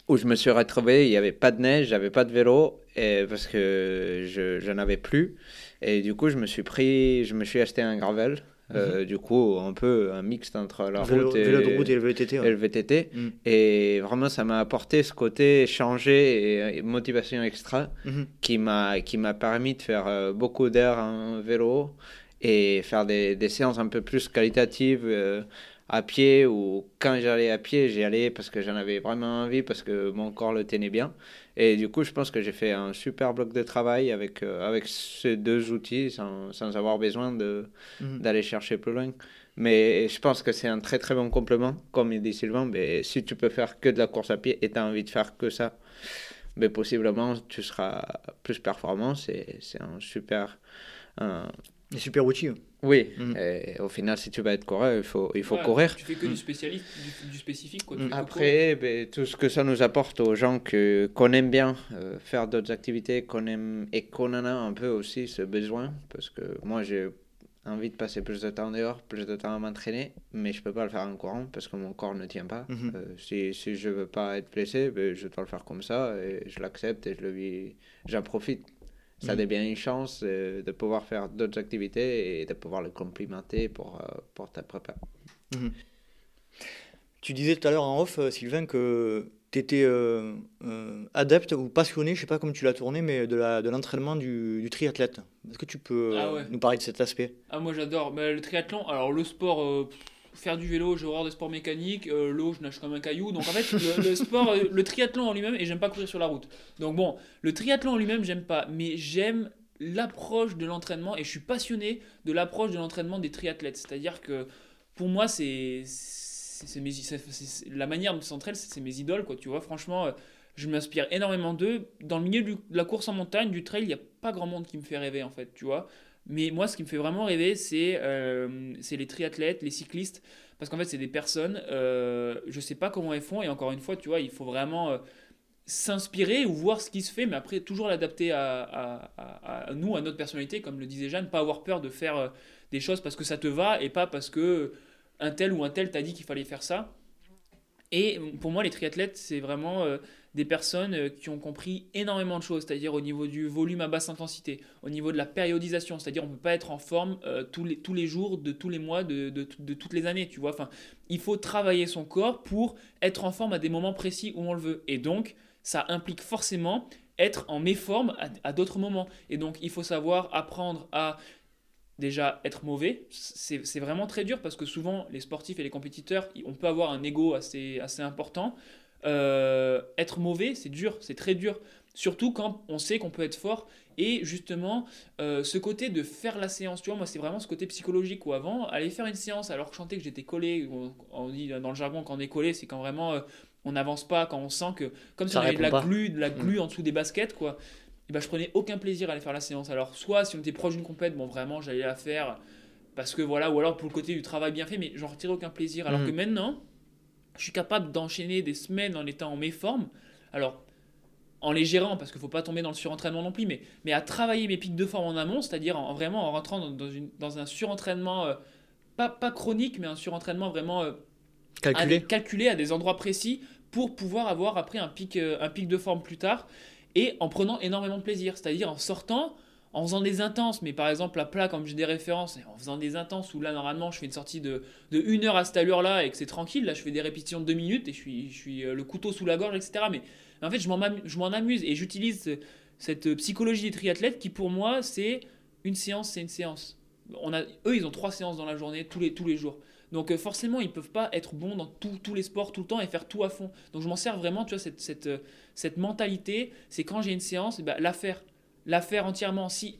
où je me suis retrouvé, il n'y avait pas de neige, j'avais pas de vélo, et parce que je, n'en avais plus. Et du coup, je me suis pris, je me suis acheté un gravel. Euh, mhm. du coup, un peu un mix entre la route, et, vélo de route et le VTT. Et, le VTT. Mhm. et vraiment, ça m'a apporté ce côté changé et, motivation extra mhm. qui m'a qui m'a permis de faire euh, beaucoup d'heures en vélo et faire des, des, séances un peu plus qualitatives euh, à pied ou quand j'allais à pied, j'y allais parce que j'en avais vraiment envie, parce que mon corps le tenait bien. Et du coup, je pense que j'ai fait un super bloc de travail avec, euh, avec ces deux outils sans, sans avoir besoin mhm. d'aller chercher plus loin. Mais je pense que c'est un très très bon complément. Comme il dit Sylvain, mais si tu peux faire que de la course à pied et tu as envie de faire que ça, mais possiblement tu seras plus performant. C'est, un super. Un, super outils. Oui, mm. et au final, si tu vas être coureur, il faut, il faut courir. Tu fais que du, spécialiste, du, spécifique. Quoi. Mm. Après, ben, tout ce que ça nous apporte aux gens que, qu'on aime bien euh, faire d'autres activités, qu'on aime et qu'on en a un peu aussi ce besoin, parce que moi, j'ai envie de passer plus de temps dehors, plus de temps à m'entraîner, mais je peux pas le faire en courant parce que mon corps ne tient pas. Mm-hmm. Euh, si, si je veux pas être blessé, ben, je dois le faire comme ça et je l'accepte et je le vis, j'en profite ça mhm. devient une chance euh, de pouvoir faire d'autres activités et de pouvoir le complimenter pour, euh, pour ta prépa. Mhm. Tu disais tout à l'heure en off, euh, Sylvain, que tu étais adepte ou passionné, je sais pas comment tu l'as tourné, mais de l'entraînement de du, du, triathlète. Est-ce que tu peux ah nous parler de cet aspect? Ah moi j'adore. Mais le triathlon, alors le sport faire du vélo, j'ai horreur des sports mécaniques, euh, l'eau, je nage comme un caillou. Donc en fait, le, sport, euh, le triathlon en lui-même, et j'aime pas courir sur la route. Donc bon, le triathlon en lui-même, j'aime pas, mais j'aime l'approche de l'entraînement et je suis passionné de l'approche de l'entraînement des triathlètes. C'est-à-dire que pour moi, c'est la manière dont ils c'est mes idoles, quoi. Tu vois, franchement, euh, je m'inspire énormément d'eux. Dans le milieu de la course en montagne, du trail, il n'y a pas grand monde qui me fait rêver, en fait, tu vois. Mais moi, ce qui me fait vraiment rêver, c'est euh, les triathlètes, les cyclistes, parce qu'en fait, c'est des personnes, euh, je sais pas comment elles font, et encore une fois, tu vois, il faut vraiment euh, s'inspirer ou voir ce qui se fait, mais après, toujours l'adapter à, nous, à notre personnalité, comme le disait Jeanne, pas avoir peur de faire euh, des choses parce que ça te va, et pas parce que un tel ou un tel t'a dit qu'il fallait faire ça. Et pour moi, les triathlètes, c'est vraiment des personnes euh, qui ont compris énormément de choses, c'est-à-dire au niveau du volume à basse intensité, au niveau de la périodisation, c'est-à-dire on ne peut pas être en forme euh, tous, les, tous les jours, de tous les mois, de, de, toutes les années, tu vois. Enfin, il faut travailler son corps pour être en forme à des moments précis où on le veut. Et donc, ça implique forcément être en méforme à, d'autres moments. Et donc, il faut savoir apprendre à déjà être mauvais, c'est vraiment très dur parce que souvent les sportifs et les compétiteurs, on peut avoir un ego assez, assez important. Euh, être mauvais, c'est dur, c'est très dur. surtout quand on sait qu'on peut être fort. Et justement, euh, ce côté de faire la séance, tu vois, moi, c'est vraiment ce côté psychologique où avant, aller faire une séance alors que je sentais que j'étais collé, on, dit dans le jargon quand on est collé, c'est quand vraiment euh, on n'avance pas, quand on sent que, comme si on avait de la glu, de la glu mm. en dessous des baskets, quoi. Et ben, je prenais aucun plaisir à aller faire la séance. Alors, soit si on était proche d'une compète, bon, vraiment, j'allais la faire parce que voilà, ou alors pour le côté du travail bien fait, mais j'en retirais aucun plaisir. Alors mm. que maintenant, je suis capable d'enchaîner des semaines en étant en méforme. Alors, en les gérant, parce qu'il ne faut pas tomber dans le surentraînement non plus, mais, mais à travailler mes pics de forme en amont, c'est-à-dire en, vraiment en rentrant dans, une, dans un surentraînement, euh, pas, pas chronique, mais un surentraînement vraiment euh, calculé. À, calculé à des endroits précis pour pouvoir avoir après un pic, euh, un pic de forme plus tard et en prenant énormément de plaisir, c'est-à-dire en sortant, en faisant des intenses, mais par exemple à plat, comme j'ai des références, en faisant des intenses où là normalement je fais une sortie de, de une heure à cette allure-là et que c'est tranquille, là je fais des répétitions de deux minutes et je suis, je suis le couteau sous la gorge, etc. Mais en fait, je m'en amuse et j'utilise cette psychologie des triathlètes qui, pour moi, c'est une séance, c'est une séance. On a, eux, ils ont trois séances dans la journée, tous les, tous les jours. Donc euh, forcément, ils peuvent pas être bons dans tous les sports tout le temps et faire tout à fond. Donc je m'en sers vraiment, tu vois, cette, cette, euh, cette mentalité, c'est quand j'ai une séance, eh ben, la faire. La faire entièrement. Si,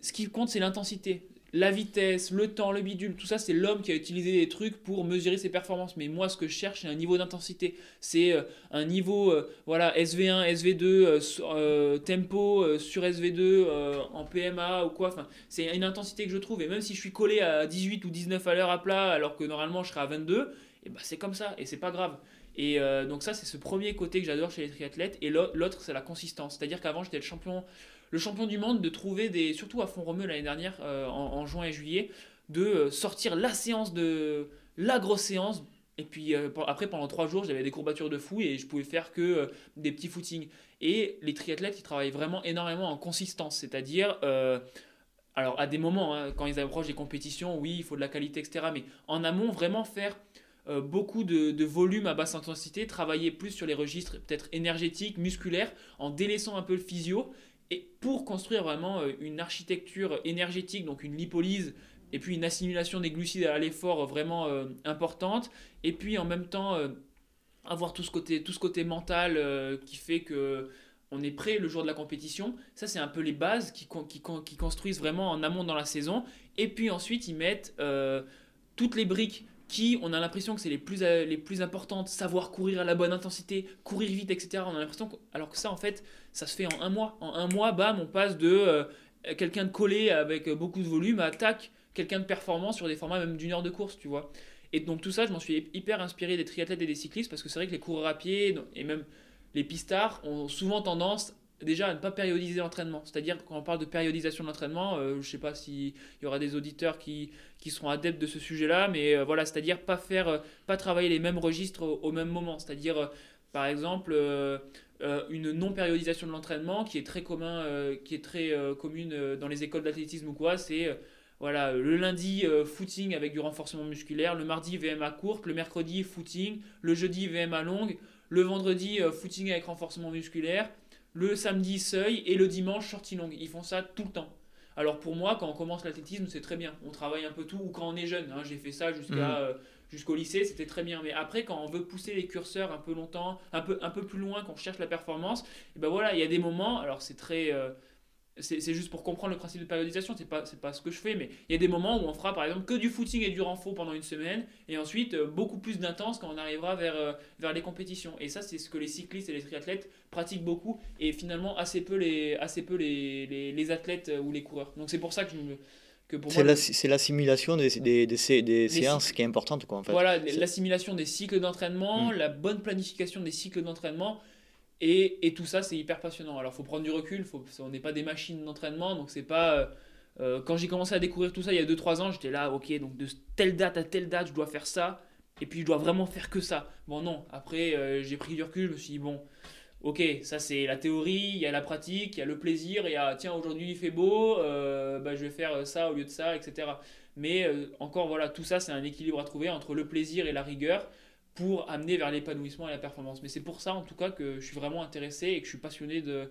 ce qui compte, c'est l'intensité la vitesse, le temps, le bidule, tout ça, c'est l'homme qui a utilisé des trucs pour mesurer ses performances. Mais moi, ce que je cherche, c'est un niveau d'intensité. C'est euh, un niveau, euh, voilà, SV1, SV2, euh, tempo sur SV2, en PMA ou quoi. Enfin, c'est une intensité que je trouve. Et même si je suis collé à 18 ou 19 à l'heure à plat, alors que normalement je serais à 22, et bah, c'est comme ça. Et c'est pas grave. Et donc ça, c'est ce premier côté que j'adore chez les triathlètes. Et l'autre, c'est la consistance. C'est-à-dire qu'avant, j'étais le champion le champion du monde de trouver des, surtout à fond romeu l'année dernière, euh, en, juin et juillet, de euh, sortir la séance de la grosse séance. Et puis euh, après, pendant trois jours, j'avais des courbatures de fou et je pouvais faire que des petits footings. Et les triathlètes, ils travaillent vraiment énormément en consistance, c'est-à-dire alors à des moments, hein, quand ils approchent des compétitions, oui, il faut de la qualité, etc. Mais en amont, vraiment faire beaucoup de, de, volume à basse intensité, travailler plus sur les registres peut-être énergétiques, musculaires, en délaissant un peu le physio et pour construire vraiment euh, une architecture énergétique, donc une lipolyse, et puis une assimilation des glucides à l'effort vraiment euh, importante, et puis en même temps euh, avoir tout ce côté, tout ce côté mental qui fait que on est prêt le jour de la compétition. Ça, c'est un peu les bases qui, qui, qui, construisent vraiment en amont dans la saison. Et puis ensuite, ils mettent toutes les briques on a l'impression que c'est les plus, euh, les plus importantes, savoir courir à la bonne intensité, courir vite, etc. On a l'impression alors que ça, en fait, ça se fait en un mois. En un mois, bam, on passe de euh, quelqu'un de collé avec beaucoup de volume à tac, quelqu'un de performant sur des formats même d'une heure de course, tu vois. Et donc tout ça, je m'en suis hyper inspiré des triathlètes et des cyclistes parce que c'est vrai que les coureurs à pied et même les pistards ont souvent tendance déjà ne pas périodiser l'entraînement. C'est-à-dire quand on parle de périodisation de l'entraînement, euh, je ne sais pas s'il y aura des auditeurs qui, qui seront adeptes de ce sujet-là, mais euh, voilà, c'est-à-dire pas faire, euh, pas travailler les mêmes registres au, même moment. C'est-à-dire, par exemple, une non-périodisation de l'entraînement qui est très commun, qui est très commune dans les écoles d'athlétisme ou quoi, c'est voilà, le lundi, footing avec du renforcement musculaire, le mardi, VMA courte, le mercredi, footing, le jeudi, VMA longue, le vendredi, footing avec renforcement musculaire, le samedi seuil et le dimanche sortie longue. Ils font ça tout le temps. Alors pour moi, quand on commence l'athlétisme, c'est très bien. On travaille un peu tout, ou quand on est jeune. Hein, j'ai fait ça jusqu'à, mhm. euh, jusqu'au lycée, c'était très bien. Mais après, quand on veut pousser les curseurs un peu longtemps, un peu, un peu plus loin, qu'on cherche la performance, et ben voilà, il y a des moments, alors c'est très... Euh, c'est juste pour comprendre le principe de périodisation, c'est pas, pas ce que je fais, mais il y a des moments où on fera par exemple que du footing et du renfort pendant une semaine, et ensuite euh, beaucoup plus d'intense quand on arrivera vers, euh, vers les compétitions. Et ça, c'est ce que les cyclistes et les triathlètes pratiquent beaucoup, et finalement assez peu les, assez peu les, les, les athlètes euh, ou les coureurs. Donc c'est pour ça que je me. C'est l'assimilation des, des, des, des séances qui est importante. Quoi, en fait. Voilà, l'assimilation des cycles d'entraînement, mm. la bonne planification des cycles d'entraînement et, tout ça, c'est hyper passionnant. Alors, faut prendre du recul, on n'est pas des machines d'entraînement, donc c'est pas... Euh, euh, quand j'ai commencé à découvrir tout ça il y a 2-3 ans, j'étais là, ok, donc de telle date à telle date, je dois faire ça, et puis je dois vraiment faire que ça. Bon, non, après, euh, j'ai pris du recul, je me suis dit, bon, ok, ça c'est la théorie, il y a la pratique, il y a le plaisir, il y a, tiens, aujourd'hui il fait beau, bah, je vais faire ça au lieu de ça, etc. Mais encore, voilà, tout ça, c'est un équilibre à trouver entre le plaisir et la rigueur pour amener vers l'épanouissement et la performance. Mais c'est pour ça, en tout cas, que je suis vraiment intéressé et que je suis passionné de,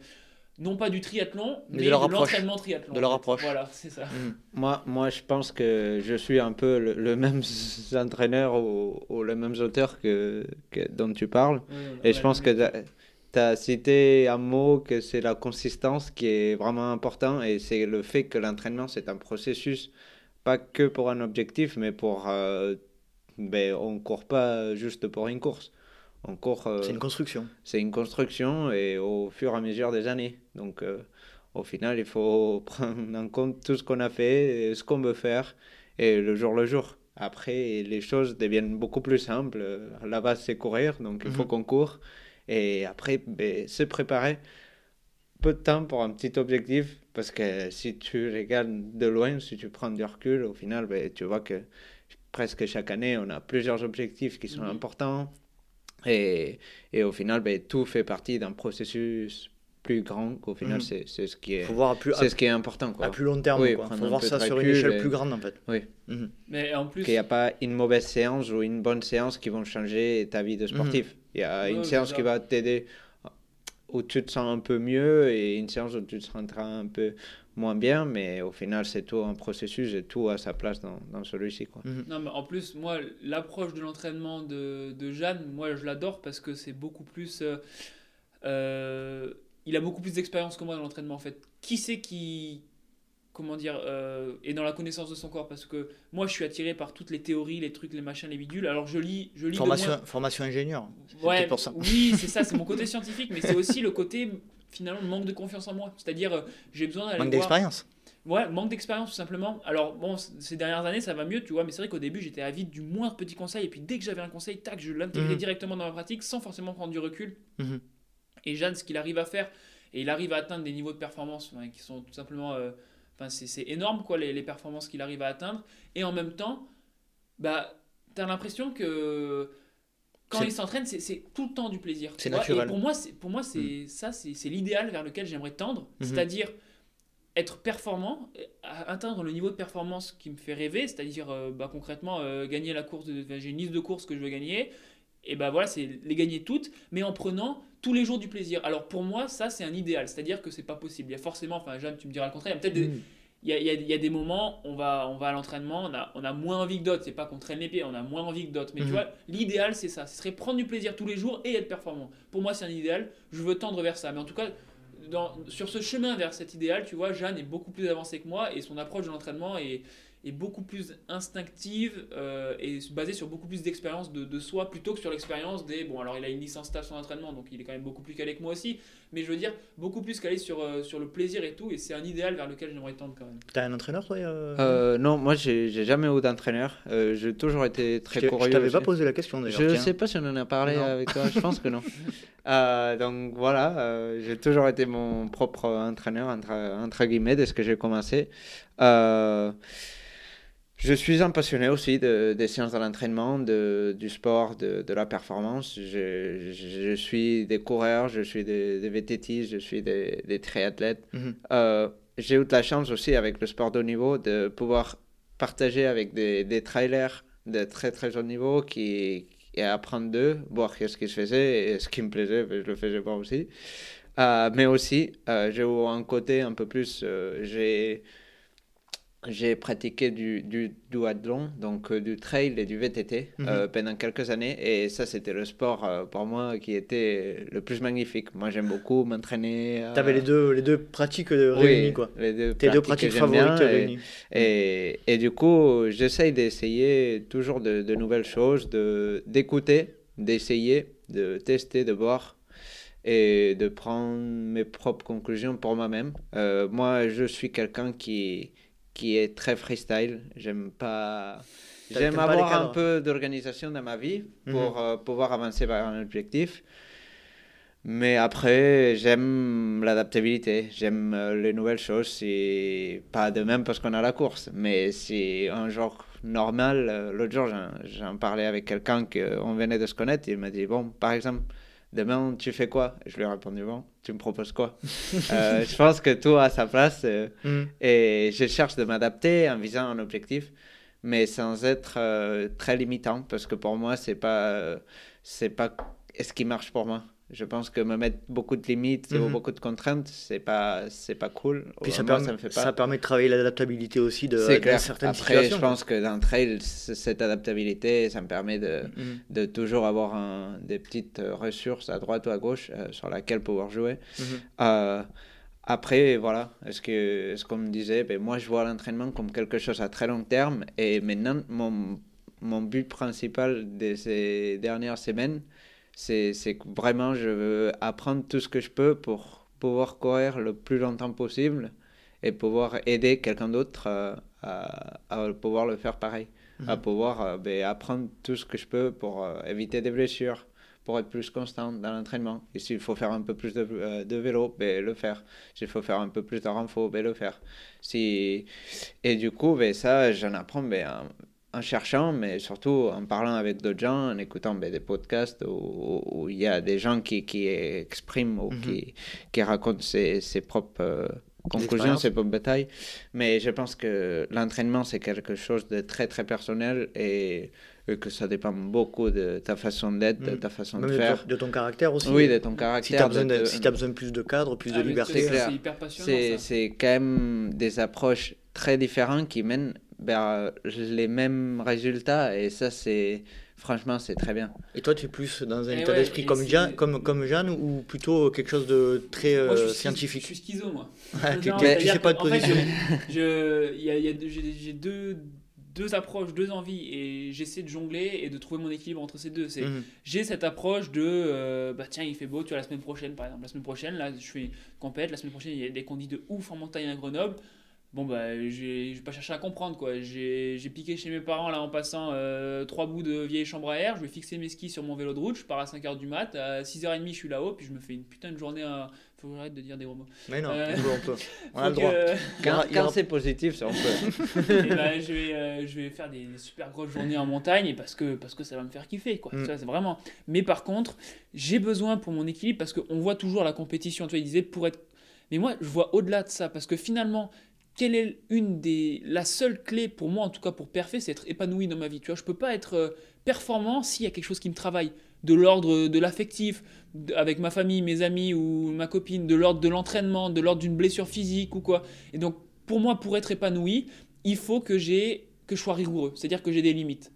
non pas du triathlon, mais, de, l'entraînement triathlon. De leur approche. Voilà, c'est ça. Mm. Moi, moi, je pense que je suis un peu le, même entraîneur ou, le même auteur que, que, dont tu parles. et je pense que tu as cité un mot que c'est la consistance qui est vraiment important et c'est le fait que l'entraînement, c'est un processus, pas que pour un objectif, mais pour. Euh, ben, on ne court pas juste pour une course. On court. Euh, c'est une construction. C'est une construction et au fur et à mesure des années. Donc, euh, au final, il faut prendre en compte tout ce qu'on a fait, ce qu'on veut faire et le jour le jour. Après, les choses deviennent beaucoup plus simples. La base, c'est courir, donc il faut mhm. qu'on court. Et après, ben, se préparer peu de temps pour un petit objectif, parce que si tu regardes de loin, si tu prends du recul, au final, ben, tu vois que presque chaque année, on a plusieurs objectifs qui sont mhm. importants. Et, et, au final, ben, tout fait partie d'un processus plus grand qu'au final mhm. c'est ce qui est c'est ce qui est important quoi. à plus long terme il faut voir ça sur une échelle plus grande en fait oui mhm. mais en plus qu'il n'y a pas une mauvaise séance ou une bonne séance qui vont changer ta vie de sportif mhm. il y a une séance qui va t'aider où tu te sens un peu mieux et une séance où tu te sentiras un peu moins bien mais au final c'est tout un processus et tout à sa place dans, dans celui-ci quoi non mais en plus moi l'approche de l'entraînement de, de, Jeanne moi je l'adore parce que c'est beaucoup plus euh, euh il a beaucoup plus d'expérience que moi dans l'entraînement en fait. Qui c'est qui comment dire euh, est dans la connaissance de son corps? Parce que moi je suis attiré par toutes les théories, les trucs, les machins, les bidules. Alors je lis je lis formation formation ingénieur. Ouais, pour ça. Oui, c'est ça, c'est mon côté scientifique mais c'est aussi le côté finalement manque de confiance en moi. C'est-à-dire euh, j'ai besoin d'aller manque d'expérience. Ouais, manque d'expérience tout simplement. Alors bon, ces dernières années ça va mieux, tu vois, mais c'est vrai qu'au début j'étais avide du moindre petit conseil et puis dès que j'avais un conseil, tac, je l'intégrais mhm. directement dans ma pratique sans forcément prendre du recul. Mhm. Et Jeanne, ce qu'il arrive à faire, et il arrive à atteindre des niveaux de performance qui sont tout simplement. Euh, enfin, c'est énorme, quoi, les, les performances qu'il arrive à atteindre. Et en même temps, bah, tu as l'impression que quand il s'entraîne, c'est tout le temps du plaisir. C'est naturel. Et pour moi, pour moi c'est mm. ça, c'est l'idéal vers lequel j'aimerais tendre. Mm-hmm. C'est-à-dire être performant, atteindre le niveau de performance qui me fait rêver, c'est-à-dire euh, bah, concrètement euh, gagner la course, j'ai une liste de courses que je veux gagner, et ben voilà, c'est les gagner toutes, mais en prenant tous les jours du plaisir. Alors pour moi, ça c'est un idéal, c'est-à-dire que c'est pas possible. Il y a forcément, enfin Jeanne, tu me diras le contraire, il y a peut-être mm. Il, y a, il, y a, des moments, on va, on va à l'entraînement, on a, on a moins envie que d'autres. C'est pas qu'on traîne les pieds, on a moins envie que d'autres. Mais tu mm. vois, l'idéal c'est ça. Ce serait prendre du plaisir tous les jours et être performant. Pour moi, c'est un idéal. Je veux tendre vers ça. Mais en tout cas, dans, sur ce chemin vers cet idéal, tu vois, Jeanne est beaucoup plus avancée que moi et son approche de l'entraînement est, est beaucoup plus instinctive euh, et basée sur beaucoup plus d'expérience de, de, soi plutôt que sur l'expérience des. Bon, alors il a une licence staff en entraînement, donc il est quand même beaucoup plus calé que moi aussi, mais je veux dire, beaucoup plus calé sur, euh, sur le plaisir et tout, et c'est un idéal vers lequel j'aimerais tendre quand même. T'as un entraîneur toi euh... Non, moi j'ai jamais eu d'entraîneur, euh, j'ai toujours été très curieux. Je t'avais pas posé la question d'ailleurs. Je sais pas si on en a parlé avec toi, je pense que non. donc voilà, j'ai toujours été mon propre entraîneur, entre, entre guillemets, dès ce que j'ai commencé. Euh, je suis un passionné aussi de, des sciences de l'entraînement, de, du sport, de, de la performance. Je, je, suis des coureurs, je suis des, des VTT, je suis des, des triathlètes. Mhm. Euh, j'ai eu de la chance aussi avec le sport de haut niveau de pouvoir partager avec des, des trailers de très très haut niveau qui, et apprendre d'eux, voir ce qui se faisait et ce qui me plaisait, je le faisais pas aussi. Euh, mais aussi, euh, j'ai eu un côté un peu plus, j'ai j'ai pratiqué du, du duathlon, donc euh, du trail et du VTT mhm. euh, pendant quelques années. Et ça, c'était le sport euh, pour moi qui était le plus magnifique. Moi, j'aime beaucoup m'entraîner. Tu avais les deux, les deux pratiques réunies, quoi. Les deux Tes deux pratiques favorites réunies. Et, et, du coup, j'essaye d'essayer toujours de, de, nouvelles choses, d'écouter, d'essayer, de tester, de voir et de prendre mes propres conclusions pour moi-même. moi, je suis quelqu'un qui qui est très freestyle. J'aime pas. J'aime avoir un peu d'organisation dans ma vie mhm. pour euh, pouvoir avancer vers un objectif. Mais après, j'aime l'adaptabilité, j'aime euh, les nouvelles choses. C'est pas de même parce qu'on a la course, mais c'est un jour normal. Euh, l'autre jour, j'en parlais avec quelqu'un qu'on venait de se connaître. Il m'a dit Bon, par exemple, demain, tu fais quoi? Je lui ai répondu Bon, tu me proposes quoi? Euh, Je pense que tout a sa place euh, mm. et je cherche de m'adapter en visant un objectif, mais sans être euh, très limitant parce que pour moi, c'est pas, c'est pas ce qui marche pour moi. Je pense que me mettre beaucoup de limites ou Mhm. beaucoup de contraintes, c'est pas, c'est pas cool. Puis ça, permet, me fait pas. ça permet de travailler l'adaptabilité aussi de, de certaines Après, situations. je pense que dans le trail, cette adaptabilité, ça me permet de, Mhm. de toujours avoir un- des petites euh, ressources à droite ou à gauche euh, sur laquelle pouvoir jouer. Mhm. Euh, après, voilà, est-ce que, ce qu'on me disait, ben, moi je vois l'entraînement comme quelque chose à très long terme et maintenant mon, mon but principal de ces dernières semaines, c'est que vraiment je veux apprendre tout ce que je peux pour pouvoir courir le plus longtemps possible et pouvoir aider quelqu'un d'autre euh, à, à pouvoir le faire pareil, à Mhm. pouvoir euh, ben, apprendre tout ce que je peux pour euh, éviter des blessures, pour être plus constant dans l'entraînement. Et s'il faut faire un peu plus de, euh, de vélo, ben, le faire. S'il faut faire un peu plus de renfort, ben, le faire. Si... Et du coup, ça, j'en apprends en, cherchant, mais surtout en parlant avec d'autres gens, en écoutant ben, des podcasts où il y a des gens qui, qui expriment ou Mhm. qui, qui racontent ses, ses propres euh, conclusions, ses propres batailles. Mais je pense que l'entraînement, c'est quelque chose de très, très personnel et, et que ça dépend beaucoup de ta façon d'être, de Mhm. ta façon Même de de, faire. de ton caractère aussi. Oui, de ton Si caractère. tu as, besoin de- si t'as besoin de plus de cadre, plus Ah, de liberté. c'est hyper passionnant. c'est quand même des approches très différentes qui mènent vers les mêmes résultats et ça, c'est franchement, c'est très bien. Et toi, tu es plus dans un état ouais, d'esprit comme, Jeanne, comme, comme Jeanne ou plutôt quelque chose de très Moi, je euh, suis schizo- scientifique? Je suis schizo, moi. Ouais, tu, Non, tu- tu sais pas a deux- J'ai deux, deux approches, deux envies, et j'essaie de jongler et de trouver mon équilibre entre ces deux. C'est Mhm. j'ai cette approche de euh, bah tiens il fait beau tu vois la semaine prochaine par exemple la semaine prochaine là je une compète la semaine prochaine il y a des conditions de ouf en montagne à Grenoble bon bah j'ai- je vais pas chercher à comprendre quoi j'ai j'ai piqué chez mes parents là en passant euh, trois bouts de vieille chambre à air je vais fixer mes skis sur mon vélo de route je pars à 5h du mat à 6h30 je suis là-haut puis je me fais une putain de journée à... faut que j'arrête de dire des gros mots Mais non, Euh, on peut, on a le droit. aura- quand c'est positif, ça, on peut. et ben, je, vais, euh, je vais faire des super grosses journées en montagne et parce que, parce que ça va me faire kiffer. Quoi. Mm. Ça, c'est vraiment. Mais par contre, j'ai besoin pour mon équilibre parce qu'on voit toujours la compétition. Tu vois, il disait pour être. Mais moi, je vois au-delà de ça parce que finalement, quelle est une des. La seule clé pour moi, en tout cas pour perfer, c'est être épanoui dans ma vie. Tu vois, je peux pas être euh, performant s'il y a quelque chose qui me travaille. De l'ordre de l'affectif, avec ma famille, mes amis ou ma copine, de l'ordre de l'entraînement, de l'ordre d'une blessure physique ou quoi. Et donc, pour moi, pour être épanoui, il faut que j'ai que je sois rigoureux, c'est-à-dire que j'ai des limites.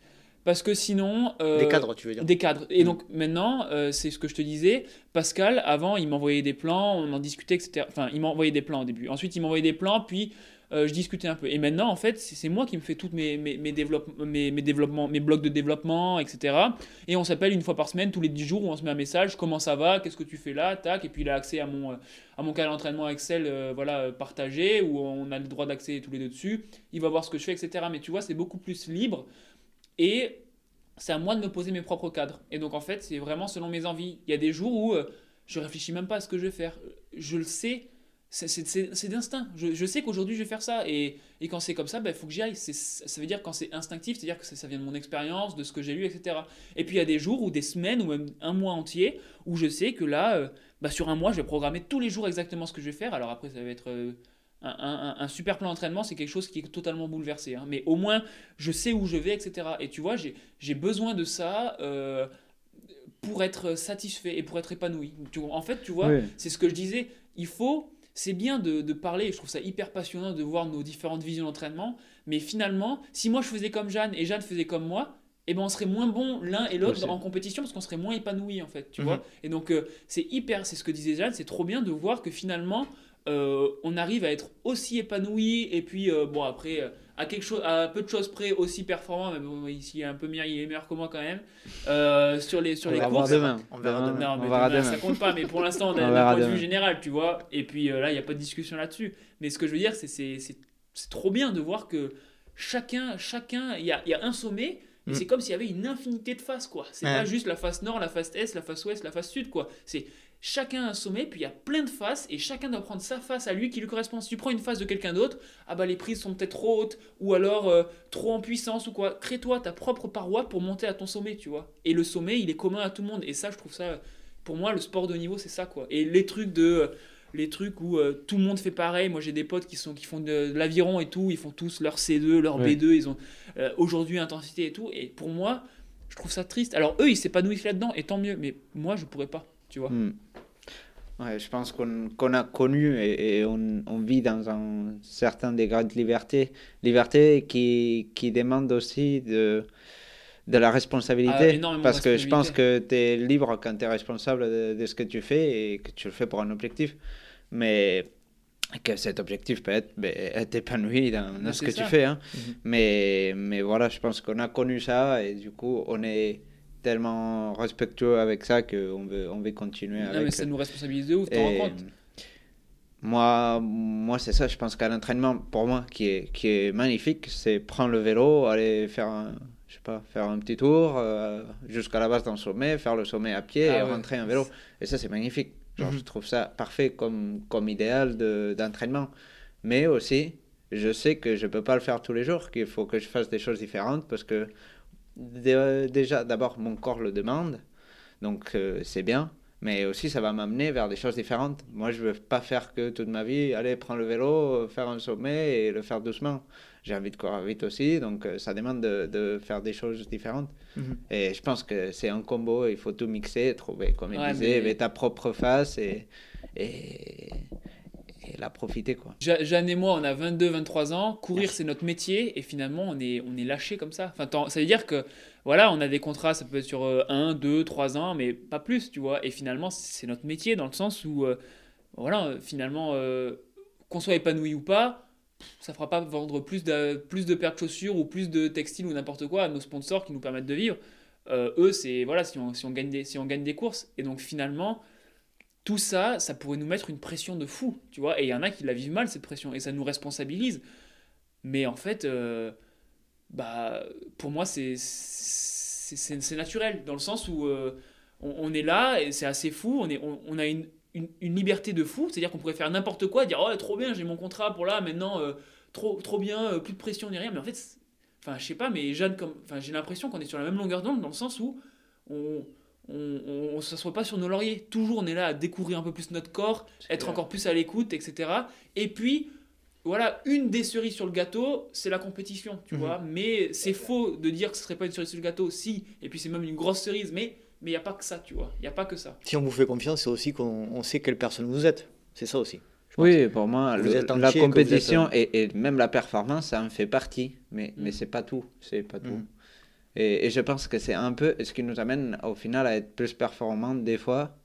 Parce que sinon, euh, Des cadres, tu veux dire. des cadres. Et Mm. donc maintenant, euh, c'est ce que je te disais. Pascal, avant, il m'envoyait des plans, on en discutait, etc. Enfin, il m'envoyait des plans au début. Ensuite, il m'envoyait des plans, puis euh, je discutais un peu. Et maintenant, en fait, c'est moi qui me fais toutes mes, mes, mes, développe- mes, mes développements, mes blocs de développement, etc. Et on s'appelle une fois par semaine, tous les 10 jours, où on se met un message, comment ça va, qu'est-ce que tu fais là, tac. Et puis il a accès à mon, à mon cas d'entraînement Excel euh, voilà, partagé, où on a le droit d'accès tous les deux dessus. Il va voir ce que je fais, etc. Mais tu vois, c'est beaucoup plus libre. Et c'est à moi de me poser mes propres cadres. Et donc en fait, c'est vraiment selon mes envies. Il y a des jours où euh, je réfléchis même pas à ce que je vais faire. Je le sais, c'est- d'instinct. Je, je sais qu'aujourd'hui je vais faire ça. Et, et quand c'est comme ça, il faut que j'y aille. Ça veut dire quand c'est instinctif, c'est-à-dire que ça, ça vient de mon expérience, de ce que j'ai lu, etc. Et puis il y a des jours ou des semaines ou même un mois entier où je sais que là, euh, bah, sur un mois, je vais programmer tous les jours exactement ce que je vais faire. Alors après, ça va être... euh, un, un- un super plan d'entraînement, c'est quelque chose qui est totalement bouleversé. hein. Mais au moins, je sais où je vais, etc. Et tu vois, j'ai besoin de ça euh, pour être satisfait et pour être épanoui. Tu en fait, tu vois, Oui. c'est ce que je disais. Il faut, c'est bien de, de parler. Je trouve ça hyper passionnant de voir nos différentes visions d'entraînement. Mais finalement, si moi je faisais comme Jeanne et Jeanne faisait comme moi, eh ben on serait moins bon l'un et l'autre en compétition parce qu'on serait moins épanoui en fait, tu Mhm. vois. Et donc euh, c'est hyper, c'est ce que disait Jeanne, c'est trop bien de voir que finalement euh, on arrive à être aussi épanoui et puis euh, bon après euh, à quelque chose, à peu de choses près aussi performant, mais bon ici il est un peu meilleur, il est meilleur que moi quand même euh, sur les sur On les va courses. demain. On verra demain. Non, mais On verra demain, demain. ça compte pas, mais pour l'instant, on On a un point de vue général, tu vois. Et puis euh, là, il n'y a pas de discussion là-dessus. Mais ce que je veux dire, c'est c'est c'est- c'est trop bien de voir que chacun, chacun, il y a, il y a un sommet, et Mm. c'est comme s'il y avait une infinité de faces, quoi. C'est Ouais. pas juste la face nord, la face est, la face ouest, la face sud, quoi. C'est chacun un sommet, puis il y a plein de faces, et chacun doit prendre sa face à lui qui lui correspond. Si tu prends une face de quelqu'un d'autre, ah bah les prises sont peut-être trop hautes, ou alors euh, trop en puissance, ou quoi. Crée-toi ta propre paroi pour monter à ton sommet, tu vois. Et le sommet, il est commun à tout le monde, et ça, je trouve ça pour moi, le sport de haut niveau, c'est ça, quoi. Et les trucs de. Les trucs où euh, tout le monde fait pareil. Moi, j'ai des potes qui, sont, qui font de, de l'aviron et tout. Ils font tous leur C2, leur Ouais. B2. Ils ont euh, aujourd'hui intensité et tout. Et pour moi, je trouve ça triste. Alors, eux, ils s'épanouissent là-dedans, et tant mieux. Mais moi, je pourrais pas. Tu vois. Hmm. Ouais, je pense qu'on qu'on a connu et, et on, on, vit dans un certain degré de liberté. Liberté qui, qui demande aussi de, de la responsabilité. Ah, parce que je pense que tu es libre quand tu es responsable de, de, ce que tu fais et que tu le fais pour un objectif. Mais que cet objectif peut être, ben, être épanoui dans, ce que tu fais. Hein. Mhm. mais, mais voilà, je pense qu'on a connu ça et du coup, on est tellement respectueux avec ça qu'on veut, on veut continuer. Non, mais ça nous responsabilise de ouf, t'en rends compte moi, moi c'est ça, je pense qu'un entraînement, pour moi, qui est, qui est magnifique, c'est prendre le vélo, aller faire un, je sais pas, faire un petit tour euh, jusqu'à la base d'un sommet, faire le sommet à pied ah et rentrer en vélo. Et ça, c'est magnifique. Genre, Je mhm. trouve ça parfait comme, comme idéal d'entraînement. Mais aussi, je sais que je ne peux pas le faire tous les jours, qu'il faut que je fasse des choses différentes parce que déjà, d'abord, mon corps le demande. Donc, euh, c'est bien. Mais aussi, ça va m'amener vers des choses différentes. Moi, je ne veux pas faire que toute ma vie, aller prendre le vélo, faire un sommet et le faire doucement j'ai envie de courir vite aussi, donc euh, ça demande de, de faire des choses différentes. Mhm. Et je pense que c'est un combo, il faut tout mixer, trouver, comme il disait, ta propre face et, et, et, la profiter. Quoi. Jeanne et moi, on a 22, 23 ans, courir c'est notre métier et finalement on est, on est lâché comme ça. Enfin, ça veut dire que voilà, on a des contrats, ça peut être sur 1, 2, 3 ans, mais pas plus, tu vois. Et finalement, c'est notre métier dans le sens où, euh, voilà, finalement, euh, qu'on soit épanoui ou pas, ça fera pas vendre plus de, plus de paires de chaussures ou plus de textiles ou n'importe quoi à nos sponsors qui nous permettent de vivre. Euh, eux, c'est voilà, si on, si, on gagne des, si on gagne des courses. Et donc finalement, tout ça, ça pourrait nous mettre une pression de fou, tu vois. Et il y en a qui la vivent mal, cette pression, et ça nous responsabilise. Mais en fait, euh, bah, pour moi, c'est naturel, dans le sens où euh, on, est là, et c'est assez fou, on, est, on a une, une, liberté de fou, c'est-à-dire qu'on pourrait faire n'importe quoi, dire oh trop bien, j'ai mon contrat pour là, maintenant euh, trop trop bien, plus de pression ni rien, mais en fait, enfin je sais pas, mais j'ai l'impression qu'on est sur la même longueur d'onde dans le sens où on, on, s'assoit pas sur nos lauriers, toujours on est là à découvrir un peu plus notre corps, être encore plus à l'écoute, etc. Et puis voilà, une des cerises sur le gâteau, c'est la compétition, tu mhm. vois. Mais c'est faux de dire que ce serait pas une cerise sur le gâteau, si. Et puis c'est même une grosse cerise, mais mais il n'y a pas que ça, tu vois. Il n'y a pas que ça. Si on vous fait confiance, c'est aussi qu'on sait quelle personne vous êtes. C'est ça aussi. Oui, pour moi, la compétition euh, et, même la performance, ça en fait partie, mais, mais mm. c'est pas tout. C'est pas tout. Mm. Et, et, je pense que c'est un peu ce qui nous amène au final à être plus performant des fois,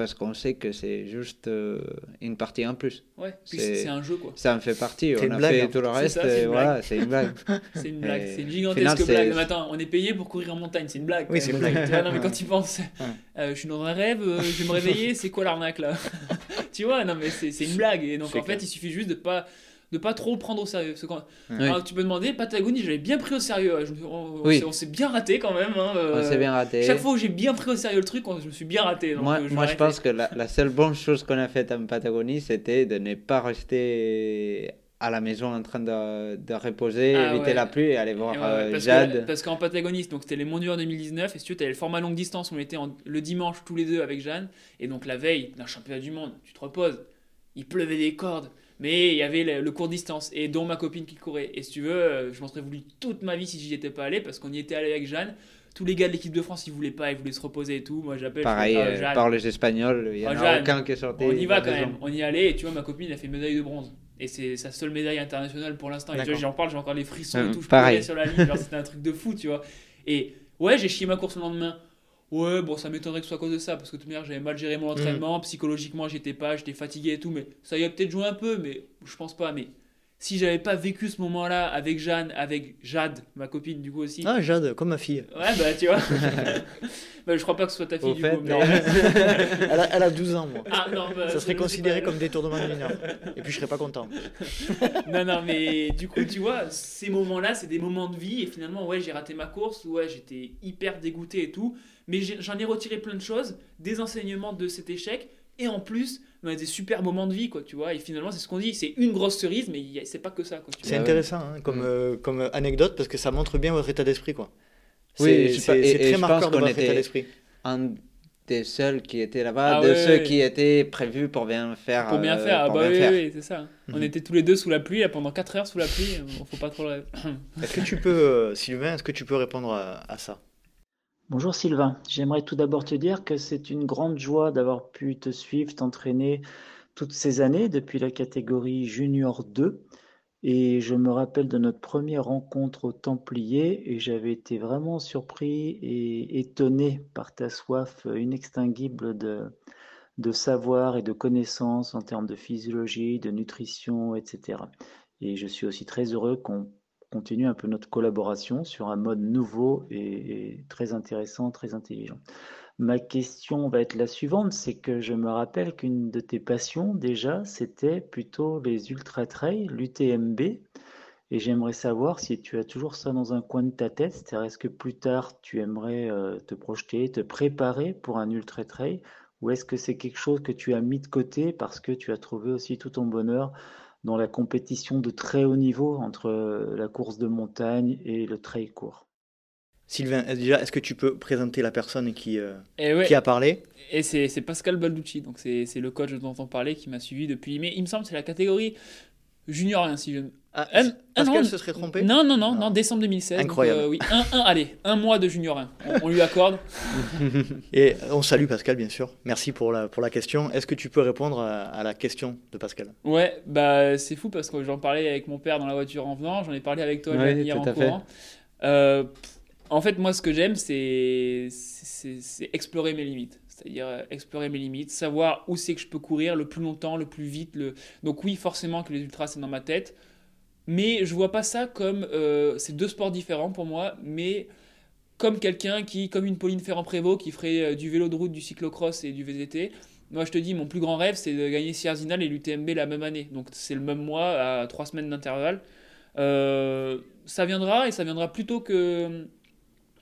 parce qu'on sait que c'est juste euh, une partie en plus. Ouais, c'est un jeu quoi. Ça en fait partie, on a fait tout le reste, et voilà, c'est une blague. c'est une blague, c'est une gigantesque blague. Mais attends, on est payé pour courir en montagne, c'est une blague. Oui, c'est une blague. non, mais quand tu penses, euh, je suis dans un rêve, euh, je vais me réveiller, c'est quoi l'arnaque là? Tu vois, non mais c'est une blague. Et donc en fait, il suffit juste de pas de pas trop prendre au sérieux. Quand... tu peux demander, Patagonie, j'avais bien pris au sérieux. on, s'est bien raté quand même. Hein, on s'est bien raté. Chaque fois où j'ai bien pris au sérieux le truc, je me suis bien raté. moi, euh, je, moi je pense que la, la, seule bonne chose qu'on a faite en Patagonie, c'était de ne pas rester à la maison en train de, de reposer, ah éviter la pluie et aller voir euh, parce Jade. parce qu'en Patagonie, donc c'était les Mondiaux en 2019, et si tu avais le format longue distance, on était le dimanche tous les deux avec Jeanne, et donc la veille d'un championnat du monde, tu te reposes, il pleuvait des cordes, mais il y avait le, court distance, et dont ma copine qui courait. Et si tu veux, euh, je m'en serais voulu toute ma vie si j'y étais pas allé, parce qu'on y était allé avec Jeanne. Tous les gars de l'équipe de France, ils voulaient pas, ils voulaient se reposer et tout. Moi, j'appelle. Pareil, euh, par les Espagnols, il y en a oh, aucun qui est sorti. On y va quand même, on y allait, et tu vois, ma copine, elle a fait médaille de bronze. Et c'est sa seule médaille internationale pour l'instant. Et j'en parle, j'ai encore les frissons et tout. Je pareil. sur la ligne, c'était un truc de fou, tu vois. Et ouais, j'ai chié ma course le lendemain. Ouais, bon, ça m'étonnerait que ce soit à cause de ça, parce que de toute manière, j'avais mal géré mon mm. entraînement, psychologiquement, j'étais pas, j'étais fatigué et tout, mais ça y a peut-être joué un peu, mais je pense pas. Mais si j'avais pas vécu ce moment-là avec Jeanne, avec Jade, ma copine du coup aussi. Ah, Jade, comme ma fille. Ouais, bah tu vois. bah, je crois pas que ce soit ta fille du coup. elle, a, elle, a, 12 ans, moi. Ah, non, bah, ça serait considéré comme détournement de mineur. Et puis je serais pas content. non, non, mais du coup, tu vois, ces moments-là, c'est des moments de vie, et finalement, ouais, j'ai raté ma course, ouais, j'étais hyper dégoûté et tout. Mais j'en ai, retiré plein de choses, des enseignements de cet échec, et en plus, on des super moments de vie, quoi, tu vois. Et finalement, c'est ce qu'on dit, c'est une grosse cerise, mais c'est pas que ça, C'est intéressant hein, comme, euh, comme anecdote, parce que ça montre bien votre état d'esprit, quoi. Oui, c'est très marquant de votre état d'esprit. Un des seuls qui étaient là-bas, ah de ceux qui étaient prévus pour bien faire. Pour bien euh, faire, ah bah oui, oui, c'est ça. On mhm. était tous les deux sous la pluie, pendant 4 heures sous la pluie, faut pas trop le... Est-ce que tu peux, euh, Sylvain, est-ce que tu peux répondre à ça? Bonjour Sylvain, j'aimerais tout d'abord te dire que c'est une grande joie d'avoir pu te suivre, t'entraîner toutes ces années depuis la catégorie Junior 2. Et je me rappelle de notre première rencontre au Templier et j'avais été vraiment surpris et étonné par ta soif inextinguible de, de savoir et de connaissances en termes de physiologie, de nutrition, etc. Et je suis aussi très heureux qu'on continue un peu notre collaboration sur un mode nouveau et, très intéressant, très intelligent. Ma question va être la suivante, c'est que je me rappelle qu'une de tes passions déjà, c'était plutôt les ultra trails, l'UTMB. Et j'aimerais savoir si tu as toujours ça dans un coin de ta tête, est-ce que plus tard tu aimerais euh, te projeter, te préparer pour un ultra trail, ou est-ce que c'est quelque chose que tu as mis de côté parce que tu as trouvé aussi tout ton bonheur dans la compétition de très haut niveau entre euh, la course de montagne et le trail court. Sylvain, déjà, est-ce que tu peux présenter la personne qui, euh, eh qui a parlé? Et c'est Pascal Balducci, donc c'est le coach dont on parlait qui m'a suivi depuis. Mais il me semble que c'est la catégorie junior, hein, si je ah, ah, Pascal se serait trompé Non, non, non, non, décembre 2016. Incroyable. Euh, oui, un, un, allez, un mois de junior 1. On, lui accorde. Et on salue Pascal, bien sûr. Merci pour la, pour la question. Est-ce que tu peux répondre à, la question de Pascal? Ouais, bah c'est fou parce que j'en parlais avec mon père dans la voiture en venant, j'en ai parlé avec toi hier en courant. Euh, en fait, moi, ce que j'aime, c'est explorer mes limites c'est-à-dire euh, explorer mes limites, savoir où c'est que je peux courir le plus longtemps, le plus vite. Le... Donc oui, forcément que les ultras, c'est dans ma tête. Mais je vois pas ça comme euh, c'est deux sports différents pour moi, mais comme quelqu'un qui, comme une Pauline Ferrand-Prévot, qui ferait euh, du vélo de route, du cyclocross et du VTT. Moi, je te dis, mon plus grand rêve, c'est de gagner Sierzinal et l'UTMB la même année. Donc, c'est le même mois, à trois semaines d'intervalle. Euh, ça viendra, et ça viendra plutôt que.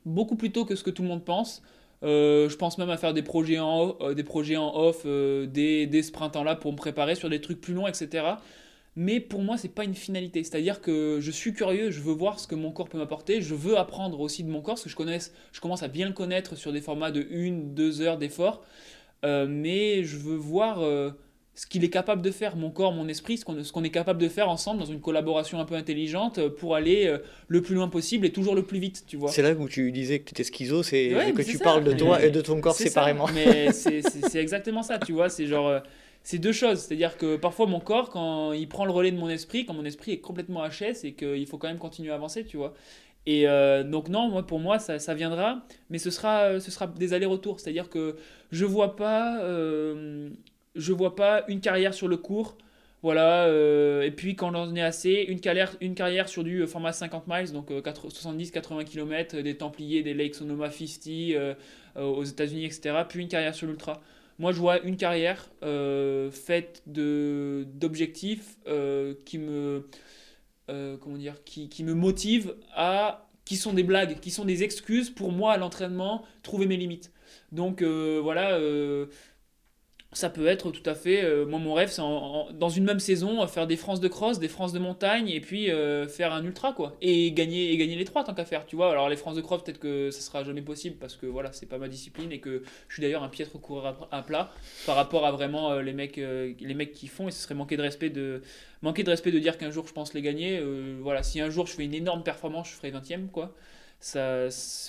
beaucoup plus tôt que ce que tout le monde pense. je pense même à faire des projets en, des projets en off dès, dès, ce printemps-là pour me préparer sur des trucs plus longs, etc mais pour moi c'est pas une finalité. C'est à dire que je suis curieux je veux voir ce que mon corps peut m'apporter. Je veux apprendre aussi de mon corps parce que je connaisse je commence à bien le connaître sur des formats de 1 2 heures d'effort. Euh, mais je veux voir euh, ce qu'il est capable de faire mon corps mon esprit ce qu'on est capable de faire ensemble dans une collaboration un peu intelligente euh, pour aller le plus loin possible et toujours le plus vite tu vois. C'est là où tu disais que tu étais schizo c'est que tu parles de toi et de ton corps séparément. Mais c'est exactement ça tu vois. C'est genre c'est deux choses. C'est-à-dire que parfois mon corps, quand il prend le relais de mon esprit, quand mon esprit est complètement HS et qu'il faut quand même continuer à avancer, tu vois. Et euh, donc non, moi pour moi ça, viendra, mais ce sera, ce sera des allers-retours. C'est-à-dire que je vois pas, euh, vois pas une carrière sur le court. Voilà, euh, et puis quand on en est assez, une carrière, une carrière sur du format 50 miles, donc 70-80 km, des Templiers, des Lakes Sonoma 50 aux États-Unis, etc. Puis une carrière sur l'ultra. Moi, je vois une carrière euh, faite de, d'objectifs euh, qui me. Euh, comment dire qui, qui me motivent à. qui sont des blagues, qui sont des excuses pour moi à l'entraînement, trouver mes limites. Donc voilà ça peut être tout à fait. Euh, moi, mon rêve, c'est dans une même saison faire des France de cross, des France de montagne, et puis euh, faire un ultra, quoi. Et gagner, et gagner les trois tant qu'à faire, tu vois. Alors, les France de cross, peut-être que ça sera jamais possible parce que voilà, c'est pas ma discipline et que je suis d'ailleurs un piètre coureur à, plat par rapport à vraiment euh, les, mecs, les mecs qui font. Et ce serait manquer de respect de, manquer de, respect de dire qu'un jour je pense les gagner. voilà, si un jour je fais une énorme performance, je ferai 20ème, quoi ça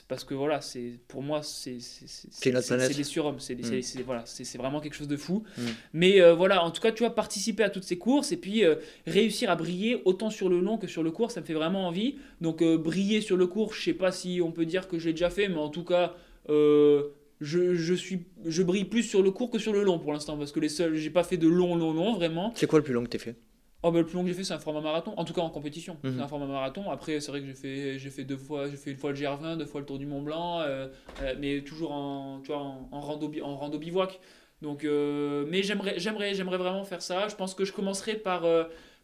parce que voilà c'est pour moi c'est c'est des surhommes c'est mm. voilà c'est vraiment quelque chose de fou. Mm. mais euh, voilà en tout cas tu vois participer à toutes ces courses et puis euh, réussir à briller autant sur le long que sur le court ça me fait vraiment envie. Donc euh, briller sur le court je sais pas si on peut dire que je l'ai déjà fait mais en tout cas je, je, suis je brille plus sur le court que sur le long pour l'instant parce que les seuls j'ai pas fait de long long long vraiment. C'est quoi le plus long que tu as fait? Oh bah, le plus long que j'ai fait c'est un format marathon, en tout cas en compétition. C'est mhm. un format marathon. Après c'est vrai que j'ai fait, j'ai fait deux fois, j'ai fait une fois le GR20, deux fois le Tour du Mont Blanc, euh, euh, mais toujours en, tu vois, en, en, rando, en rando bivouac. Donc, euh, mais j'aimerais, j'aimerais, j'aimerais vraiment faire ça. Je pense que je commencerai par,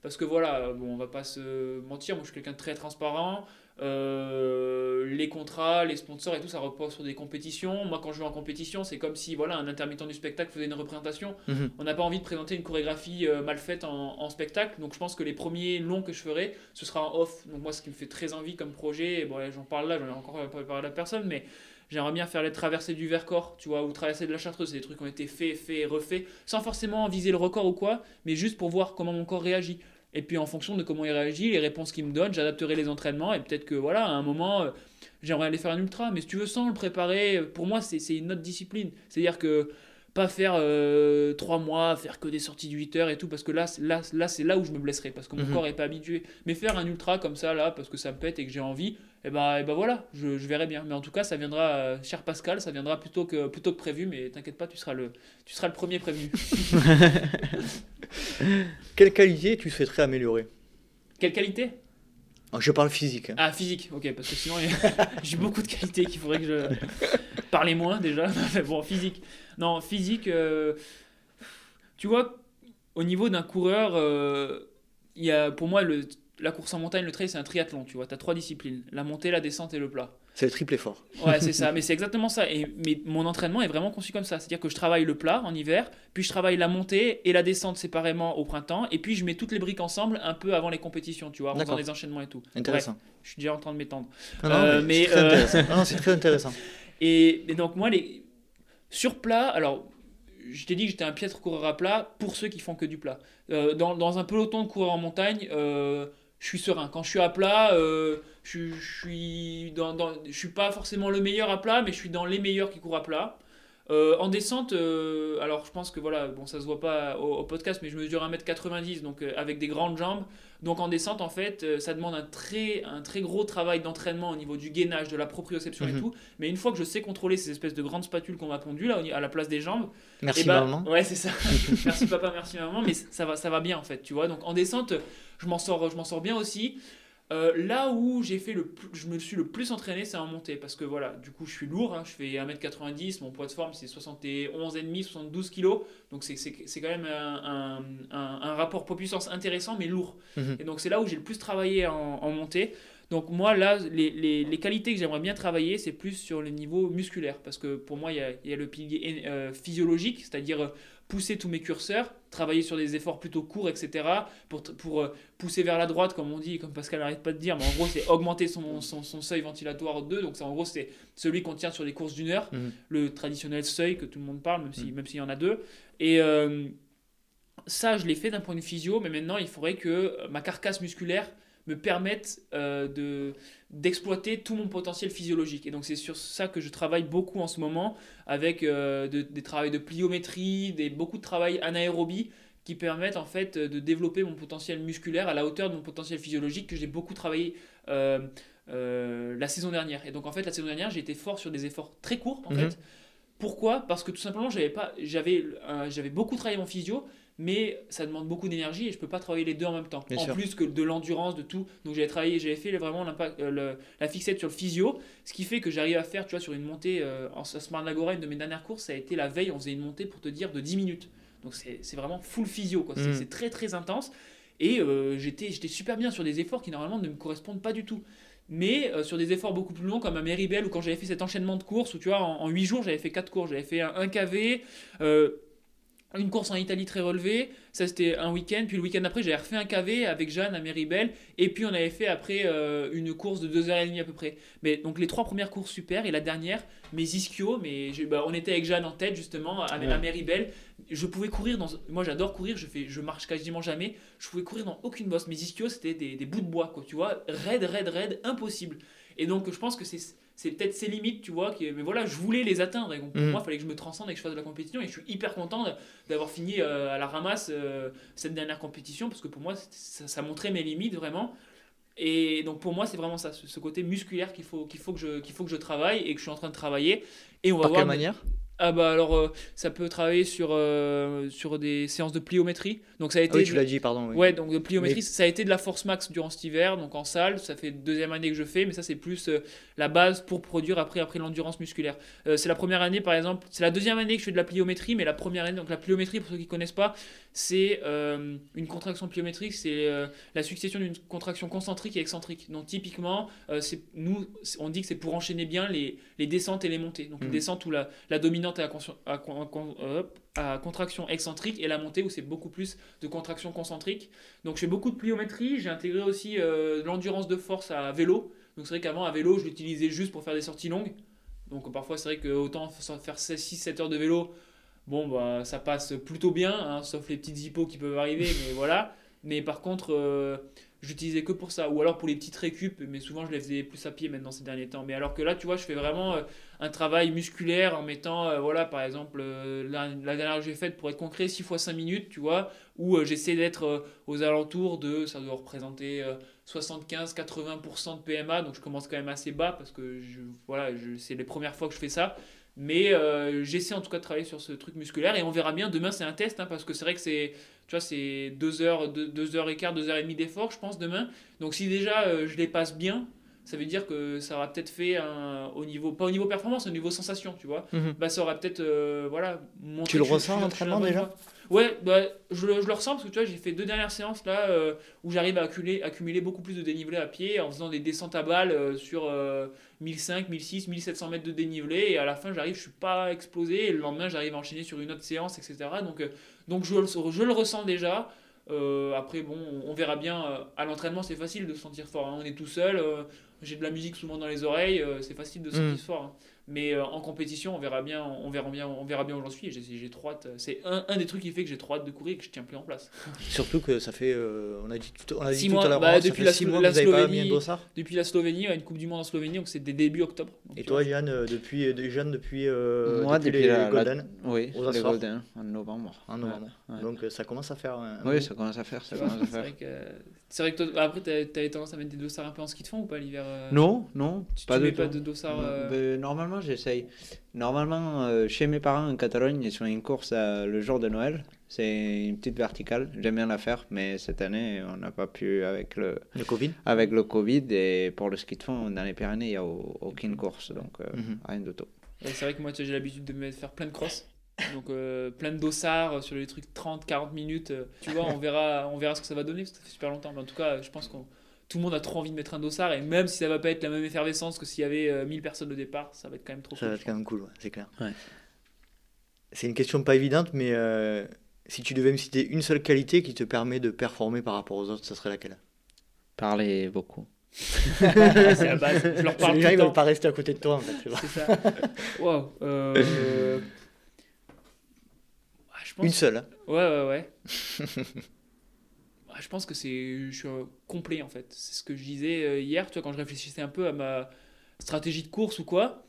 parce que voilà, bon, on va pas se mentir, moi je suis quelqu'un de très transparent. Euh, les contrats, les sponsors et tout, ça repose sur des compétitions. Moi, quand je vais en compétition, c'est comme si voilà, un intermittent du spectacle faisait une représentation. Mhm. On n'a pas envie de présenter une chorégraphie euh, mal faite en, spectacle. Donc, je pense que les premiers longs que je ferai, ce sera en off. Donc, moi, ce qui me fait très envie comme projet, bon, j'en parle là, j'en ai encore pas parlé à la personne, mais j'aimerais bien faire les traversées du Vercors, tu vois, ou traverser de la Chartreuse. C'est des trucs qui ont été faits, faits, refaits, sans forcément viser le record ou quoi, mais juste pour voir comment mon corps réagit. Et puis en fonction de comment il réagit, les réponses qu'il me donne, j'adapterai les entraînements. Et peut-être que voilà, à un moment, euh, j'aimerais aller faire un ultra. Mais si tu veux, sans le préparer, pour moi, c'est une autre discipline. C'est-à-dire que pas faire euh, trois mois, faire que des sorties de 8 heures et tout, parce que là, là, là c'est là où je me blesserai, parce que mon mhm. corps est pas habitué. Mais faire un ultra comme ça, là, parce que ça me pète et que j'ai envie, et eh ben, et ben voilà, je, je, verrai bien. Mais en tout cas, ça viendra, euh, cher Pascal, ça viendra plutôt que, plutôt que prévu, mais t'inquiète pas, tu seras, le, tu seras le premier prévenu. Quelle qualité tu souhaiterais améliorer? Quelle qualité? Oh, je parle physique. Hein. Ah, physique, ok, parce que sinon, j'ai beaucoup de qualités qu'il faudrait que je. Parler moins déjà, bon, physique. Non, physique, euh, tu vois, au niveau d'un coureur, euh, il y a, pour moi, le, la course en montagne, le trail, c'est un triathlon, tu vois. Tu as trois disciplines la montée, la descente et le plat. C'est le triple effort. Ouais, c'est ça, mais c'est exactement ça. Et, mais mon entraînement est vraiment conçu comme ça. C'est-à-dire que je travaille le plat en hiver, puis je travaille la montée et la descente séparément au printemps, et puis je mets toutes les briques ensemble un peu avant les compétitions, tu vois, en faisant des enchaînements et tout. Intéressant. je suis déjà en train de m'étendre. Euh, mais, c'est très, intéressant. et, et, donc, moi, les, sur plat, alors je t'ai dit que j'étais un piètre coureur à plat pour ceux qui font que du plat. Euh, dans, un peloton de coureurs en montagne, euh, je suis serein. Quand je suis à plat, euh, je, je, suis dans, je suis pas forcément le meilleur à plat, mais je suis dans les meilleurs qui courent à plat. Euh, en descente, euh, alors je pense que voilà, bon ça se voit pas au, podcast, mais je mesure 1m90, donc euh, avec des grandes jambes. Donc en descente, en fait, ça demande un très, un très gros travail d'entraînement au niveau du gainage, de la proprioception et mhm. tout. Mais une fois que je sais contrôler ces espèces de grandes spatules qu'on m'a pondues là, à la place des jambes. Merci eh ben, maman. Ouais, c'est ça. merci papa, merci maman. Mais ça va, ça va bien en fait, tu vois. Donc en descente, je m'en sors, je m'en sors bien aussi. Euh, là où j'ai fait le je me suis le plus entraîné, c'est en montée parce que voilà, du coup, je suis lourd, hein, je fais 1m90, mon poids de forme c'est 71,5, 72 kg, donc c'est quand même un, un, un, rapport poids-puissance intéressant mais lourd. Mhm. Et donc c'est là où j'ai le plus travaillé en, en montée. Donc moi là, les, les, les qualités que j'aimerais bien travailler, c'est plus sur le niveau musculaire parce que pour moi, il y a, y a, le pilier euh, physiologique, c'est-à-dire pousser tous mes curseurs, travailler sur des efforts plutôt courts, etc. Pour, pour euh, pousser vers la droite, comme on dit, comme Pascal n'arrête pas de dire, mais en gros, c'est augmenter son, son, seuil ventilatoire 2. Donc, en gros, c'est celui qu'on tient sur des courses d'une heure, mhm. le traditionnel seuil que tout le monde parle, même s'il si, mhm. s'il y en a deux. Et euh, ça, je l'ai fait d'un point de vue physio, mais maintenant, il faudrait que ma carcasse musculaire me permettent euh, de, d'exploiter tout mon potentiel physiologique. Et donc c'est sur ça que je travaille beaucoup en ce moment, avec euh, des travaux de pliométrie, des, beaucoup de travail anaérobie qui permettent en fait de développer mon potentiel musculaire à la hauteur de mon potentiel physiologique que j'ai beaucoup travaillé euh, la saison dernière. Et donc en fait la saison dernière j'ai été fort sur des efforts très courts en mhm. fait. Pourquoi? Parce que tout simplement j'avais pas j'avais j'avais beaucoup travaillé mon physio mais ça demande beaucoup d'énergie et je peux pas travailler les deux en même temps. en plus que de l'endurance, de tout. Donc j'avais travaillé, j'avais fait vraiment euh, la fixette sur le physio, ce qui fait que j'arrive à faire, tu vois, sur une montée euh, en Smart Agora, une de mes dernières courses, ça a été la veille, on faisait une montée pour te dire de 10 minutes. Donc c'est vraiment full physio, quoi. C'est mm. très très intense. Et euh, j'étais super bien sur des efforts qui normalement ne me correspondent pas du tout. Mais sur des efforts beaucoup plus longs, comme à Meribel, ou quand j'avais fait cet enchaînement de courses, où tu vois, en, 8 jours, j'avais fait 4 courses. J'avais fait un, un KV, une course en Italie très relevée, ça c'était un week-end, puis le week-end après j'avais refait un KV avec Jeanne à Méribel, et puis on avait fait après euh, une course de 2h30 à peu près. Mais donc les trois premières courses super, et la dernière, mes ischios, mais bah, on était avec Jeanne en tête justement à, ouais. Méribel, je pouvais courir dans... Moi j'adore courir, je, fais, je marche quasiment jamais, je pouvais courir dans aucune bosse, mes ischios c'était des, des bouts de bois, quoi, tu vois, raide, raide, raide, impossible. Et donc je pense que c'est c'est peut-être ses limites, tu vois. Qui, mais voilà, je voulais les atteindre. Et donc, pour mhm. moi, il fallait que je me transcende et que je fasse de la compétition. Et je suis hyper content d'avoir fini euh, à la ramasse euh, cette dernière compétition parce que pour moi, ça, montrait mes limites vraiment. Et donc, pour moi, c'est vraiment ça, ce, côté musculaire qu'il faut, qu'il faut, que je, qu'il faut que je travaille et que je suis en train de travailler. Et on va Par voir. quelle manière? Ah bah alors euh, ça peut travailler sur, euh, sur des séances de pliométrie. Donc ça a été oui, tu l'as dit, pardon. Ouais, donc de pliométrie, ça a été de la force max durant cet hiver, donc en salle, ça fait deuxième année que je fais, mais ça c'est plus euh, la base pour produire après, après l'endurance musculaire. c'est la première année par exemple, c'est la deuxième année que je fais de la pliométrie, mais la première année, donc la pliométrie pour ceux qui connaissent pas, c'est une contraction pliométrique, c'est la succession d'une contraction concentrique et excentrique. Donc typiquement, c'est nous on dit que c'est pour enchaîner bien les, les descentes et les montées. Donc une mmh. descente où la, la dominante est à, à à contraction excentrique et la montée où c'est beaucoup plus de contraction concentrique. Donc je fais beaucoup de pliométrie, j'ai intégré aussi euh, l'endurance de force à vélo. Donc c'est vrai qu'avant à vélo je l'utilisais juste pour faire des sorties longues. Donc parfois c'est vrai que autant faire 6-7 heures de vélo, bon bah ça passe plutôt bien, hein, sauf les petites hippos qui peuvent arriver, mais voilà. Mais par contre, euh, j'utilisais que pour ça. Ou alors pour les petites récup, mais souvent je les faisais plus à pied maintenant ces derniers temps. Mais alors que là, tu vois, je fais vraiment euh, un travail musculaire en mettant, euh, voilà, par exemple, euh, la, dernière que j'ai faite pour être concret, 6 fois 5 minutes, tu vois, où j'essaie d'être aux alentours de, ça doit représenter 75-80% de PMA, donc je commence quand même assez bas parce que voilà, c'est les premières fois que je fais ça. Mais j'essaie en tout cas de travailler sur ce truc musculaire et on verra bien. Demain, c'est un test hein, parce que c'est vrai que c'est, tu vois, c'est 2 heures, 2 heures et quart, 2 heures et demie d'effort, je pense, demain. Donc si déjà euh, je les passe bien, ça veut dire que ça aura peut-être fait un, au niveau, pas au niveau performance, au niveau sensation, tu vois. Mhm. Bah ça aura peut-être, euh, voilà, Tu le ressens l'entraînement, déjà. Ouais, bah, je, le- je le ressens parce que tu vois, j'ai fait deux dernières séances là euh, où j'arrive à accumuler, accumuler beaucoup plus de dénivelé à pied en faisant des descentes à balles euh, sur euh, 1005, 1006, 1700 mètres de dénivelé et à la fin j'arrive, je suis pas explosé et le lendemain j'arrive à enchaîner sur une autre séance, etc. Donc, euh, donc je, le- je le ressens déjà. Euh, après, bon, on verra bien. euh, À l'entraînement, c'est facile de se sentir fort. hein. On est tout seul. euh, J'ai de la musique souvent dans les oreilles. euh, c'est facile de se Mm. sentir fort. hein. Mais euh, en compétition, on verra bien. On verra bien. On verra bien où j'en suis. et J'ai j'ai trop hâte. C'est un, un des trucs qui fait que j'ai trop hâte de courir et que je tiens plus en place. Surtout que ça fait, euh, on a dit tout, on a dit Six tout mois, à l'heure, bah, ça depuis fait la six mois la que vous n'avez pas Slovénie, mis un dossard. Depuis la Slovénie, une Coupe du Monde en Slovénie, donc c'est dès début octobre. Donc, Et tu toi, euh, depuis, euh, Jeanne, depuis, euh, Moi, depuis, depuis les la- la- Golden, Oui, Aux les. Golden en novembre. en novembre. Ouais, ouais. Donc euh, ça commence à faire un. un Oui, ça commence à faire. Ça commence à c'est faire. vrai que. C'est vrai que toi, après, t'as- t'avais tendance à mettre des dossards un peu en ski de fond ou pas l'hiver euh, Non, non, Tu, pas tu mets pas de dossard. Non, normalement, j'essaye. Normalement, euh, chez mes parents en Catalogne, ils font une course euh, le jour de Noël. C'est une petite verticale. J'aime bien la faire, mais cette année, on n'a pas pu avec le, Le Covid. avec le Covid. Et pour le ski de fond, dans les Pyrénées, il n'y a au- aucune course. Donc, euh, Mhm. rien de tout. Ouais, c'est vrai que moi, j'ai l'habitude de me faire plein de crosses. Donc, euh, plein de dossards sur les trucs 30, 40 minutes. tu vois, on verra, on verra ce que ça va donner parce que ça fait super longtemps. Mais en tout cas, je pense que tout le monde a trop envie de mettre un dossard. Et même si ça va pas être la même effervescence que s'il y avait euh, 1000 personnes au départ, ça va être quand même trop Ça cool, va je être quand même cool, ouais, c'est clair. Ouais. C'est une question pas évidente, mais euh, si tu devais me citer une seule qualité qui te permet de performer par rapport aux autres, ça serait laquelle? Parler beaucoup. c'est la base. Je leur parle Les tout gens ils veulent pas rester à côté de toi en fait. tu vois. C'est ça. Waouh. Ah, je pense Une seule. hein. Ouais, ouais, ouais. Ah, je pense que c'est. Je suis complet en fait. C'est ce que je disais euh, hier, tu vois, quand je réfléchissais un peu à ma stratégie de course ou quoi.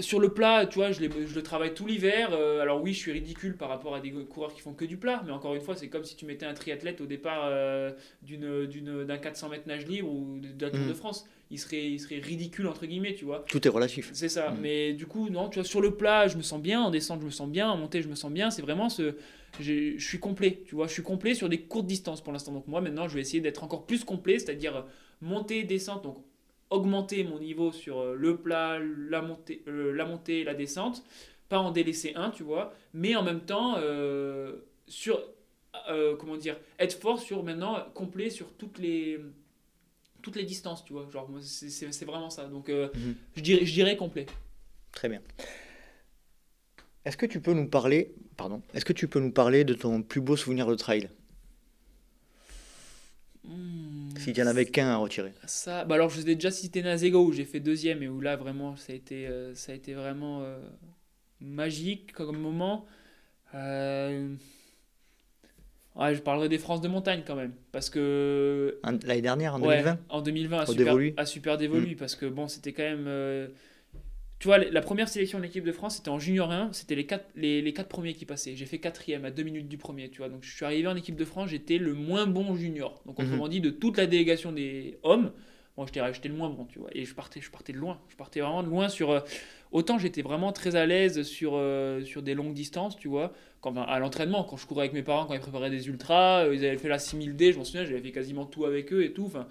Sur le plat, tu vois, je, le travaille tout l'hiver. euh, alors oui, je suis ridicule par rapport à des coureurs qui font que du plat, mais encore une fois, c'est comme si tu mettais un triathlète au départ euh, d'une, d'un 400 mètres nage libre ou d'un Tour Mhm. de France. Il serait, il serait ridicule entre guillemets, tu vois. Tout est relatif. C'est ça, Mm. mais du coup, non, tu vois, sur le plat, je me sens bien, en descente, je me sens bien, en montée, je me sens bien. C'est vraiment ce. Je suis complet, tu vois, je suis complet sur des courtes distances pour l'instant. Donc, moi, maintenant, je vais essayer d'être encore plus complet, c'est-à-dire montée, descente, donc augmenter mon niveau sur euh, le plat, la montée, euh, la montée, la descente, pas en délaisser un, tu vois, mais en même temps, euh, sur. euh, comment dire Être fort sur maintenant, complet sur toutes les. Toutes les distances, tu vois. Genre, c'est- vraiment ça. Donc, Mhm. je, dirais, je dirais complet. Très bien. Est-ce que tu peux nous parler, pardon, est-ce que tu peux nous parler de ton plus beau souvenir de trail Hmm, S'il y en avait qu'un à retirer. Ça, bah alors je vous ai déjà cité Nazego où j'ai fait deuxième et où là vraiment ça a été, euh, ça a été vraiment euh, magique comme moment. Euh, ouais, je parlerai des France de montagne quand même parce que L'année dernière, en Ouais, 2020 en 2020 à Au super, dévolu. à super dévolu parce que bon c'était quand même tu vois la première sélection de l'équipe de France c'était en junior 1 c'était les quatre, les, les quatre premiers qui passaient. J'ai fait quatrième à deux minutes du premier tu vois. Donc je suis arrivé en équipe de France j'étais le moins bon junior. Donc Mhm. autrement dit de toute la délégation des hommes bon j'étais le moins bon tu vois. Et je partais je partais de loin. Je partais vraiment de loin sur euh, autant j'étais vraiment très à l'aise sur euh, sur des longues distances tu vois. Quand, enfin, à l'entraînement quand je courais avec mes parents quand ils préparaient des ultras euh, ils avaient fait la 6000D je m'en souviens j'avais fait quasiment tout avec eux et tout. Enfin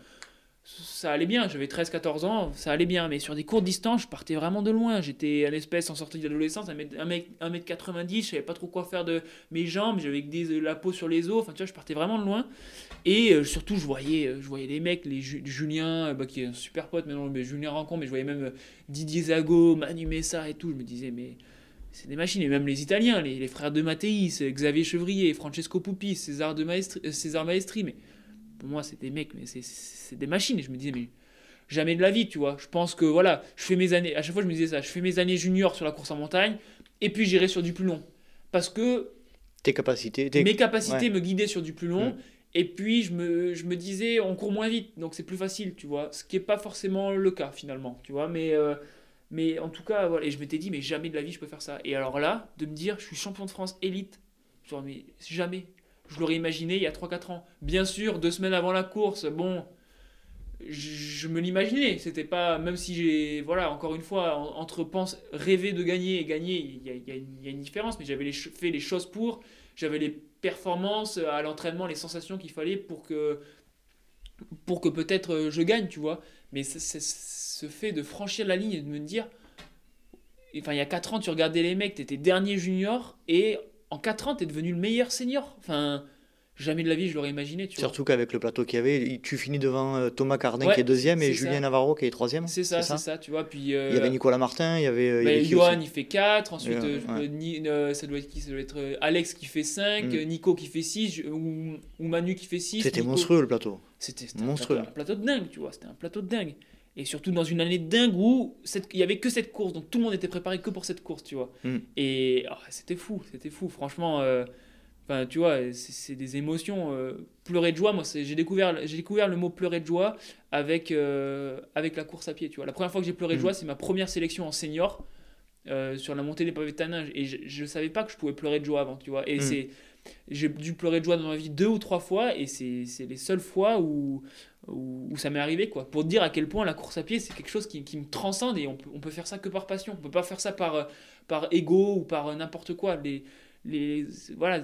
ça allait bien, j'avais 13-14 ans, ça allait bien, mais sur des courtes distances, je partais vraiment de loin. J'étais un espèce en sortie d'adolescence, 1m90, je savais pas trop quoi faire de mes jambes, j'avais des, la peau sur les os, enfin tu vois, je partais vraiment de loin. Et euh, surtout, je voyais, euh, je voyais les mecs, les Ju- Julien, euh, bah, qui est un super pote maintenant, mais Julien Rancon, mais je voyais même Didier Zago, Manu Messa et tout, je me disais, mais c'est des machines, et même les Italiens, les, les frères de Mattei, Xavier Chevrier, Francesco Pupi, César, de Maestri, César Maestri, mais pour moi, c'est des mecs, mais c'est- des machines. Et je me disais, mais jamais de la vie, tu vois. Je pense que voilà, je fais mes années, à chaque fois je me disais ça, je fais mes années juniors sur la course en montagne, et puis j'irai sur du plus long. Parce que Tes capacités, tes... mes capacités ouais. me guidaient sur du plus long, Mm. Et puis je me, je me disais, on court moins vite, donc c'est plus facile, tu vois. Ce qui n'est pas forcément le cas finalement, tu vois. Mais, euh, mais en tout cas, voilà. Et je m'étais dit, mais jamais de la vie je peux faire ça. Et alors là, de me dire, je suis champion de France élite, genre, mais jamais. Je l'aurais imaginé il y a 3-4 ans. Bien sûr, deux semaines avant la course, bon, je, me l'imaginais. C'était pas, même si j'ai, voilà, encore une fois, entre rêver de gagner et gagner, il y a, une différence, mais j'avais fait les choses pour, j'avais les performances à l'entraînement, les sensations qu'il fallait pour que, pour que peut-être euh, je gagne, tu vois. Mais ce fait de franchir la ligne et de me dire, enfin, il y a 4 ans, tu regardais les mecs, tu étais dernier junior, et en 4 ans, tu es devenu le meilleur senior. Enfin, jamais de la vie je l'aurais imaginé. Tu Surtout qu'avec le plateau qu'il y avait, tu finis devant euh, Thomas Cardin qui est deuxième et Julien Navarro qui est troisième. C'est ça, c'est ça, tu vois. Puis, euh, il y avait Nicolas Martin, il y avait. Bah, Johan, il fait 4. Ensuite, euh, ça, doit être qui ça doit être Alex qui fait 5, mm. Nico qui fait 6, ou, Manu qui fait 6. C'était monstrueux le plateau. C'était monstrueux. Un plateau, de dingue, tu vois. C'était un plateau de dingue. Et surtout dans une année dingue où il n'y avait que cette course, donc tout le monde était préparé que pour cette course, tu vois. Mm. Et oh, c'était fou, c'était fou. Franchement. Enfin, tu vois, c'est des émotions. Euh, pleurer de joie, moi, j'ai découvert, découvert le mot pleurer de joie avec, euh, avec la course à pied. Tu vois. La première fois que j'ai pleuré de joie, mm. c'est ma première sélection en senior euh, sur la montée des pavés de Taninge. Et je ne savais pas que je pouvais pleurer de joie avant, tu vois. Et mm. c'est j'ai dû pleurer de joie dans ma vie deux ou trois fois et c'est les seules fois où, où, ça m'est arrivé quoi. Pour dire à quel point la course à pied c'est quelque chose qui, qui, me transcende et on on peut faire ça que par passion. On peut pas faire ça par par ego ou par n'importe quoi. Les, les voilà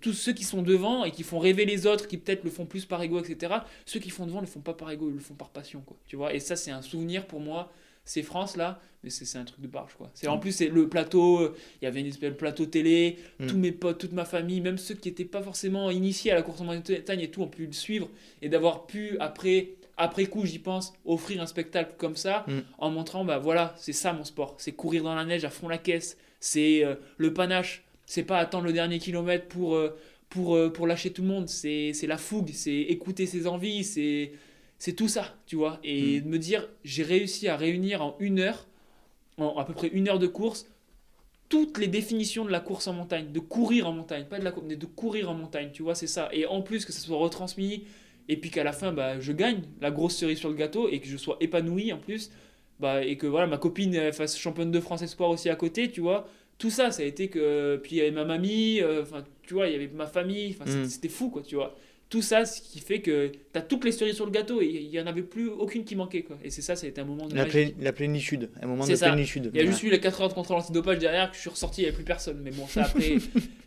tous ceux qui sont devant et qui font rêver les autres qui peut-être le font plus par ego etc ceux qui font devant ne le font pas par ego ils le font par passion quoi tu vois. Et ça c'est un souvenir pour moi c'est France là mais c'est un truc de barge quoi. C'est en plus c'est le plateau il y avait une espèce de plateau télé mm. tous mes potes toute ma famille même ceux qui n'étaient pas forcément initiés à la course en montagne et tout ont pu le suivre et d'avoir pu après après coup, j'y pense, offrir un spectacle comme ça, mm. en montrant, bah voilà, c'est ça mon sport, c'est courir dans la neige à fond la caisse, c'est euh, le panache, c'est pas attendre le dernier kilomètre pour, euh, pour, euh, pour lâcher tout le monde. C'est la fougue, c'est écouter ses envies, c'est c'est tout ça, tu vois. Et mm. de me dire, j'ai réussi à réunir en une heure, en à peu près une heure de course, toutes les définitions de la course en montagne, de courir en montagne, pas de la mais de courir en montagne, tu vois, c'est ça. Et en plus que ça soit retransmis, et puis qu'à la fin, bah, je gagne la grosse cerise sur le gâteau, et que je sois épanoui en plus, bah, et que voilà, ma copine fasse championne de France Espoir aussi à côté, tu vois tout ça, ça a été que. Puis il y avait ma mamie, euh, enfin, tu vois, il y avait ma famille, enfin, mm. c'était fou, quoi, tu vois. Tout ça, ce qui fait que tu as toutes les cerises sur le gâteau et il n'y en avait plus aucune qui manquait, quoi. Et c'est ça, ça a été un moment de. La, la plénitude, un moment de ça. plénitude. Il y a juste eu les 4 heures de contrôle antidopage derrière, que je suis ressorti, il n'y avait plus personne. Mais bon, ça après,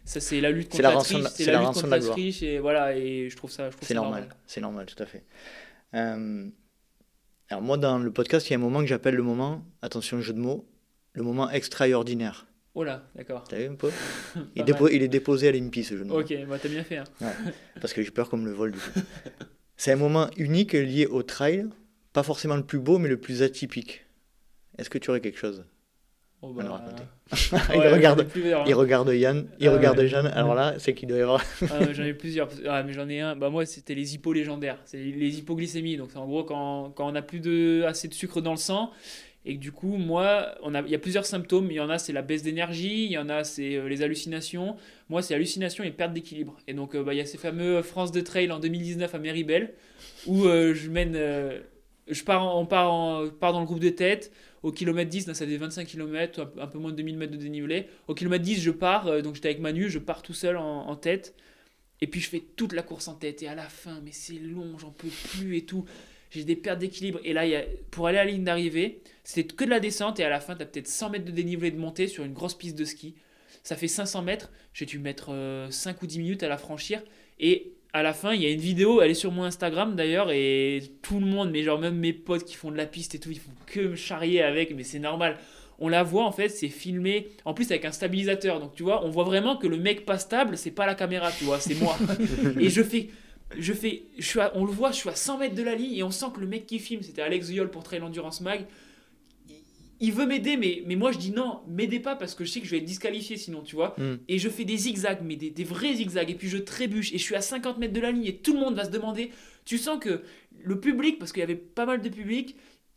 ça c'est la lutte contre la, triche, c'est la, lutte contre la, triche, et voilà, et je trouve ça. C'est normal, c'est normal, tout à fait. Euh, alors, moi, dans le podcast, il y a un moment que j'appelle le moment, attention, jeu de mots, le moment extraordinaire. Oh là, d'accord. T'as vu un peu? Il, il, est déposé à l'INPI ce genou. Ok, bah t'as bien fait. Hein. parce que j'ai peur comme le vol du coup. C'est un moment unique lié au trail, pas forcément le plus beau, mais le plus atypique. Est-ce que tu aurais quelque chose oh bah... raconter? Il, regarde, hein. il regarde Yann, il ah regarde Jeanne. Alors là, c'est qu'il doit y avoir. ah, j'en ai plusieurs. Ah, mais j'en ai un. Bah, moi, c'était les hippos légendaires. C'est les hypoglycémies. Donc, c'est en gros quand, quand on n'a plus de, assez de sucre dans le sang et du coup, moi, on a, il y a plusieurs symptômes. Il y en a, c'est la baisse d'énergie. Il y en a, c'est euh, les hallucinations. Moi, c'est hallucination et perte d'équilibre. Et donc, euh, bah, il y a ces fameux France de Trail en 2019 à Meribel, où euh, je mène. je pars, on part, en, part dans le groupe de tête. Au kilomètre 10, ça fait 25 km, un peu moins de 2000 mètres de dénivelé. Au kilomètre 10, je pars. donc, j'étais avec Manu, je pars tout seul en, tête. Et puis, je fais toute la course en tête. Et à la fin, mais c'est long, j'en peux plus et tout j'ai des pertes d'équilibre. Et là, pour aller à la ligne d'arrivée, c'était que de la descente. Et à la fin, tu as peut-être 100 mètres de dénivelé de montée sur une grosse piste de ski. Ça fait 500 mètres. J'ai dû mettre 5 euh, ou 10 minutes à la franchir. Et à la fin, il y a une vidéo, elle est sur mon Instagram d'ailleurs, et tout le monde, mais genre même mes potes qui font de la piste et tout, ils font que me charrier avec, mais c'est normal. On la voit en fait, c'est filmé en plus avec un stabilisateur. Donc tu vois, on voit vraiment que le mec pas stable, c'est pas la caméra, tu vois, c'est moi. et je fais je fais, je suis on le voit, je suis à 100 mètres de la ligne et on sent que le mec qui filme, c'était Alex Yol pour Trail Endurance Mag, il, veut m'aider, mais, mais moi je dis non, m'aidez pas parce que je sais que je vais être disqualifié sinon, tu vois. Hmm. Et je fais des zigzags, mais des, vrais zigzags, et puis je trébuche et je suis à 50 mètres de la ligne et tout le monde va se demander. Tu sens que le public, parce qu'il y avait pas mal de public,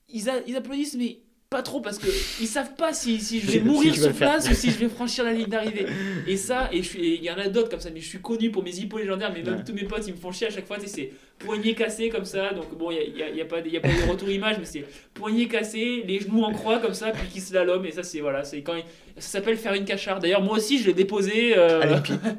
ils, ils applaudissent, mais pas trop parce que ils savent pas si, si je vais mourir sur place ou si je vais franchir la ligne d'arrivée. Et ça, et il y en a d'autres comme ça, mais je suis connu pour mes hippos légendaires, mais même tous mes potes ils me font chier à chaque fois, c'est poignet cassé comme ça, donc bon, il n'y a, y a, pas, y a pas de retour image, mais c'est poignet cassé, les genoux en croix comme ça, puis qui slalom, et ça c'est voilà, c'est quand ça s'appelle faire une cachard. D'ailleurs, moi aussi je l'ai déposé. Euh...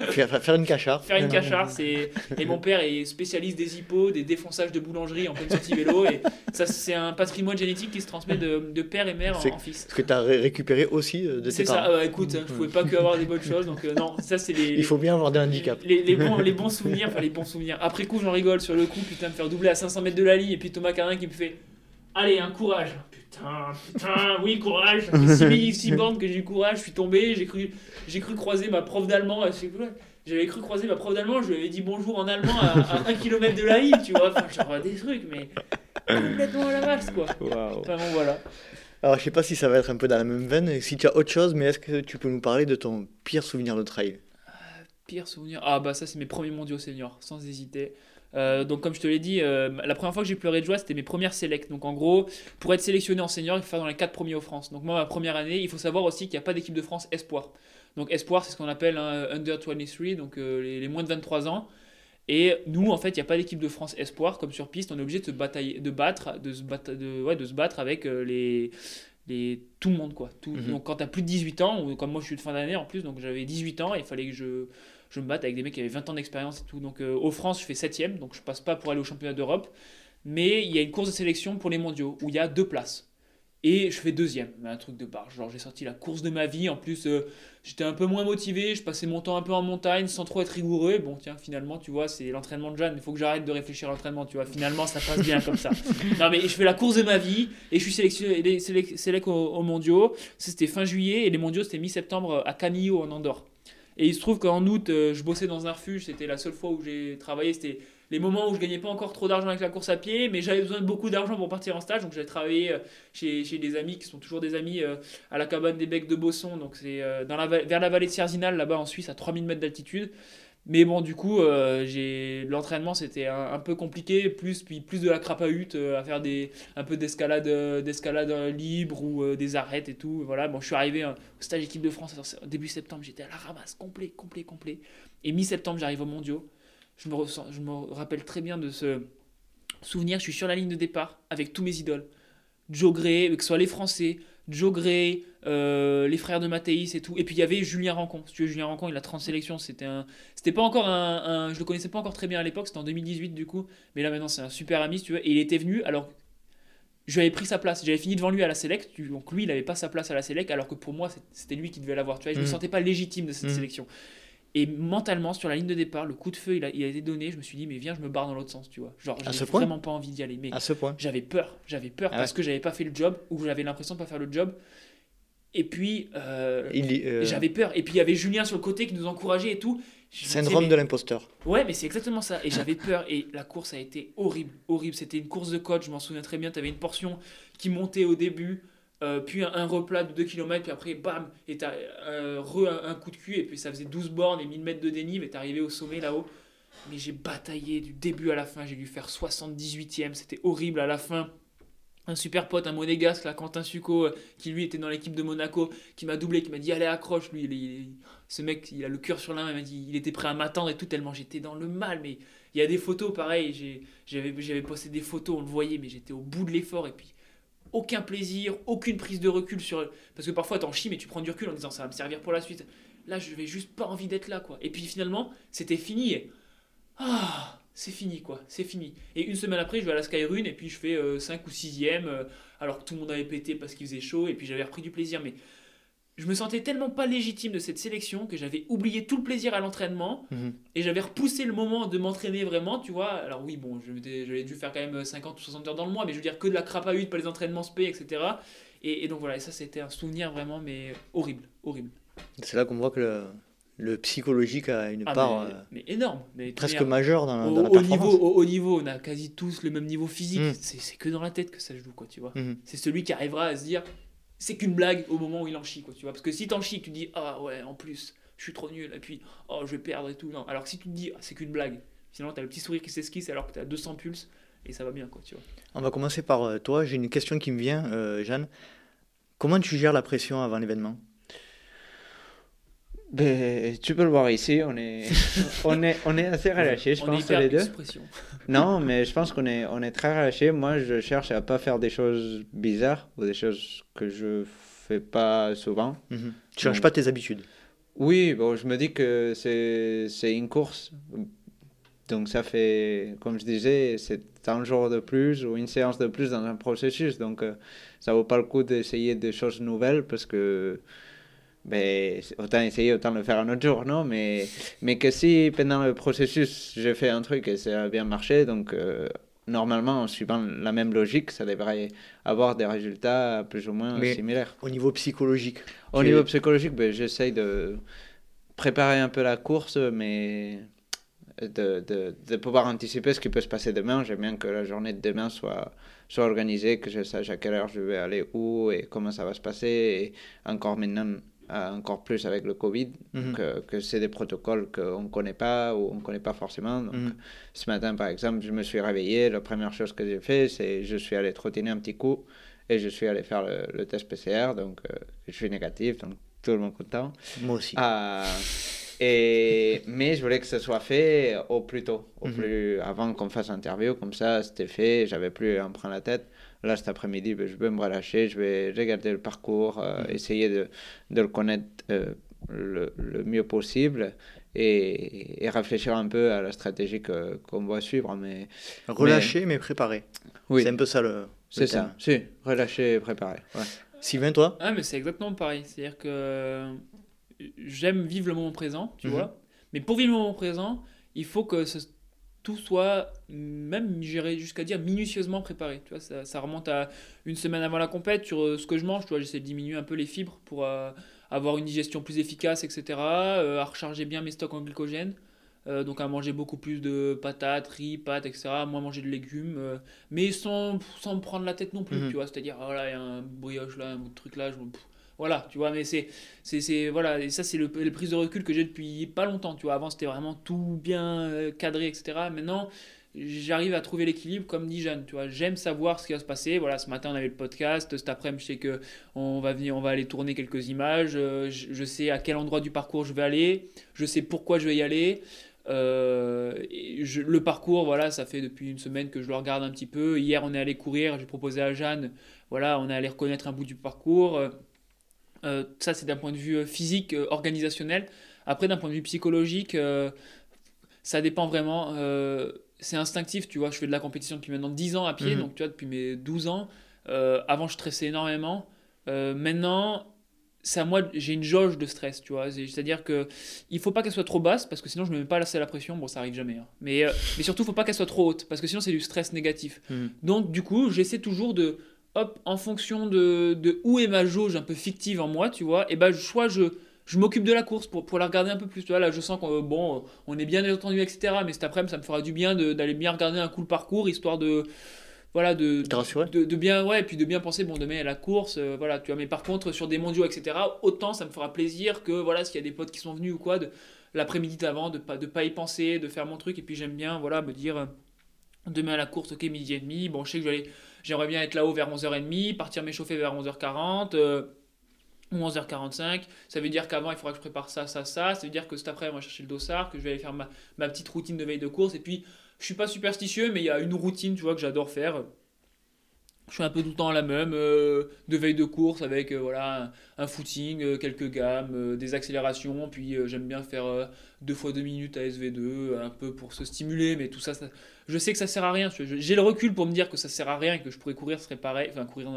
faire, une cachard. Faire une cachard, c'est. Et mon père est spécialiste des hippos, des défonçages de boulangerie en pleine sortie vélo, et ça c'est un patrimoine génétique qui se transmet de, de père et mère en, fils. Ce que tu as récupéré aussi euh, de tes. C'est ça, écoute, hein, je pouvais pas que avoir des bonnes choses, donc euh, non, ça c'est les, Il faut bien avoir des handicaps. Les, les, bons, les bons souvenirs, enfin les bons souvenirs. Après coup, j'en rigole sur le coup, putain, me faire doubler à 500 mètres de la ligne, et puis Thomas Carin qui me fait Allez, un courage. Putain, putain, oui, courage. 6 bornes que j'ai eu courage, je suis tombé, j'ai cru, j'ai cru croiser ma prof d'allemand. J'avais cru croiser ma prof d'allemand, je lui avais dit bonjour en allemand à, 1 km de la ligne, tu vois. Enfin, genre des trucs, mais complètement à la masse, quoi. Wow. Enfin, bon, voilà. Alors, je sais pas si ça va être un peu dans la même veine, si tu as autre chose, mais est-ce que tu peux nous parler de ton pire souvenir de trail? Euh, Pire souvenir? Ah, bah, ça, c'est mes premiers mondiaux seniors, sans hésiter. Euh, donc comme je te l'ai dit, euh, la première fois que j'ai pleuré de joie, c'était mes premières sélects. Donc en gros, pour être sélectionné en senior, il faut faire dans les 4 premiers aux France. Donc moi, ma première année, il faut savoir aussi qu'il n'y a pas d'équipe de France espoir. Donc espoir, c'est ce qu'on appelle un under 23, donc euh, les, moins de 23 ans. Et nous, en fait, il n'y a pas d'équipe de France espoir comme sur piste. On est obligé de se batailler, de battre, de se battre, de, ouais, de se battre avec les, les, tout le monde quoi. Tout, mhm. Donc quand tu as plus de 18 ans, ou comme moi je suis de fin d'année en plus, donc j'avais 18 ans, il fallait que je je me batte avec des mecs qui avaient 20 ans d'expérience et tout. Donc euh, au France, je fais 7ème, donc je passe pas pour aller au championnat d'Europe. Mais il y a une course de sélection pour les mondiaux où il y a deux places. Et je fais deuxième, un truc de barge. Genre j'ai sorti la course de ma vie. En plus, euh, j'étais un peu moins motivé. Je passais mon temps un peu en montagne sans trop être rigoureux. Bon, tiens, finalement, tu vois, c'est l'entraînement de Jeanne. Il faut que j'arrête de réfléchir à l'entraînement. Tu vois, finalement, ça passe bien comme ça. Non, mais je fais la course de ma vie et je suis sélectionné, sélectionné aux, mondiaux. C'était fin juillet et les mondiaux, c'était mi-septembre à Canillo en Andorre. Et il se trouve qu'en août, euh, je bossais dans un refuge. C'était la seule fois où j'ai travaillé. C'était les moments où je gagnais pas encore trop d'argent avec la course à pied, mais j'avais besoin de beaucoup d'argent pour partir en stage. Donc j'ai travaillé euh, chez, des amis qui sont toujours des amis euh, à la cabane des Becs de Bosson. Donc c'est vers la vallée de Sierzinal, là-bas en Suisse, à 3000 mètres d'altitude. Mais bon, du coup, euh, j'ai l'entraînement c'était un, peu compliqué, plus puis plus de la crapahute euh, à faire des un peu d'escalade euh, d'escalade libre ou des arêtes et tout. Voilà, bon, je suis arrivé au stage équipe de France début septembre, j'étais à la ramasse, complet, complet, complet. Et mi-septembre, j'arrive au mondiaux. Je me je me rappelle très bien de ce souvenir. Je suis sur la ligne de départ avec tous mes idoles, Joe Gray, que ce soit les Français, Joe Gray, euh, les frères de Mathéis et tout. Et puis il y avait Julien Rancon. Si tu veux, Julien Rancon, il a 30 sélections. C'était un, c'était pas encore un, je le connaissais pas encore très bien à l'époque. C'était en 2018 du coup. Mais là maintenant, c'est un super ami, si tu veux. Et il était venu. Alors, je lui avais pris sa place. J'avais fini devant lui à la Select. Donc lui, il avait pas sa place à la Select. Alors que pour moi, c'était lui qui devait l'avoir. Tu vois, je me mmh. sentais pas légitime de cette mmh. sélection. Et mentalement, sur la ligne de départ, le coup de feu, il a, il a été donné. Je me suis dit, mais viens, je me barre dans l'autre sens, tu vois. Genre, j'avais vraiment pas envie d'y aller. Mais à ce point. J'avais peur. J'avais peur ah parce que j'avais pas fait le job ou j'avais l'impression de pas faire le job. Et puis, euh, euh, j'avais peur. Et puis, il y avait Julien sur le côté qui nous encourageait et tout. Syndrome de l'imposteur. Ouais, mais c'est exactement ça. Et j'avais peur. Et la course a été horrible. Horrible. C'était une course de côte, je m'en souviens très bien. Tu avais une portion qui montait au début. Euh, puis un, replat de 2 km, puis après, bam, et t'as euh, re un, coup de cul, et puis ça faisait 12 bornes et 1000 mètres de dénive, et t'es arrivé au sommet là-haut. Mais j'ai bataillé du début à la fin, j'ai dû faire 78ème, c'était horrible à la fin. Un super pote, un monégasque, là, Quentin Succo, euh, qui lui était dans l'équipe de Monaco, qui m'a doublé, qui m'a dit allez accroche, lui, il, ce mec, il a le cœur sur la main, il m'a dit il était prêt à m'attendre et tout, tellement j'étais dans le mal, mais il y a des photos pareil, j'avais posté des photos, on le voyait, mais j'étais au bout de l'effort, et puis aucun plaisir, aucune prise de recul sur. Parce que parfois t'en chies, mais tu prends du recul en disant ça va me servir pour la suite. Là, je vais juste pas envie d'être là, quoi. Et puis finalement, c'était fini. Et... Ah, c'est fini, quoi. C'est fini. Et une semaine après, je vais à la Skyrun et puis je fais 5 euh, ou 6ème, euh, alors que tout le monde avait pété parce qu'il faisait chaud, et puis j'avais repris du plaisir. Mais je me sentais tellement pas légitime de cette sélection que j'avais oublié tout le plaisir à l'entraînement mhm. et j'avais repoussé le moment de m'entraîner vraiment, tu vois. Alors oui, bon, j'avais dû faire quand même 50 ou 60 heures dans le mois, mais je veux dire que de la crapahute, pas les entraînements spé, etc. Et, et, donc voilà, et ça c'était un souvenir vraiment, mais horrible, horrible. C'est là qu'on voit que le, le, psychologique a une ah, part mais, euh, énorme, mais presque majeure dans, au, la performance. Niveau, au, niveau, on a quasi tous le même niveau physique. Mhm. C'est que dans la tête que ça joue, quoi, tu vois. Mhm. C'est celui qui arrivera à se dire c'est qu'une blague au moment où il en chie, quoi, tu vois. Parce que si t'en chies, tu dis, ah ouais, en plus, je suis trop nul, et puis, oh, je vais perdre et tout. Alors que si tu te dis, ah, c'est qu'une blague, finalement, t'as le petit sourire qui s'esquisse alors que t'as 200 pulses, et ça va bien, quoi, tu vois. On va commencer par euh, toi. J'ai une question qui me vient, euh, Jeanne. Comment tu gères la pression avant l'événement? Ben, tu peux le voir ici, on est, on est, on est assez relâché, je pense, les deux. Non, mais je pense qu'on est, on est très relâché. Moi, je cherche à pas faire des choses bizarres ou des choses que je fais pas souvent. Mhm. Tu changes pas tes habitudes Oui, bon, je me dis que c'est une course. Donc ça fait, comme je disais, c'est un jour de plus ou une séance de plus dans un processus. Donc ça euh, ça vaut pas le coup d'essayer des choses nouvelles parce que ben, autant essayer, autant le faire un autre jour, non? Mais, mais que si pendant le processus, je fais un truc et ça a bien marché, donc euh, normalement, en suivant la même logique, ça devrait avoir des résultats plus ou moins similaires. Au niveau psychologique Au niveau psychologique, ben, j'essaye de préparer un peu la course, mais de, de, de, pouvoir anticiper ce qui peut se passer demain. J'aime bien que la journée de demain soit, soit organisée, que je sache à quelle heure je vais aller où et comment ça va se passer. Et encore maintenant, encore plus avec le Covid, mhm. que, que c'est des protocoles qu'on ne connaît pas ou on ne connaît pas forcément. Donc, mhm. Ce matin, par exemple, je me suis réveillé. La première chose que j'ai fait, c'est je suis allé trottiner un petit coup et je suis allé faire le, test PCR. Donc, euh, je suis négatif, donc tout le monde content. Moi aussi. Ah, et, mais je voulais que ce soit fait au plus tôt, au mhm. plus, avant qu'on fasse l'interview. Comme ça, c'était fait, j'avais plus à me prendre la tête. Là, cet après-midi, ben, je vais me relâcher, je vais regarder le parcours, euh, mhm. essayer de, de, le connaître euh, le, le, mieux possible et, et, réfléchir un peu à la stratégie qu'on va suivre. Mais, Relâcher, mais, préparer. Oui. C'est un peu ça le. C'est ça, si, relâcher et préparer. Ouais. Sylvain, toi? Ah, mais c'est exactement pareil. C'est-à-dire que j'aime vivre le moment présent, tu mhm. vois. Mais pour vivre le moment présent, il faut que ce, tout soit même j'irais jusqu'à dire minutieusement préparé. Tu vois, ça, ça, remonte à une semaine avant la compète sur euh, ce que je mange. Tu vois, j'essaie de diminuer un peu les fibres pour euh, avoir une digestion plus efficace, etc. Euh, à recharger bien mes stocks en glycogène. donc à manger beaucoup plus de patates, riz, pâtes, etc. Moins manger de légumes, mais sans, sans me prendre la tête non plus. Mhm. Tu vois, c'est-à-dire, oh là, il y a un brioche là, un truc là, je voilà, tu vois, mais c'est, c'est, voilà, et ça c'est le, le prise de recul que j'ai depuis pas longtemps, tu vois. Avant c'était vraiment tout bien euh, cadré, etc. Maintenant, j'arrive à trouver l'équilibre, comme dit Jeanne, tu vois. J'aime savoir ce qui va se passer. Voilà, ce matin on avait le podcast, cet après-midi je sais que on va venir, on va aller tourner quelques images. Euh, je, sais à quel endroit du parcours je vais aller, je sais pourquoi je vais y aller. Euh, le parcours, voilà, ça fait depuis une semaine que je le regarde un petit peu. Hier, on est allé courir. J'ai proposé à Jeanne, voilà, on est allé reconnaître un bout du parcours. Euh, ça, c'est d'un point de vue euh, physique, euh, organisationnel. Après, d'un point de vue psychologique, ça dépend vraiment. c'est instinctif, tu vois. Je fais de la compétition depuis maintenant 10 ans à pied, mhm. donc tu vois, depuis mes 12 ans. avant, je stressais énormément. maintenant, c'est à moi, j'ai une jauge de stress, tu vois. C'est-à-dire que il faut pas qu'elle soit trop basse parce que sinon je me mets pas assez la pression. Bon, ça arrive jamais. Hein. Mais, mais surtout, il faut pas qu'elle soit trop haute parce que sinon c'est du stress négatif. Mhm. Donc, du coup, j'essaie toujours de hop, en fonction de, de, où est ma jauge un peu fictive en moi, tu vois, et ben soit je, je m'occupe de la course pour, pour la regarder un peu plus. Tu vois, là, je sens qu'on bon, on est bien entendu, etc. Mais cet après-midi, ça me fera du bien d'aller bien regarder un coup le parcours, histoire de. Voilà, de, de, de, bien, ouais, et puis de bien penser, bon, demain, à la course, euh, voilà, tu vois. Mais par contre, sur des mondiaux, etc., autant ça me fera plaisir que, voilà, s'il y a des potes qui sont venus ou quoi, l'après-midi d'avant, de pas, de pas y penser, de faire mon truc, et puis j'aime bien, voilà, me dire, euh, demain à la course, ok, midi et demi, bon, je sais que je vais aller J'aimerais bien être là-haut vers 11h30, partir m'échauffer vers 11h40 euh, ou 11h45. Ça veut dire qu'avant, il faudra que je prépare ça, ça, ça. Ça veut dire que cet après, on va chercher le dossard, que je vais aller faire ma, ma petite routine de veille de course. Et puis, je suis pas superstitieux, mais il y a une routine, tu vois, que j'adore faire je fais un peu tout le temps la même, euh, de veille de course avec euh, voilà, un, footing, euh, quelques gammes, des accélérations, puis j'aime bien faire deux fois deux minutes à SV2, un peu pour se stimuler, mais tout ça, je sais que ça sert à rien. J'ai le recul pour me dire que ça sert à rien et que je pourrais courir serait pareil, enfin courir,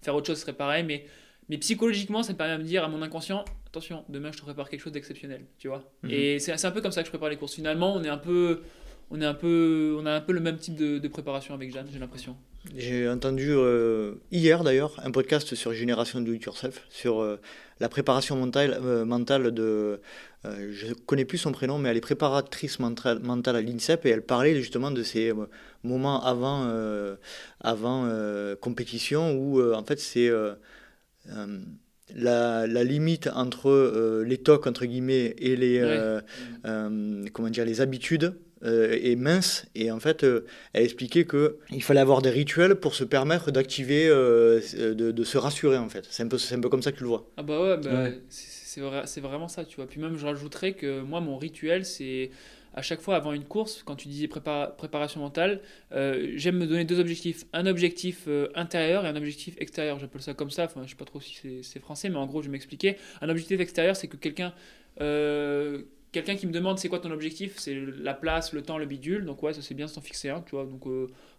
faire autre chose serait pareil, mais, mais psychologiquement, ça me permet de me dire à mon inconscient, attention, demain je te prépare quelque chose d'exceptionnel, tu vois. Mhm. Et c'est un peu comme ça que je prépare les courses. Finalement, on est un peu on, est un peu, on a un peu le même type de, préparation avec Jeanne, j'ai l'impression. J'ai entendu euh, hier d'ailleurs un podcast sur Génération Do It Yourself, sur euh, la préparation mentale, euh, mentale de. je connais plus son prénom, mais elle est préparatrice mentale, mentale à l'INSEP et elle parlait justement de ces moments avant, avant compétition où en fait c'est. La, la, limite entre les tocs entre guillemets et les comment dire les habitudes et mince. Et en fait, elle expliquait qu'il fallait avoir des rituels pour se permettre d'activer, de, de, se rassurer en fait. C'est un, peu, un peu comme ça que tu le vois. Ah bah ouais, bah, c'est vrai, vraiment ça, tu vois. Puis même, je rajouterais que moi, mon rituel, c'est à chaque fois avant une course, quand tu disais préparation mentale, euh, j'aime me donner deux objectifs. Un objectif euh, intérieur et un objectif extérieur. J'appelle ça comme ça, enfin, je sais pas trop si c'est français, mais en gros, je vais m'expliquer. Un objectif extérieur, c'est que quelqu'un euh, quelqu'un qui me demande c'est quoi ton objectif, c'est la place, le temps, le bidule. Donc ouais, ça c'est bien s'en fixer un, tu vois. Donc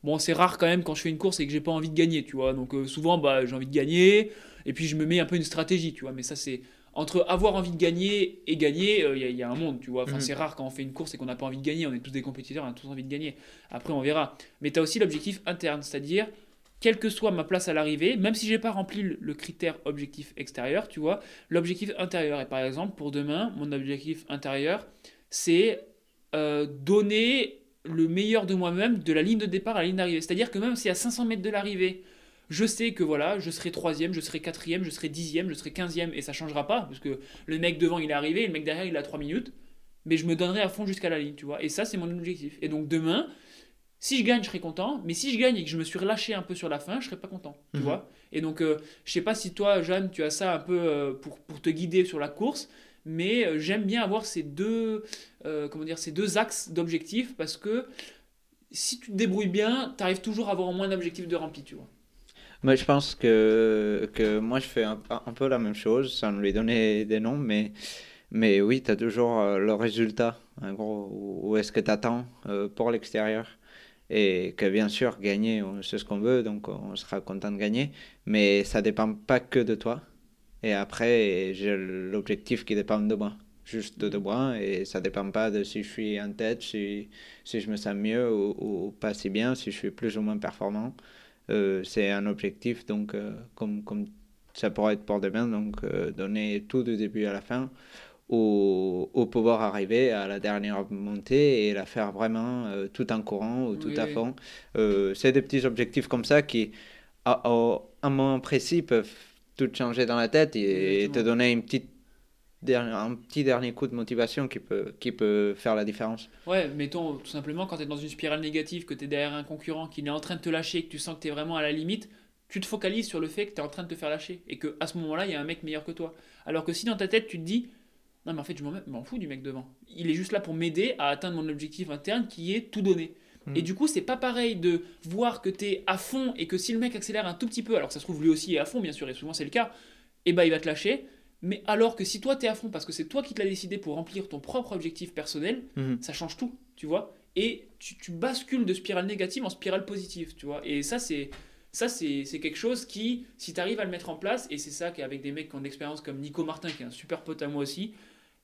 bon, c'est rare quand même quand je fais une course et que j'ai pas envie de gagner, tu vois. Donc souvent bah j'ai envie de gagner et puis je me mets un peu une stratégie, tu vois. Mais ça c'est entre avoir envie de gagner et gagner, il euh, y, a un monde, tu vois. Enfin, mhm. C'est rare quand on fait une course et qu'on n'a pas envie de gagner. On est tous des compétiteurs, on a tous envie de gagner. Après, on verra. Mais tu as aussi l'objectif interne, c'est-à-dire, quelle que soit ma place à l'arrivée, même si j'ai pas rempli le, critère objectif extérieur, tu vois, l'objectif intérieur. Et par exemple, pour demain, mon objectif intérieur, c'est euh, donner le meilleur de moi-même de la ligne de départ à la ligne d'arrivée. C'est-à-dire que même si à 500 mètres de l'arrivée, je sais que voilà, je serai troisième, je serai quatrième, je serai dixième, je serai quinzième, et ça changera pas, parce que le mec devant il est arrivé, le mec derrière il a trois minutes, mais je me donnerai à fond jusqu'à la ligne, tu vois. Et ça, c'est mon objectif. Et donc demain, si je gagne, je serai content, mais si je gagne et que je me suis relâché un peu sur la fin, je serai pas content, tu mhm. vois. Et donc, euh, je sais pas si toi, Jeanne, tu as ça un peu euh, pour, pour, te guider sur la course, mais euh, j'aime bien avoir ces deux, comment dire, ces deux axes d'objectifs parce que si tu te débrouilles bien, tu arrives toujours à avoir au moins d'objectifs de rempli, tu vois. Moi, je pense que, que moi, je fais un, un, peu la même chose, sans lui donner des noms, mais, mais oui, tu as toujours euh, le résultat, en gros, où est-ce que tu attends euh, pour l'extérieur? Et que bien sûr, gagner, c'est ce qu'on veut, donc on sera content de gagner, mais ça dépend pas que de toi. Et après, j'ai l'objectif qui dépend de moi, juste de moi, et ça dépend pas de si je suis en tête, si, si je me sens mieux ou, ou pas si bien, si je suis plus ou moins performant. Euh, c'est un objectif, donc, euh, comme, comme ça pourrait être pour demain, donc euh, donner tout du début à la fin, au, au, pouvoir arriver à la dernière montée et la faire vraiment tout en courant ou tout à fond. c'est des petits objectifs comme ça qui, à, à un moment précis, peuvent tout changer dans la tête et te donner une petite un petit dernier coup de motivation qui peut, qui peut faire la différence. Ouais, mettons tout simplement quand tu es dans une spirale négative, que tu es derrière un concurrent qui est en train de te lâcher, que tu sens que tu es vraiment à la limite, tu te focalises sur le fait que tu es en train de te faire lâcher et que à ce moment-là, il y a un mec meilleur que toi. Alors que si dans ta tête, tu te dis non, mais en fait, je m'en fous du mec devant. Il est juste là pour m'aider à atteindre mon objectif interne qui est tout donner. Hmm. Et du coup, c'est pas pareil de voir que tu es à fond et que si le mec accélère un tout petit peu, alors que ça se trouve lui aussi est à fond, bien sûr, et souvent c'est le cas, et eh bah ben, il va te lâcher. Mais alors que si toi t'es à fond parce que c'est toi qui te l'as décidé pour remplir ton propre objectif personnel, mhm. ça change tout, tu vois. Et tu, bascules de spirale négative en spirale positive, tu vois. Et ça, c'est ça c'est quelque chose qui, si tu arrives à le mettre en place, et c'est ça qu'avec des mecs qui ont d'expérience comme Nico Martin, qui est un super pote à moi aussi,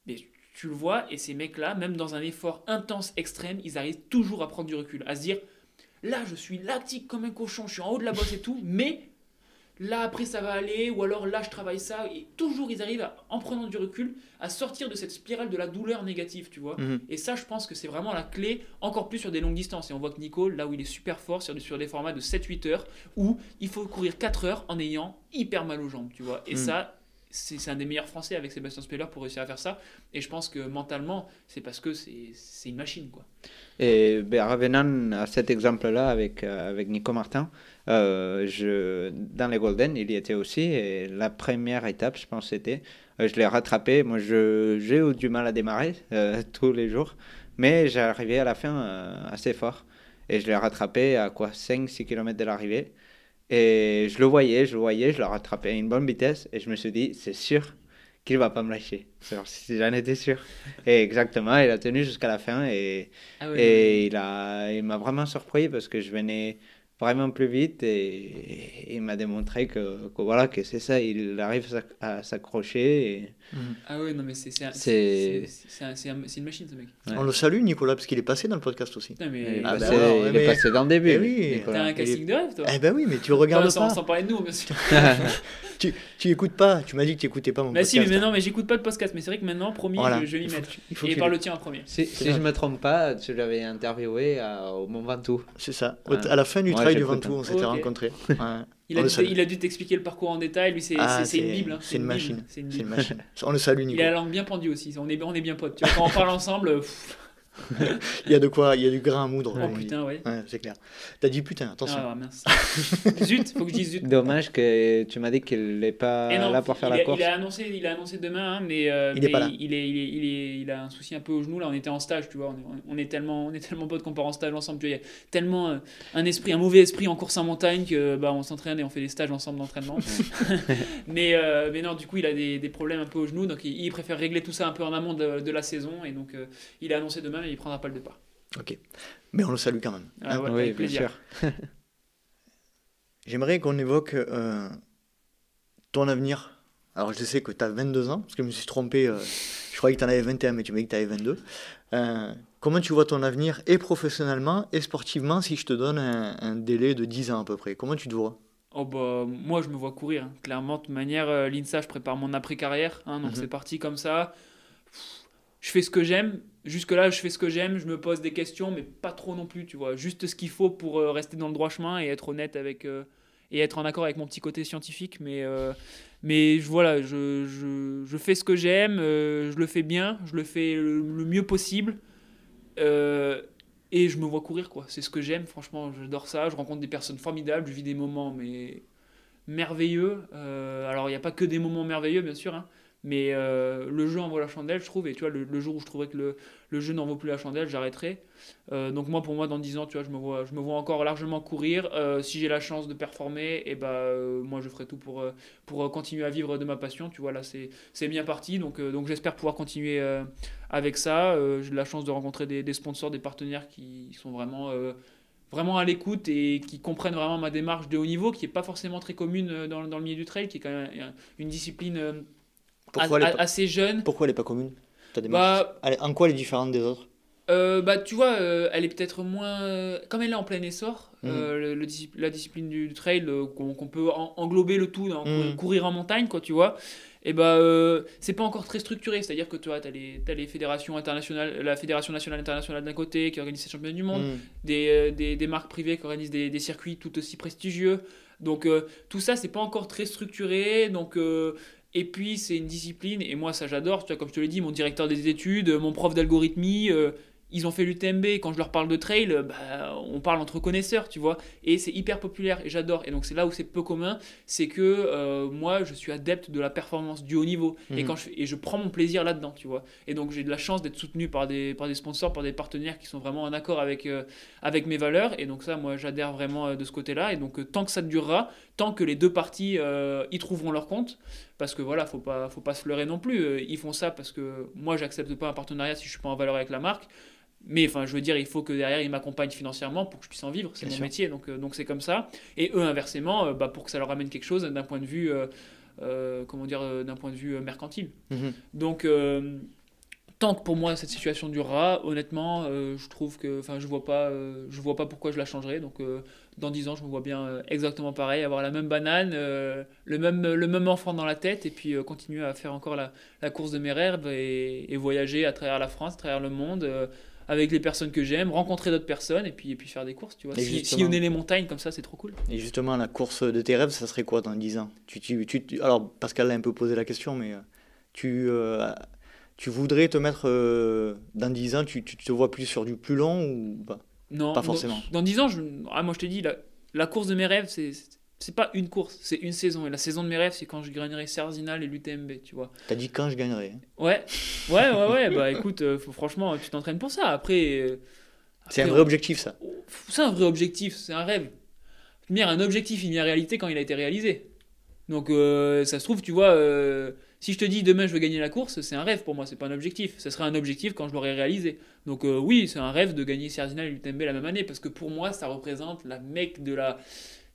mais tu le vois, et ces mecs-là, même dans un effort intense, extrême, ils arrivent toujours à prendre du recul, à se dire, là je suis lactique comme un cochon, je suis en haut de la bosse et tout, mais là après ça va aller, ou alors là je travaille ça, et toujours ils arrivent, en prenant du recul, à sortir de cette spirale de la douleur négative, tu vois. Mhm. Et ça je pense que c'est vraiment la clé, encore plus sur des longues distances. Et on voit que Nico, là où il est super fort, sur, sur des formats de 7-8 heures, où il faut courir 4 heures en ayant hyper mal aux jambes, tu vois. Et mhm. ça, c'est un des meilleurs Français avec Sébastien Speller pour réussir à faire ça. Et je pense que mentalement, c'est parce que c'est une machine. Quoi. Et ben, à cet exemple-là avec, euh, avec Nico Martin, euh, je, dans les Golden, il y était aussi. Et la première étape, je pense, c'était, euh, je l'ai rattrapé. Moi, j'ai eu du mal à démarrer tous les jours, mais j'ai arrivé à la fin assez fort. Et je l'ai rattrapé à quoi? 5-6 km de l'arrivée. Et je le voyais, je le voyais, je le rattrapais à une bonne vitesse. Et je me suis dit, c'est sûr qu'il va pas me lâcher. J'en étais sûr. Et exactement, il a tenu jusqu'à la fin. Et, ah et il m'a il vraiment surpris parce que je venais vraiment plus vite et, il m'a démontré que, que, voilà que c'est ça il arrive à s'accrocher. Mhm. ah oui non mais c'est c'est une machine ce mec. On le salue Nicolas parce qu'il est passé dans le podcast aussi. Mais... il, est, passé, il est passé dans le début eh oui, t'as un casting de rêve toi. Eh ben oui mais tu regardes pas. sans, parler de nous monsieur tu, tu écoutes pas tu m'as dit que tu écoutais pas mon bah podcast si mais maintenant mais j'écoute pas de podcast mais c'est vrai que maintenant promis je, je vais m'y mettre et par le tien en premier si, si je me trompe pas tu l'avais interviewé au Mont Ventoux c'est ça à la fin du travail du Ventoux on s'était rencontrés il, a dû, il a dû t'expliquer le parcours en détail. Lui, c'est ah, une Bible. Hein. C'est une, machine. C'est une, machine. On le salue, Nico. Il a la langue bien pendue aussi. On est, on est bien potes. Tu vois, quand on parle ensemble. Il y a de quoi, il y a du grain à moudre. Oh putain, oui. Ouais, c'est clair. T'as dit putain, attention. Ah mince. zut, faut que je dise zut. Dommage que tu m'as dit qu'il n'est pas là pour faire la course. Il a annoncé, il a annoncé demain, hein, mais, euh, il, est pas là. Il, est, il, est, il, est, il, a un souci un peu au genou. Là, on était en stage, tu vois. On est, on est tellement, on est tellement potes qu'on part en stage ensemble. Tu vois, il y a tellement euh, un esprit, un mauvais esprit en course en montagne que bah, on s'entraîne et on fait des stages ensemble d'entraînement. mais, euh, mais non, du coup, il a des, des, problèmes un peu au genou, donc il, il, préfère régler tout ça un peu en amont de, de la saison et donc il a annoncé demain, mais il prendra pas le départ. Ok. Mais on le salue quand même. Ah, ouais, oui, avec plaisir. J'aimerais qu'on évoque euh, ton avenir. Alors, je sais que tu as 22 ans, parce que je me suis trompé. Euh, je croyais que tu en avais 21, mais tu m'as dit que tu avais 22. Euh, comment tu vois ton avenir, et professionnellement, et sportivement, si je te donne un, un, délai de 10 ans à peu près? Comment tu te vois? Oh bah, moi, je me vois courir. Hein. Clairement, de toute manière, l'INSA, je prépare mon après-carrière. Hein, donc, mm -hmm. c'est parti comme ça. Je fais ce que j'aime jusque-là, je fais ce que j'aime, je me pose des questions, mais pas trop non plus, tu vois. Juste ce qu'il faut pour euh, rester dans le droit chemin et être honnête avec. Euh, et être en accord avec mon petit côté scientifique. Mais, euh, mais voilà, je, je, fais ce que j'aime, je le fais bien, je le fais le, le mieux possible. et je me vois courir, quoi. C'est ce que j'aime, franchement, j'adore ça. Je rencontre des personnes formidables, je vis des moments, mais merveilleux. alors, il n'y a pas que des moments merveilleux, bien sûr, hein, mais euh, le jeu en vaut la chandelle, je trouve. Et tu vois, le, jour où je trouverais que le, le jeu n'en vaut plus la chandelle, j'arrêterai. Euh, donc moi, pour moi, dans 10 ans, tu vois, je me vois, je me vois encore largement courir. Euh, si j'ai la chance de performer, et eh ben, euh, moi, je ferai tout pour, pour continuer à vivre de ma passion. Tu vois, là, c'est bien parti. Donc, donc j'espère pouvoir continuer avec ça. j'ai la chance de rencontrer des, des, sponsors, des partenaires qui sont vraiment vraiment à l'écoute et qui comprennent vraiment ma démarche de haut niveau, qui n'est pas forcément très commune dans, dans, le milieu du trail, qui est quand même une discipline pourquoi a, assez jeune. Pourquoi elle n'est pas commune bah, elle, En quoi elle est différente des autres? euh, bah, tu vois, euh, elle est peut-être moins. Euh, comme elle est en plein essor, mmh. le, le, la discipline du, du trail, qu'on peut en, englober le tout, dans, mmh. courir en montagne, quoi, tu vois, et bah, c'est pas encore très structuré. C'est-à-dire que tu vois, as les, as les fédérations internationales, la Fédération nationale internationale d'un côté qui organise les championnats du monde, mmh. des, des, des, marques privées qui organisent des, des circuits tout aussi prestigieux. Donc, tout ça, c'est pas encore très structuré. Donc, et puis, c'est une discipline, et moi, ça j'adore. Tu vois, comme je te l'ai dit, mon directeur des études, mon prof d'algorithmie, euh, ils ont fait l'UTMB. Quand je leur parle de trail, bah, on parle entre connaisseurs, tu vois. Et c'est hyper populaire, et j'adore. Et donc, c'est là où c'est peu commun. C'est que euh, moi, je suis adepte de la performance du haut niveau. Mmh. Et, quand je, et je prends mon plaisir là-dedans, tu vois. Et donc, j'ai de la chance d'être soutenu par des, par des sponsors, par des partenaires qui sont vraiment en accord avec, euh, avec mes valeurs. Et donc, ça, moi, j'adhère vraiment de ce côté-là. Et donc, tant que ça durera, tant que les deux parties y trouveront leur compte, parce que voilà, faut pas, faut pas se leurrer non plus. Ils font ça parce que moi, j'accepte pas un partenariat si je suis pas en valeur avec la marque. Mais enfin, je veux dire, il faut que derrière, ils m'accompagnent financièrement pour que je puisse en vivre. C'est mon sûr. métier, donc donc c'est comme ça. Et eux, inversement, bah, pour que ça leur amène quelque chose d'un point de vue, euh, euh, comment dire, d'un point de vue mercantile. Mm -hmm. Donc euh, tant que pour moi cette situation durera, honnêtement, euh, je trouve que, enfin, je vois pas, euh, je vois pas pourquoi je la changerais. Donc, euh, dans 10 ans, je me vois bien exactement pareil, avoir la même banane, le même, le même enfant dans la tête, et puis continuer à faire encore la, la, course de mes rêves et, et, voyager à travers la France, à travers le monde. avec les personnes que j'aime, rencontrer d'autres personnes et puis, et puis faire des courses, tu vois. Si, sillonner les montagnes comme ça, c'est trop cool. Et justement, la course de tes rêves, ça serait quoi dans 10 ans? Tu, tu, tu, Alors, Pascal a un peu posé la question, mais tu tu voudrais te mettre euh, dans 10 ans, tu, tu, te vois plus sur du plus long ou pas? Non, pas forcément. Dans, dans 10 ans, je, ah, moi je te dis, la, la course de mes rêves, c'est c'est pas une course, c'est une saison. Et la saison de mes rêves, c'est quand je gagnerai Serzinal et l'UTMB, tu vois. T'as dit quand je gagnerai Ouais, ouais, ouais, ouais. bah écoute, euh, faut, franchement, tu t'entraînes pour ça. Après. Euh, c'est un vrai objectif, ça. C'est un vrai objectif, c'est un rêve. Dire, un objectif, il devient réalité quand il a été réalisé. Donc, euh, ça se trouve, tu vois, si je te dis demain je veux gagner la course, c'est un rêve pour moi, c'est pas un objectif. Ce serait un objectif quand je l'aurai réalisé. Donc, euh, oui, c'est un rêve de gagner Serginal et l'UTMB la même année, parce que pour moi, ça représente la mec de la.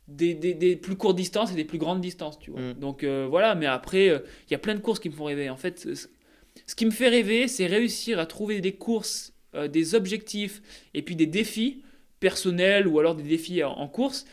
Des, des, des, plus courtes distances et des plus grandes distances, tu vois. Mm. Donc voilà, mais après, il y a plein de courses qui me font rêver. En fait, ce qui me fait rêver, c'est réussir à trouver des courses, des objectifs et puis des défis personnels ou alors des défis en, en course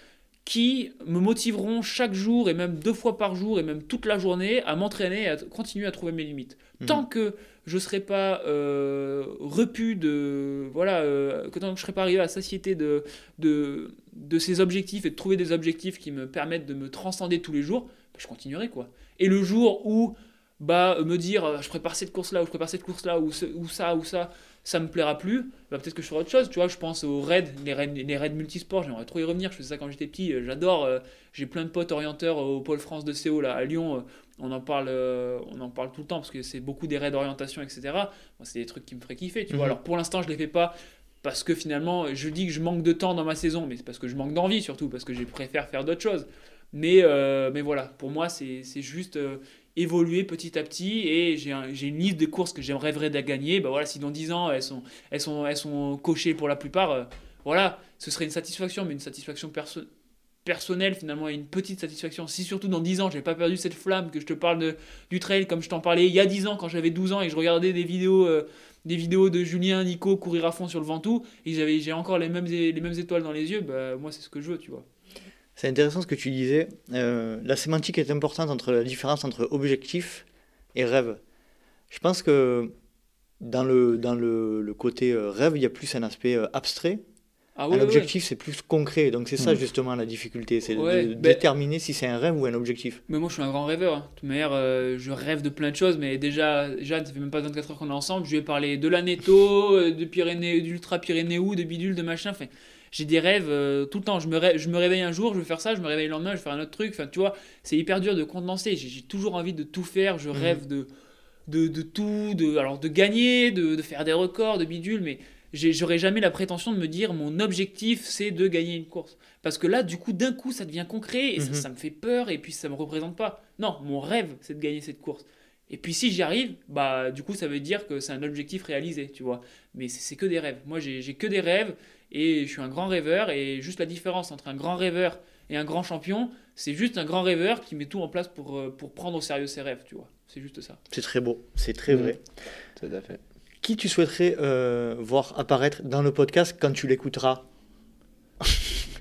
qui me motiveront chaque jour et même deux fois par jour et même toute la journée à m'entraîner et à continuer à trouver mes limites. Mmh. Tant que je ne serai pas euh, repu de. Voilà, euh, que tant que je ne serai pas arrivé à la satiété de, de, de ces objectifs et de trouver des objectifs qui me permettent de me transcender tous les jours, bah, je continuerai quoi. Et le jour où bah me dire je prépare cette course là ou je prépare cette course là ou, ou ça ou ça ça me plaira plus, bah, peut-être que je ferai autre chose. Tu vois, je pense aux raids, les raids, les raids multisports, j'aimerais trop y revenir. Je faisais ça quand j'étais petit, euh, j'adore. Euh, j'ai plein de potes orienteurs au Pôle France de CO là, à Lyon. Euh, on en parle, on en parle tout le temps parce que c'est beaucoup des raids d'orientation, etc. C'est des trucs qui me feraient kiffer. Tu vois, mhm. alors pour l'instant, je les fais pas parce que finalement, je dis que je manque de temps dans ma saison, mais c'est parce que je manque d'envie surtout, parce que je préfère faire d'autres choses. Mais, mais voilà, pour moi, c'est juste évoluer petit à petit et j'ai une liste de courses que j'aimerais de gagner. Bah voilà, si dans 10 ans elles sont, elles sont, elles sont cochées pour la plupart, euh, voilà, ce serait une satisfaction, mais une satisfaction personnelle finalement et une petite satisfaction. Si surtout dans 10 ans j'ai pas perdu cette flamme, que je te parle de, du trail comme je t'en parlais il y a 10 ans quand j'avais 12 ans et je regardais des vidéos, euh, des vidéos de Julien, Nico courir à fond sur le Ventoux et j'ai encore les mêmes, les mêmes étoiles dans les yeux, bah moi c'est ce que je veux, tu vois. C'est intéressant ce que tu disais. Euh, la sémantique est importante entre la différence entre objectif et rêve. Je pense que dans le, dans le, côté euh, rêve, il y a plus un aspect euh, abstrait. Ah un objectif, c'est plus concret. Donc c'est ça mm. justement la difficulté, c'est de, ben déterminer si c'est un rêve ou un objectif. Mais moi je suis un grand rêveur. Hein. De toute manière, je rêve de plein de choses. Mais déjà, Jeanne, ça fait même pas 24 heures qu'on est ensemble. Je lui ai parlé de la Netto, de Pyrénées, d'Ultra Pyrénéo, de bidule, de machin. Enfin, j'ai des rêves euh, tout le temps. Je me, je me réveille un jour, je vais faire ça, je me réveille le lendemain, je vais faire un autre truc. Enfin, tu vois, c'est hyper dur de condenser. J'ai toujours envie de tout faire. Je mhm. rêve de, de, de, tout, de, alors de gagner, de, de faire des records, de bidule, mais j'aurais jamais la prétention de me dire mon objectif c'est de gagner une course. Parce que là, du coup, d'un coup, ça devient concret et ça, mhm. ça, me fait peur et puis ça me représente pas. Non, mon rêve c'est de gagner cette course. Et puis si j'y arrive, bah du coup ça veut dire que c'est un objectif réalisé, tu vois. Mais c'est que des rêves. Moi j'ai que des rêves et je suis un grand rêveur et juste la différence entre un grand rêveur et un grand champion, c'est juste un grand rêveur qui met tout en place pour, euh, pour prendre au sérieux ses rêves, tu vois. C'est juste ça. C'est très beau, c'est très mmh. vrai. Tout à fait. Qui tu souhaiterais euh, voir apparaître dans le podcast quand tu l'écouteras?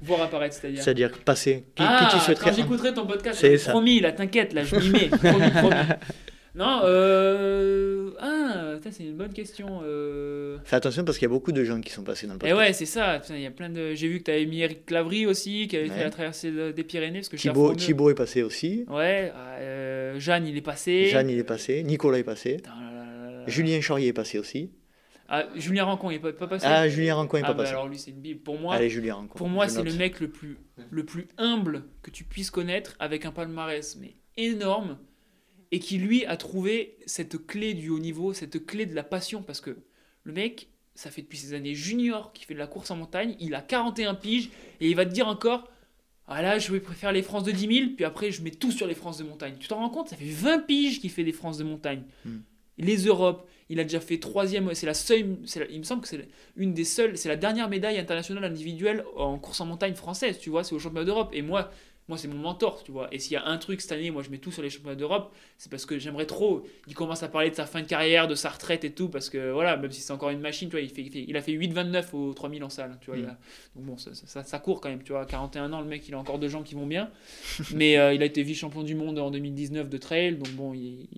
Voir apparaître, c'est-à-dire? C'est-à-dire passer. Qui, ah, qui tu souhaiterais... quand j'écouterai ton podcast, c'est promis, là, t'inquiète, là, je m'y mets. promis, promis. Non, euh... ah, c'est une bonne question. Euh... Fais attention parce qu'il y a beaucoup de gens qui sont passés dans le podcast. Et ouais, c'est ça. Il y a plein de. J'ai vu que tu avais mis Eric Clavry aussi, qui avait fait la traversée des Pyrénées. Parce que Thibaut, Thibaut est passé aussi. Ouais. Euh, Jeanne, il est passé. Jeanne, il est passé. Nicolas est passé. Julien Chaurier est passé aussi. Ah, Julien Rancon, il n'est pas, passé. Ah, Julien Rancon n'est ah, pas bah passé. Alors lui, c'est une bible. Pour moi, Allez, Julien Rancon. Pour moi, c'est le mec le plus, le plus humble que tu puisses connaître, avec un palmarès mais énorme et qui lui a trouvé cette clé du haut niveau, cette clé de la passion, parce que le mec, ça fait depuis ses années junior qu'il fait de la course en montagne, il a 41 piges, et il va te dire encore, ah là, je préfère les France de 10 000, puis après, je mets tout sur les France de montagne. Tu t'en rends compte? Ça fait 20 piges qu'il fait des France de montagne. Hmm. Les Europes, il a déjà fait troisième, c'est la seule, il me semble que c'est une des seules, c'est la dernière médaille internationale individuelle en course en montagne française, tu vois, c'est au championnat d'Europe. Et moi, moi, c'est mon mentor, tu vois. Et s'il y a un truc cette année, moi, je mets tout sur les championnats d'Europe, c'est parce que j'aimerais trop. Il commence à parler de sa fin de carrière, de sa retraite et tout, parce que voilà, même si c'est encore une machine, tu vois, il, fait, il, a fait 8,29 au 3000 en salle, tu vois. Mm. donc bon, ça, ça, court quand même, tu vois. 41 ans, le mec, il a encore deux gens qui vont bien. Mais euh, il a été vice-champion du monde en 2019 de trail, donc bon, il,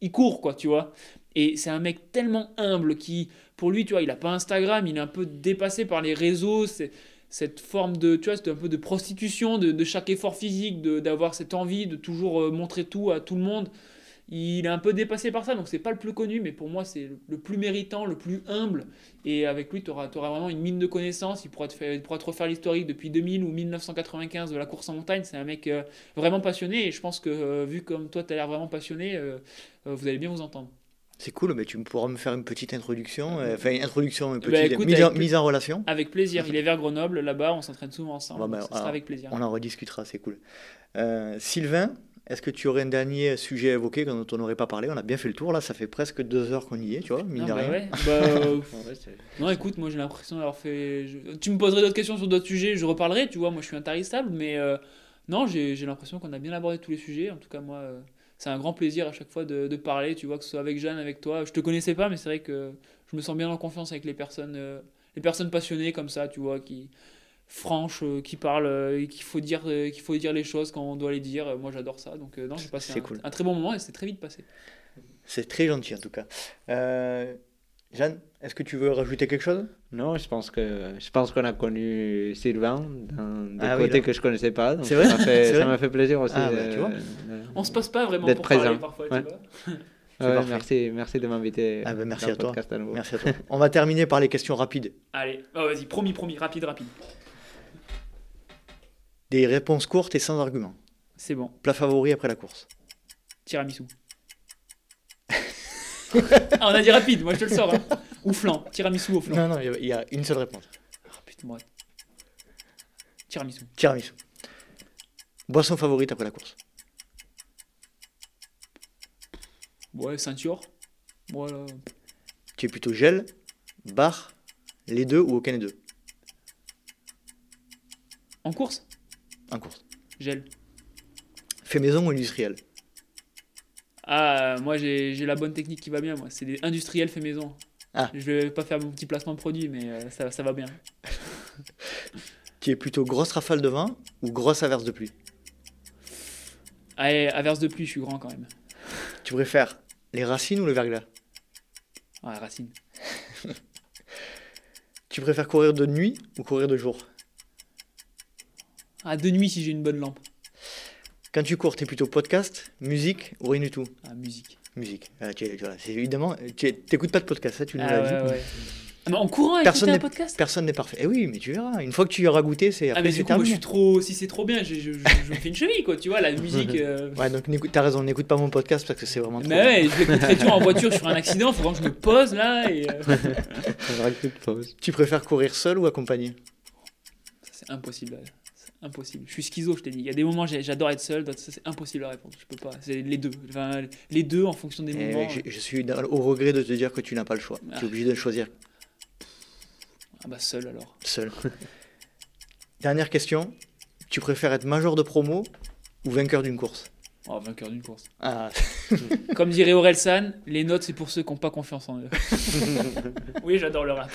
il court, quoi, tu vois. Et c'est un mec tellement humble qui, pour lui, tu vois, il a pas Instagram, il est un peu dépassé par les réseaux, c'est cette forme de, tu vois, un peu de prostitution de, chaque effort physique, d'avoir cette envie de toujours euh, montrer tout à tout le monde. Il est un peu dépassé par ça, donc c'est pas le plus connu, mais pour moi c'est le plus méritant, le plus humble. Et avec lui, tu auras, vraiment une mine de connaissances. Il pourra te, faire, il pourra te refaire l'historique depuis 2000 ou 1995 de la course en montagne. C'est un mec euh, vraiment passionné, et je pense que euh, vu comme toi tu as l'air vraiment passionné, vous allez bien vous entendre. C'est cool, mais tu pourras me faire une petite introduction, euh, enfin une introduction, une bah, petite mise, en, relation. Avec plaisir. Il est vers Grenoble, là-bas, on s'entraîne souvent ensemble. Bah, ça sera avec plaisir. On en rediscutera, c'est cool. Euh, Sylvain, est-ce que tu aurais un dernier sujet à évoquer dont on n'aurait pas parlé? On a bien fait le tour là, ça fait presque deux heures qu'on y est, tu vois, mine de rien. non, écoute, moi j'ai l'impression d'avoir fait. Tu me poserais d'autres questions sur d'autres sujets, je reparlerai, tu vois. Moi je suis intarissable, mais euh, non, j'ai l'impression qu'on a bien abordé tous les sujets. En tout cas, moi c'est un grand plaisir à chaque fois de, de, parler, tu vois, que ce soit avec Jeanne, avec toi. Je te connaissais pas, mais c'est vrai que je me sens bien en confiance avec les personnes, euh, les personnes passionnées comme ça, tu vois, qui franches, euh, qui parlent, euh, et qu'il faut dire, qu'il faut dire les choses quand on doit les dire. Moi, j'adore ça. Donc, non, j'ai passé un, un, très bon moment et c'est très vite passé. C'est très gentil en tout cas. Jeanne, est-ce que tu veux rajouter quelque chose? Non, je pense que je pense qu'on a connu Sylvain d'un Ah oui, là. que je connaissais pas. donc C'est vrai Ça m'a fait, fait plaisir aussi. Ah, bah, de- tu vois. de- On se passe pas vraiment D'être pour parler présent. parfois, Ouais. tu vois. Ouais, merci, merci de m'inviter. Ah, bah, merci à toi. podcast à nouveau. Merci à toi. On va terminer par les questions rapides. Allez, oh, vas-y, promis, promis, rapide, rapide. Des réponses courtes et sans argument. C'est bon. Plat favori après la course. Tiramisu. ah, on a dit rapide, moi je te le sors. Hein. Ou flan, tiramisu au flan. Non, non, il y a- une seule réponse. Oh, putain, moi. Tiramisu. Tiramisu. Boisson favorite après la course. Ouais, ceinture. Voilà. Tu es plutôt gel, bar, les deux ou aucun des deux? En course? En course. Gel. Fait maison ou industriel? Ah, moi j'ai la bonne technique qui va bien, moi. C'est des industriels fait maison. Ah. Je vais pas faire mon petit placement de produit, mais euh, ça, ça va bien. Tu es plutôt grosse rafale de vent ou grosse averse de pluie? Allez, averse de pluie, je suis grand quand même. Tu préfères les racines ou le verglas? Ouais, racine. Tu préfères courir de nuit ou courir de jour? Ah, de nuit si j'ai une bonne lampe. Quand tu cours, tu es plutôt podcast, musique ou rien du tout? Ah, musique. Musique. Ah, tu es- voilà, c'est évidemment, tu n'écoutes pas de podcast, ça tu nous Ah, l'as ouais, dit. ouais. Ah, mais en courant, Personne un n'est- podcast? Personne n'est parfait. Eh oui, mais tu verras. Une fois que tu y auras goûté, c'est Ah, mais c'est du coup, moi, je terminé. suis trop. Si c'est trop bien, je, je, je- je me fais une cheville, quoi. Tu vois, la musique. euh, Ouais, donc t'as raison, n'écoute pas mon podcast parce que c'est vraiment trop. Mais ouais, je l'écouterai toujours en voiture sur un accident, faut vraiment que je me pose là et. euh, tu te poses. Tu préfères courir seul ou accompagné? Ça, c'est impossible. là. Impossible. Je suis schizo, je t'ai dit. Il y a des moments, j'adore être seul, d'autres, c'est impossible à répondre. Je peux pas. C'est les deux. Enfin, les deux en fonction des Eh, moments. je, je suis au regret de te dire que tu n'as pas le choix. Ah. Tu es obligé de choisir Ah bah, seul alors. seul. Dernière question. Tu préfères être major de promo ou vainqueur d'une course? Oh, vainqueur d'une course. Ah, Comme dirait Orelsan, les notes, c'est pour ceux qui n'ont pas confiance en eux. oui, j'adore le rap.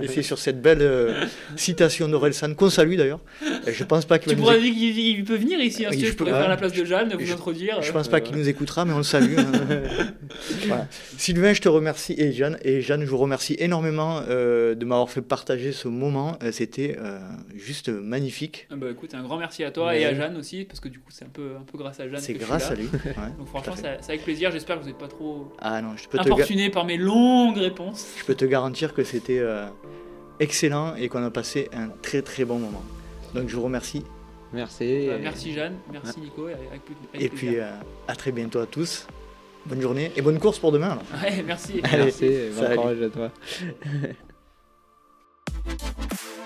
et c'est sur cette belle euh, citation d'Orelsan qu'on salue d'ailleurs. Je pense pas qu'il Tu pourrais dire qu'il il peut venir ici, hein, je je peux- pourrais ouais. faire la place de Jeanne, vous Je- introduire. Je euh. pense pas qu'il nous écoutera, mais on le salue. hein. Voilà. Sylvain, je te remercie et Jeanne. Et Jeanne, je vous remercie énormément euh, de m'avoir fait partager ce moment. Euh, C'était euh, juste magnifique. Ah bah écoute, un grand merci à toi et à Jeanne aussi, parce que du coup, c'est un peu, un peu grâce à Jeanne. Grâce à lui. Ouais. Donc franchement, c'est avec plaisir. J'espère que vous n'êtes pas trop Ah non, je peux, te importuné par mes longues réponses. je peux te garantir que c'était euh, excellent et qu'on a passé un très très bon moment. Donc je vous remercie Merci. Et- merci Jeanne, merci Nico, et avec, plus- avec et plaisir. puis euh, à très bientôt à tous. Bonne journée et bonne course pour demain. alors. Ouais, merci. Allez, Merci, bon courage à toi.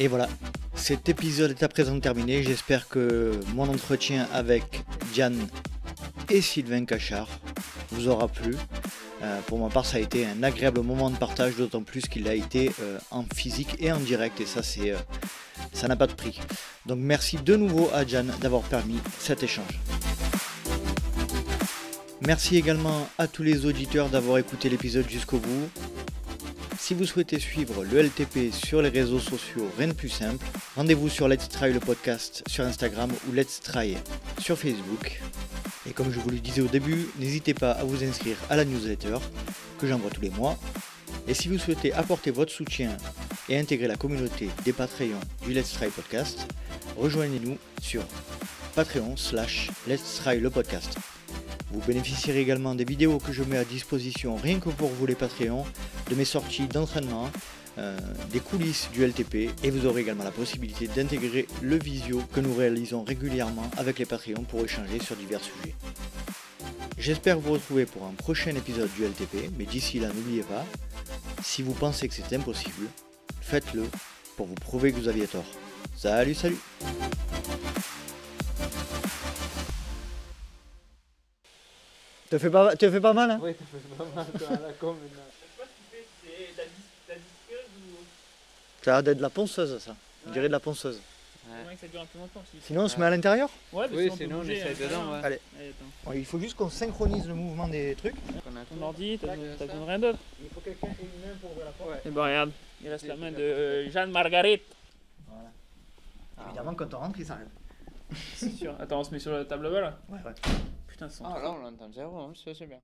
Et voilà, cet épisode est à présent terminé. J'espère que mon entretien avec Diane et Sylvain Cachard vous aura plu. Euh, pour ma part, ça a été un agréable moment de partage, d'autant plus qu'il a été euh, en physique et en direct, et ça, c'est, euh, ça n'a pas de prix. Donc, merci de nouveau à Diane d'avoir permis cet échange. Merci également à tous les auditeurs d'avoir écouté l'épisode jusqu'au bout. Si vous souhaitez suivre le LTP sur les réseaux sociaux, rien de plus simple. Rendez-vous sur Let's Try le podcast sur Instagram ou Let's Try sur Facebook. Et comme je vous le disais au début, n'hésitez pas à vous inscrire à la newsletter que j'envoie tous les mois. Et si vous souhaitez apporter votre soutien et intégrer la communauté des Patreons du Let's Try podcast, rejoignez-nous sur Patreon slash Let's Try le podcast. Vous bénéficierez également des vidéos que je mets à disposition rien que pour vous les Patreons, de mes sorties d'entraînement, euh, des coulisses du LTP et vous aurez également la possibilité d'intégrer le visio que nous réalisons régulièrement avec les Patreons pour échanger sur divers sujets. J'espère vous retrouver pour un prochain épisode du LTP, mais d'ici là n'oubliez pas, si vous pensez que c'est impossible, faites-le pour vous prouver que vous aviez tort. Salut salut Te fais pas, te fais pas mal hein Oui, ça fait pas mal toi, à la com maintenant. Ça a l'air d'être de la ponceuse ça. On dirait de la ponceuse. ça dure un peu longtemps. si. Sinon on se met à l'intérieur? Ouais, mais Oui, sinon, on on essaie hein. dedans. ouais. Allez. Allez, attends. Bon, Il faut juste qu'on synchronise le mouvement des trucs. Ton ordi, t'as besoin t'as besoin de rien d'autre Il faut quelqu'un ait une main pour ouvrir la porte. Et ben regarde, il reste la main de euh, Jeanne Margaret. Évidemment quand on rentre il s'arrête. C'est sûr. Attends, on se met sur la table bas là Ouais ouais. Putain, Ah là on l'entend zéro, hein, c'est bien.